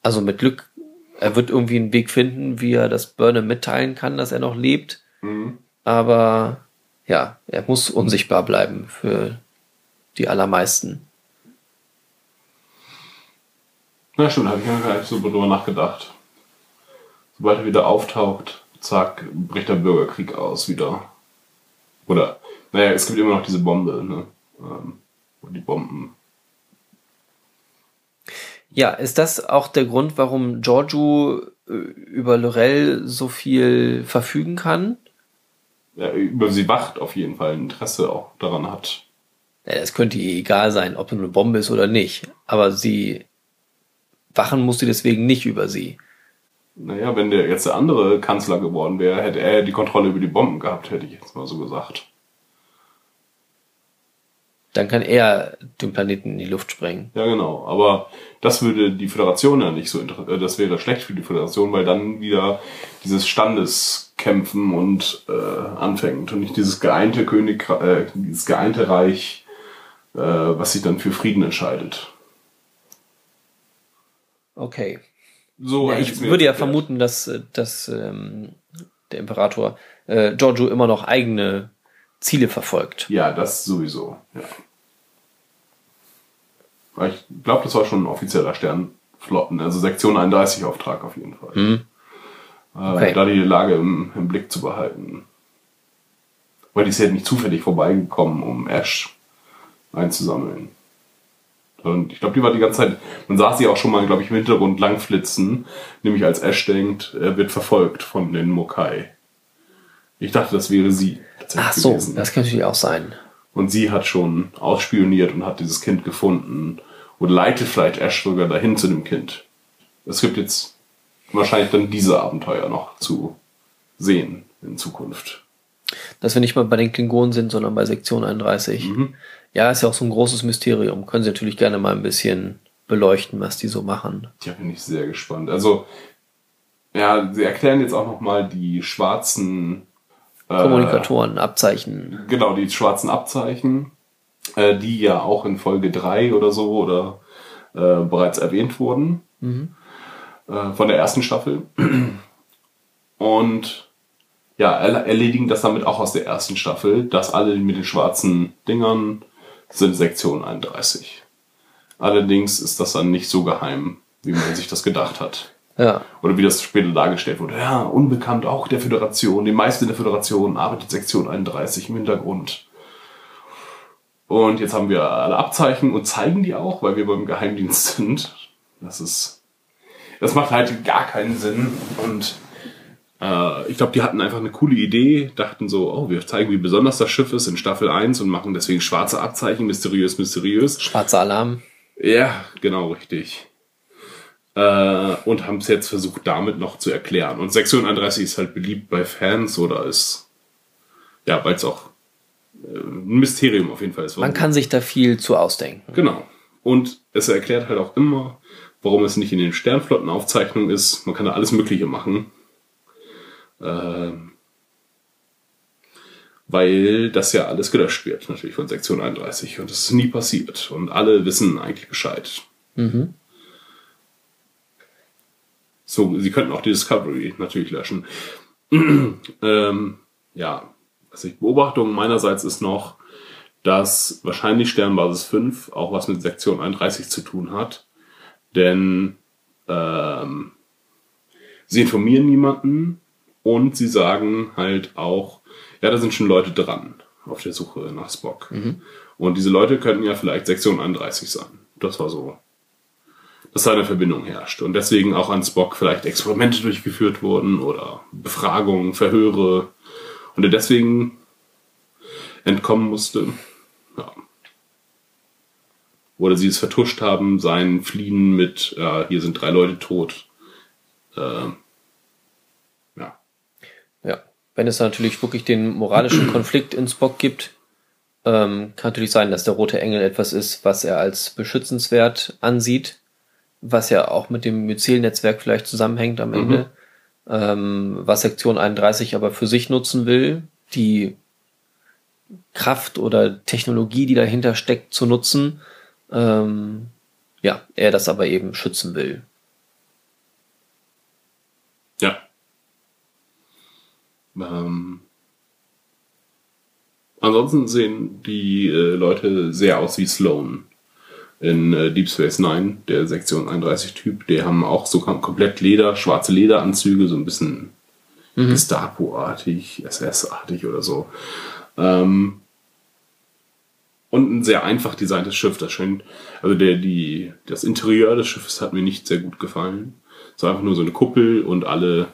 Also mit Glück, er wird irgendwie einen Weg finden, wie er das Burnham mitteilen kann, dass er noch lebt. Aber ja, er muss unsichtbar bleiben für die allermeisten. Na stimmt, habe ich mir gar nicht so drüber nachgedacht. Sobald er wieder auftaucht, zack, bricht der Bürgerkrieg aus wieder. Oder, naja, es gibt immer noch diese Bombe, ne? Ähm, die Bomben. Ja, ist das auch der Grund, warum Giorgio äh, über Lorel so viel verfügen kann? Ja, über sie wacht auf jeden Fall ein Interesse auch daran hat. Ja, es könnte ihr egal sein, ob es eine Bombe ist oder nicht. Aber sie wachen muss sie deswegen nicht über sie. Naja, wenn der jetzt der andere Kanzler geworden wäre, hätte er die Kontrolle über die Bomben gehabt, hätte ich jetzt mal so gesagt. Dann kann er den Planeten in die Luft sprengen. Ja, genau. Aber das würde die Föderation ja nicht so inter- äh, das wäre schlecht für die Föderation, weil dann wieder dieses Standeskämpfen und äh, anfängt und nicht dieses geeinte König, äh, dieses geeinte Reich, äh, was sich dann für Frieden entscheidet. Okay. So, Ja, ich würde ja vermuten, dass, äh, dass ähm, der Imperator äh, Giorgio immer noch eigene Ziele verfolgt. Ja, das sowieso. Ja. Ich glaube, das war schon ein offizieller Sternflotten, also Sektion 31 Auftrag auf jeden Fall. Äh, Okay. Da die Lage im, im Blick zu behalten. Weil die ist ja nicht zufällig vorbeigekommen, um Ash einzusammeln. Und ich glaube, die war die ganze Zeit, man sah sie auch schon mal, glaube ich, im Hintergrund langflitzen, nämlich als Ash denkt, er wird verfolgt von den Mokai. Ich dachte, das wäre sie. Ach so, gewesen. das kann natürlich auch sein. Und sie hat schon ausspioniert und hat dieses Kind gefunden. Und leitet vielleicht Ash sogar dahin zu dem Kind. Es gibt jetzt wahrscheinlich dann diese Abenteuer noch zu sehen in Zukunft. Dass wir nicht mal bei den Klingonen sind, sondern bei Sektion 31. Ja, ist ja auch so ein großes Mysterium. Können Sie natürlich gerne mal ein bisschen beleuchten, was die so machen. Tja, bin ich sehr gespannt. Also, ja, sie erklären jetzt auch nochmal die schwarzen äh, Kommunikatoren, Abzeichen. Genau, die schwarzen Abzeichen, äh, die ja auch in Folge 3 oder so oder äh, bereits erwähnt wurden. Äh, von der ersten Staffel. Und ja, er- erledigen das damit auch aus der ersten Staffel, dass alle mit den schwarzen Dingern sind Sektion 31. Allerdings ist das dann nicht so geheim, wie man sich das gedacht hat. Ja. Oder wie das später dargestellt wurde. Ja, unbekannt auch der Föderation. Die meisten der Föderation arbeitet Sektion 31 im Hintergrund. Und jetzt haben wir alle Abzeichen und zeigen die auch, weil wir beim Geheimdienst sind. Das ist, das macht halt gar keinen Sinn. Und äh, ich glaube, die hatten einfach eine coole Idee, dachten so, oh, wir zeigen, wie besonders das Schiff ist in Staffel 1 und machen deswegen schwarze Abzeichen, mysteriös, mysteriös. Schwarzer Alarm. Ja, genau, richtig. Äh, und haben es jetzt versucht, damit noch zu erklären. Und Sektion 31 ist halt beliebt bei Fans oder ist, ja, weil es auch äh, ein Mysterium auf jeden Fall ist. Man kann sich da viel zu ausdenken. Genau. Und es erklärt halt auch immer, warum es nicht in den Sternflottenaufzeichnungen ist. Man kann da alles Mögliche machen. Ähm, weil das ja alles gelöscht wird, natürlich von Sektion 31. Und das ist nie passiert. Und alle wissen eigentlich Bescheid. Mhm. So, sie könnten auch die Discovery natürlich löschen. ähm, ja, also ich, Beobachtung meinerseits ist noch, dass wahrscheinlich Sternbasis 5 auch was mit Sektion 31 zu tun hat. Denn ähm, sie informieren niemanden und sie sagen halt auch, ja, da sind schon Leute dran auf der Suche nach Spock. Und diese Leute könnten ja vielleicht Sektion 31 sein. Das war so, dass da eine Verbindung herrscht. Und deswegen auch an Spock vielleicht Experimente durchgeführt wurden oder Befragungen, Verhöre. Und er deswegen entkommen musste. Ja. Oder sie es vertuscht haben, sein Fliehen mit, äh, hier sind drei Leute tot. Äh, ja. Ja. Wenn es natürlich wirklich den moralischen Konflikt in Spock gibt, ähm, kann natürlich sein, dass der rote Engel etwas ist, was er als beschützenswert ansieht, was ja auch mit dem Myzel-Netzwerk vielleicht zusammenhängt am Ende, ähm, was Sektion 31 aber für sich nutzen will, die Kraft oder Technologie, die dahinter steckt, zu nutzen. Ähm, ja, er das aber eben schützen will. Ja. Ähm, ansonsten sehen die äh, Leute sehr aus wie Sloan in äh, Deep Space Nine, der Sektion 31 Typ. Die haben auch so kom komplett Leder, schwarze Lederanzüge, so ein bisschen Gestapo-artig, SS-artig oder so. Ähm, und ein sehr einfach designtes Schiff. Das scheint, also der, die, das Interieur des Schiffes hat mir nicht sehr gut gefallen. Es war einfach nur so eine Kuppel und alle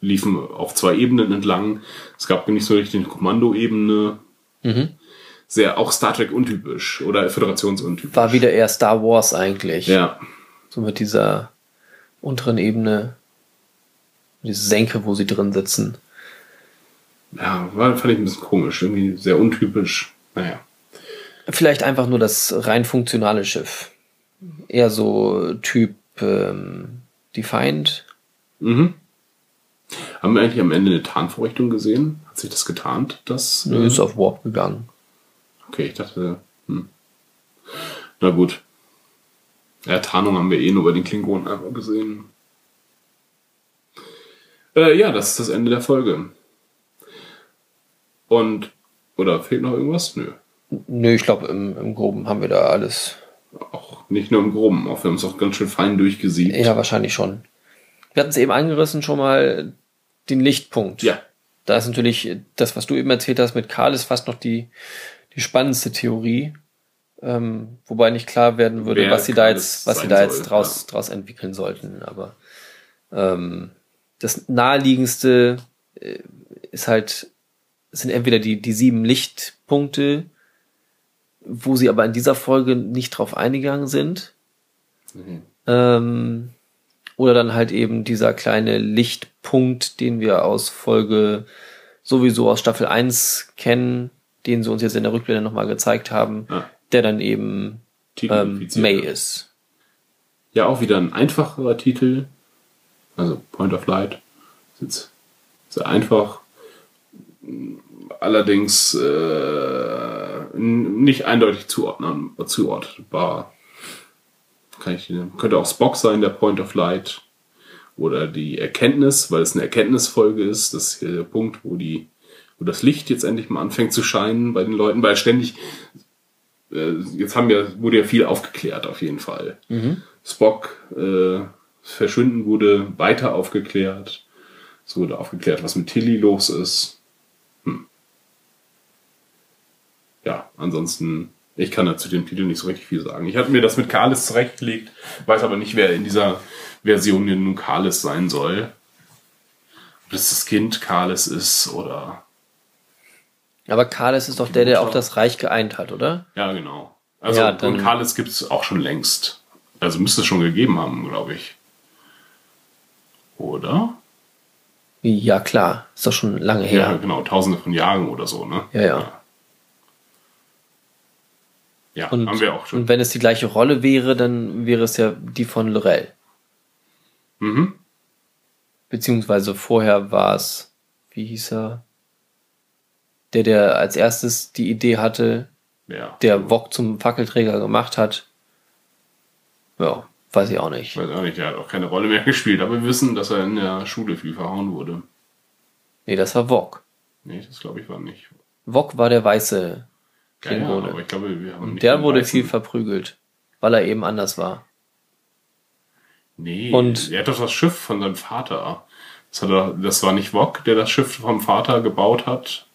liefen auf zwei Ebenen entlang. Es gab nicht so richtig eine Kommandoebene. Sehr auch Star Trek untypisch oder Föderationsuntypisch. War wieder eher Star Wars eigentlich. Ja, So mit dieser unteren Ebene, diese Senke, wo sie drin sitzen. ja, war, fand ich ein bisschen komisch, irgendwie sehr untypisch. Naja. Vielleicht einfach nur das rein funktionale Schiff. Eher so Typ ähm, Defiant. Mhm. Haben wir eigentlich am Ende eine Tarnvorrichtung gesehen? Hat sich das getarnt? Das, Nö, ist auf Warp gegangen. Okay, ich dachte, hm. Na gut. Ja, Tarnung haben wir eh nur bei den Klingonen einfach gesehen. Äh, ja, das ist das Ende der Folge. Und, oder fehlt noch irgendwas? Nö. Nö, ich glaube, im, im Groben haben wir da alles. Auch nicht nur im Groben, auch wir haben es auch ganz schön fein durchgesiebt. Ja, wahrscheinlich schon. Wir hatten es eben angerissen schon mal, den Lichtpunkt. Ja. Da ist natürlich das, was du eben erzählt hast mit Karl, ist fast noch die, die spannendste Theorie. Ähm, wobei nicht klar werden würde, Wer was sie da jetzt, was sie da jetzt soll, draus, ja. draus entwickeln sollten. Aber ähm, das naheliegendste äh, ist halt, sind entweder die, die sieben Lichtpunkte, wo sie aber in dieser Folge nicht drauf eingegangen sind. Mhm. Ähm, oder dann halt eben dieser kleine Lichtpunkt, den wir aus Folge sowieso aus Staffel 1 kennen, den sie uns jetzt in der Rückblende nochmal gezeigt haben, Ja. der dann eben ähm. May ist. Ja, auch wieder ein einfacherer Titel. Also Point of Light. Ist jetzt sehr einfach. Allerdings äh, nicht eindeutig zuordnen, zuordnbar. Kann ich, könnte auch Spock sein, der Point of Light. Oder die Erkenntnis, weil es eine Erkenntnisfolge ist. Das ist hier der Punkt, wo die, wo das Licht jetzt endlich mal anfängt zu scheinen bei den Leuten, weil ständig äh, jetzt haben wir, wurde ja viel aufgeklärt auf jeden Fall. Spock äh, Verschwinden wurde weiter aufgeklärt. Es wurde aufgeklärt, was mit Tilly los ist. Hm. Ja, ansonsten, ich kann da zu dem Titel nicht so richtig viel sagen. Ich hatte mir das mit Kalis zurechtgelegt, weiß aber nicht, wer in dieser Version hier nun Kalis sein soll. Ob das das Kind Kalis ist oder Aber Kalis ist doch der, der auch das Reich geeint hat, oder? Ja, genau. Also Ja, dann- und Kalis gibt es auch schon längst. Also müsste es schon gegeben haben, glaube ich. Oder? Ja, klar. Ist doch schon lange Ja, her. genau, tausende von Jahren oder so, ne? Ja, ja. Ja, Und, haben wir auch schon. und wenn es die gleiche Rolle wäre, dann wäre es ja die von Lorel. Mhm. Beziehungsweise vorher war es, wie hieß er? Der, der als erstes die Idee hatte, Ja. der Wok zum Fackelträger gemacht hat. Ja, weiß ich auch nicht. Ich weiß auch nicht, der hat auch keine Rolle mehr gespielt, aber wir wissen, dass er in der Schule viel verhauen wurde. Nee, das war Wok. Nee, das glaube ich war nicht. Wok war der weiße Ja, ja, ich glaube, Und der wurde weißen- viel verprügelt, weil er eben anders war. Nee, Und- er hat doch das Schiff von seinem Vater. Das, hat er, das war nicht Wok, der das Schiff vom Vater gebaut hat,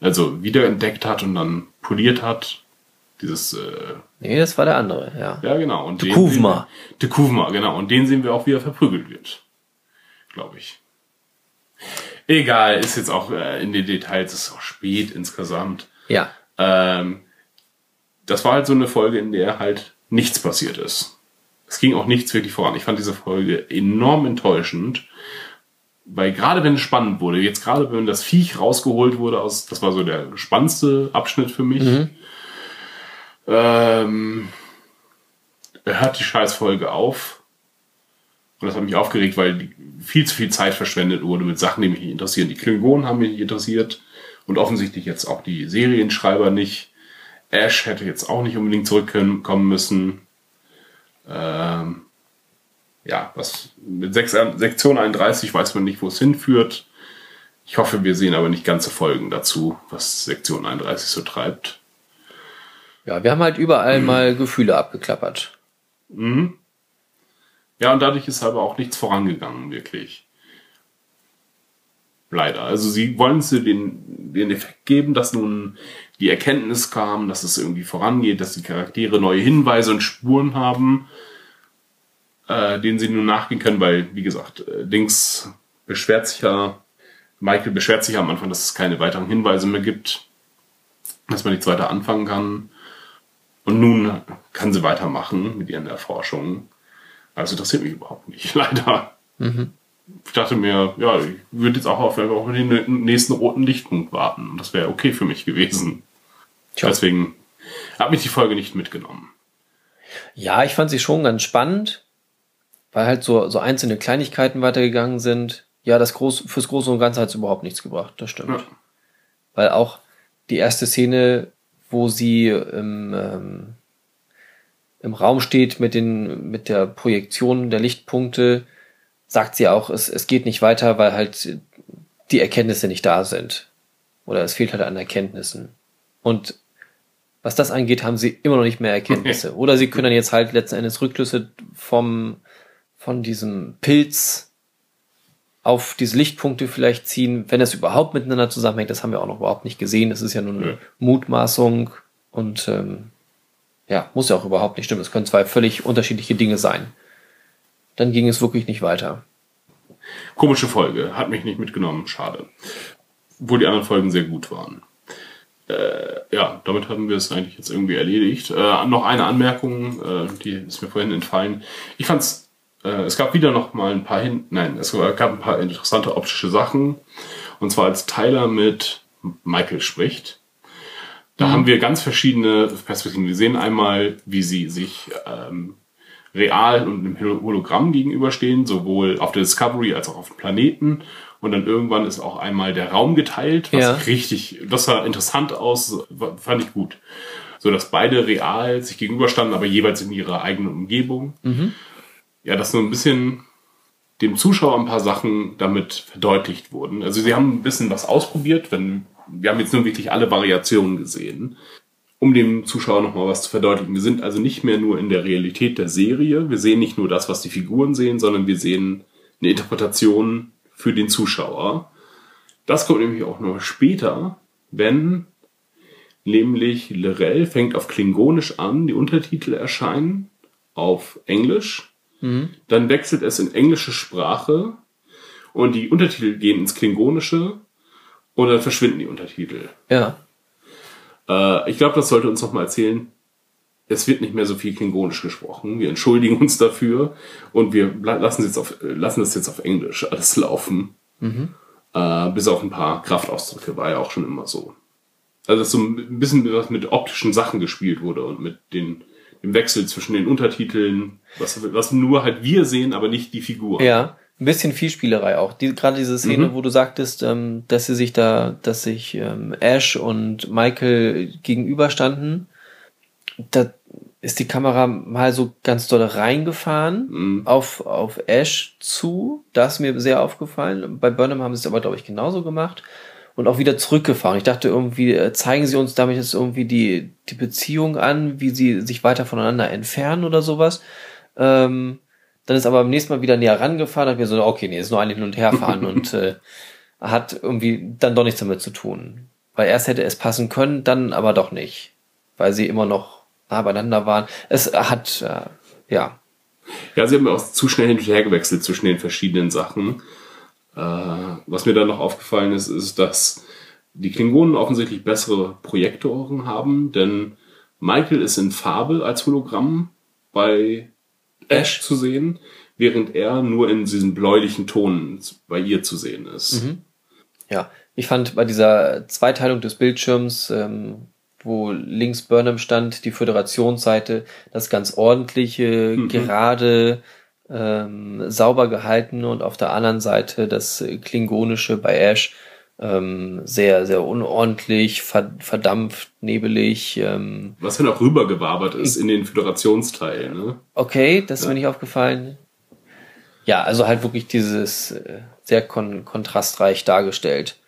also wiederentdeckt hat und dann poliert hat. Dieses, äh, Nee, das war der andere, ja. ja genau. Und den Kuvma. De Kuvma, genau. Und den sehen wir auch, wie er verprügelt wird. Glaube ich. Egal, ist jetzt auch äh, in den Details, ist auch spät insgesamt. Ja. Ähm, das war halt so eine Folge, in der halt nichts passiert ist. Es ging auch nichts wirklich voran. Ich fand diese Folge enorm enttäuschend, weil gerade wenn es spannend wurde, jetzt gerade wenn das Viech rausgeholt wurde aus, das war so der spannendste Abschnitt für mich, ähm, hört die Scheißfolge auf. Und das hat mich aufgeregt, weil viel zu viel Zeit verschwendet wurde mit Sachen, die mich nicht interessieren. Die Klingonen haben mich nicht interessiert und offensichtlich jetzt auch die Serienschreiber nicht. Ash hätte jetzt auch nicht unbedingt zurückkommen müssen. Ähm, ja, was mit Sek- Sektion 31 weiß man nicht, wo es hinführt. Ich hoffe, wir sehen aber nicht ganze Folgen dazu, was Sektion 31 so treibt. Ja, wir haben halt überall mal Gefühle abgeklappert. Ja, und dadurch ist aber auch nichts vorangegangen, wirklich. Leider. Also sie wollen sie den, den Effekt geben, dass nun die Erkenntnis kam, dass es irgendwie vorangeht, dass die Charaktere neue Hinweise und Spuren haben, äh, denen sie nun nachgehen können, weil, wie gesagt, äh, Dings beschwert sich ja, Michael beschwert sich ja am Anfang, dass es keine weiteren Hinweise mehr gibt, dass man nichts weiter anfangen kann. Und nun kann sie weitermachen mit ihren Erforschungen. Also interessiert mich überhaupt nicht, leider. Ich dachte mir, ja, ich würde jetzt auch auf, auf den nächsten roten Lichtpunkt warten. Und das wäre okay für mich gewesen. Tja. Deswegen hat mich die Folge nicht mitgenommen. Ja, ich fand sie schon ganz spannend, weil halt so, so einzelne Kleinigkeiten weitergegangen sind. Ja, das Groß, fürs Große und Ganze hat es überhaupt nichts gebracht, das stimmt. Ja. Weil auch die erste Szene, wo sie im, ähm, im Raum steht mit, den, mit der Projektion der Lichtpunkte, sagt sie auch, es, es geht nicht weiter, weil halt die Erkenntnisse nicht da sind. Oder es fehlt halt an Erkenntnissen. Und was das angeht, haben sie immer noch nicht mehr Erkenntnisse. Oder sie können dann jetzt halt letzten Endes Rückschlüsse vom, von diesem Pilz auf diese Lichtpunkte vielleicht ziehen, wenn es überhaupt miteinander zusammenhängt. Das haben wir auch noch überhaupt nicht gesehen. Das ist ja nur eine Ja. Mutmaßung und ähm, ja, muss ja auch überhaupt nicht stimmen. Es können zwei völlig unterschiedliche Dinge sein. Dann ging es wirklich nicht weiter. Komische Folge, hat mich nicht mitgenommen, schade. Obwohl die anderen Folgen sehr gut waren. Äh, ja, damit haben wir es eigentlich jetzt irgendwie erledigt. Äh, noch eine Anmerkung, äh, die ist mir vorhin entfallen. Ich fand's, äh, es gab wieder noch mal ein paar hin, nein, es gab ein paar interessante optische Sachen. Und zwar als Tyler mit Michael spricht. Da haben wir ganz verschiedene Perspektiven. Wir sehen einmal, wie sie sich ähm, real und Holo- Hologramm gegenüberstehen, sowohl auf der Discovery als auch auf dem Planeten. Und dann irgendwann ist auch einmal der Raum geteilt, was Ja. richtig, das sah interessant aus, fand ich gut. So dass beide real sich gegenüberstanden, aber jeweils in ihrer eigenen Umgebung. Ja, dass so ein bisschen dem Zuschauer ein paar Sachen damit verdeutlicht wurden. Also sie haben ein bisschen was ausprobiert, wenn, wir haben jetzt nur wirklich alle Variationen gesehen um dem Zuschauer nochmal was zu verdeutlichen. Wir sind also nicht mehr nur in der Realität der Serie. Wir sehen nicht nur das, was die Figuren sehen, sondern wir sehen eine Interpretation für den Zuschauer. Das kommt nämlich auch noch später, wenn nämlich Lorel fängt auf Klingonisch an, die Untertitel erscheinen auf Englisch. Dann wechselt es in englische Sprache und die Untertitel gehen ins Klingonische und dann verschwinden die Untertitel. Ja. Äh, ich glaube, das sollte uns noch mal erzählen, es wird nicht mehr so viel Klingonisch gesprochen. Wir entschuldigen uns dafür und wir lassen, jetzt auf, lassen das jetzt auf Englisch alles laufen. Äh, bis auf ein paar Kraftausdrücke war ja auch schon immer so. Also dass so ein bisschen was mit optischen Sachen gespielt wurde und mit den, dem Wechsel zwischen den Untertiteln, was, was nur halt wir sehen, aber nicht die Figur. Ja, ein bisschen Vielspielerei auch. Die, gerade diese Szene, Mhm. wo du sagtest, ähm, dass sie sich da, dass sich ähm, Ash und Michael gegenüberstanden, da ist die Kamera mal so ganz doll reingefahren Mhm. auf, auf Ash zu. Das ist mir sehr aufgefallen. Bei Burnham haben sie es aber, glaube ich, genauso gemacht. Und auch wieder zurückgefahren. Ich dachte irgendwie, äh, zeigen sie uns damit jetzt irgendwie die, die Beziehung an, wie sie sich weiter voneinander entfernen oder sowas. Ähm, dann ist aber am nächsten Mal wieder näher rangefahren, hat mir so, okay, nee, ist nur ein Hin- und Herfahren und äh, hat irgendwie dann doch nichts damit zu tun. Weil erst hätte es passen können, dann aber doch nicht. Weil sie immer noch nah beieinander waren. Es hat, äh, ja, Ja, sie haben auch zu schnell hin und her gewechselt zwischen den verschiedenen Sachen. Äh, was mir dann noch aufgefallen ist, ist, dass die Klingonen offensichtlich bessere Projektoren haben, denn Michael ist in Farbe als Hologramm bei Ash zu sehen, während er nur in diesen bläulichen Ton bei ihr zu sehen ist. Ja, ich fand bei dieser Zweiteilung des Bildschirms, ähm, wo links Burnham stand, die Föderationsseite, das ganz ordentliche, gerade, ähm, sauber gehalten und auf der anderen Seite das klingonische bei Ash ähm, sehr, sehr unordentlich, ver verdampft, nebelig. Ähm, Was ja noch rübergewabert ist in den Föderationsteil. Ne? okay, das ist mir nicht aufgefallen. Ja, also halt wirklich dieses äh, sehr kon kontrastreich dargestellt.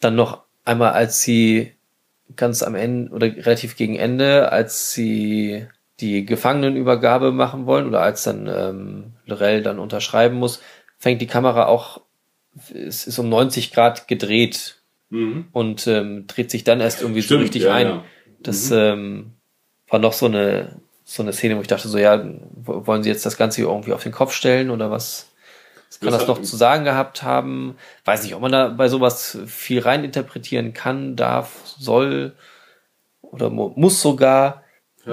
Dann noch einmal, als sie ganz am Ende oder relativ gegen Ende, als sie die Gefangenenübergabe machen wollen oder als dann ähm, Lorel dann unterschreiben muss, fängt die Kamera auch, es ist um 90 Grad gedreht und ähm, dreht sich dann erst irgendwie so Stimmt, richtig ja, ein. ja. Das ähm, war noch so eine so eine Szene, wo ich dachte so, ja, wo- wollen sie jetzt das Ganze irgendwie auf den Kopf stellen oder was? Kann das hat- noch zu sagen gehabt haben? Weiß nicht, ob man da bei sowas viel rein interpretieren kann, darf, soll oder mu muss sogar.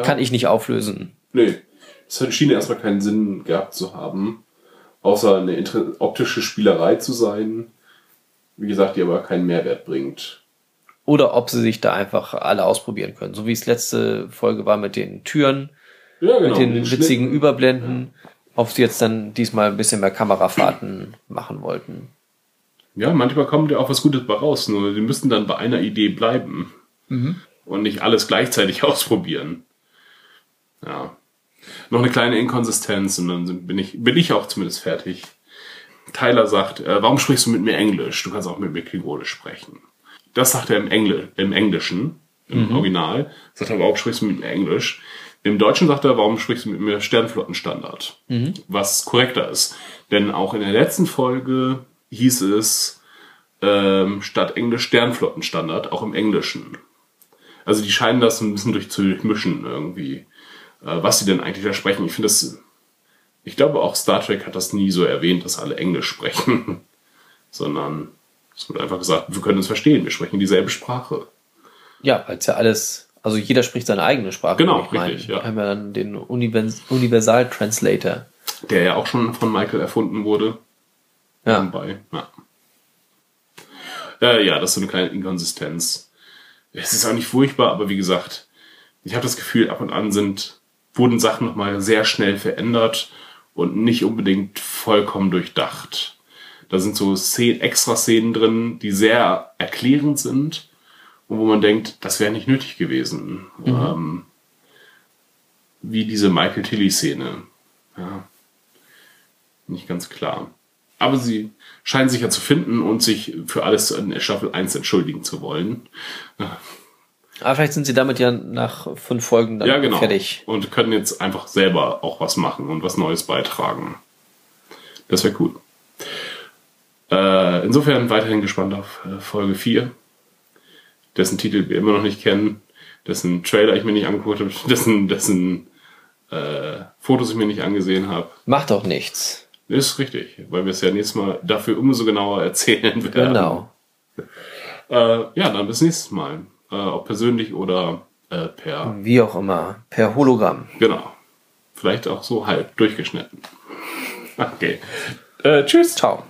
Kann ich nicht auflösen. Nee, es schien erstmal keinen Sinn gehabt zu haben, außer eine optische Spielerei zu sein, wie gesagt, die aber keinen Mehrwert bringt. Oder ob sie sich da einfach alle ausprobieren können. So wie es letzte Folge war mit den Türen, Ja, genau. mit den den witzigen Schnitten. Überblenden. Ob sie jetzt dann diesmal ein bisschen mehr Kamerafahrten machen wollten. Ja, manchmal kommt ja auch was Gutes bei raus, nur die müssten dann bei einer Idee bleiben und nicht alles gleichzeitig ausprobieren. Ja. Noch eine kleine Inkonsistenz und dann bin, ich, bin ich auch zumindest fertig. Tyler sagt, äh, warum sprichst du mit mir Englisch? Du kannst auch mit mir Klingonisch sprechen. Das sagt er im, Engl im Englischen, im Original. Sagt er, warum sprichst du mit mir Englisch? Im Deutschen sagt er, warum sprichst du mit mir Sternflottenstandard? Was korrekter ist. Denn auch in der letzten Folge hieß es ähm, statt Englisch Sternflottenstandard, auch im Englischen. Also die scheinen das ein bisschen durch zu durchmischen irgendwie, was sie denn eigentlich da sprechen. Ich finde das, ich glaube auch Star Trek hat das nie so erwähnt, dass alle Englisch sprechen, sondern es wird einfach gesagt, wir können uns verstehen, wir sprechen dieselbe Sprache. Ja, weil es ja alles, also jeder spricht seine eigene Sprache. Genau, richtig, ja. Wir haben ja dann den Univers Universal Translator. Der ja auch schon von Michael erfunden wurde. Ja. Nebenbei, ja. Äh, ja, das ist so eine kleine Inkonsistenz. Es ist auch nicht furchtbar, aber wie gesagt, ich habe das Gefühl, ab und an sind, wurden Sachen nochmal sehr schnell verändert und nicht unbedingt vollkommen durchdacht. Da sind so Szenen, extra Szenen drin, die sehr erklärend sind und wo man denkt, das wäre nicht nötig gewesen. Ähm, wie diese Michael Tilly-Szene. Ja. Nicht ganz klar. Aber sie scheinen sich ja zu finden und sich für alles in Staffel 1 entschuldigen zu wollen. Aber vielleicht sind sie damit ja nach fünf Folgen dann ja, genau. fertig. Und können jetzt einfach selber auch was machen und was Neues beitragen. Das wäre cool. Äh, insofern weiterhin gespannt auf äh, Folge 4, dessen Titel wir immer noch nicht kennen, dessen Trailer ich mir nicht angeguckt habe, dessen, dessen äh, Fotos ich mir nicht angesehen habe. Macht doch nichts. Ist richtig, weil wir es ja nächstes Mal dafür umso genauer erzählen werden. Genau. Äh, ja, dann bis nächstes Mal. Äh, ob persönlich oder Äh, per, Wie auch immer. Per Hologramm. genau. Vielleicht auch so halb durchgeschnitten. Okay. Äh, tschüss. Ciao.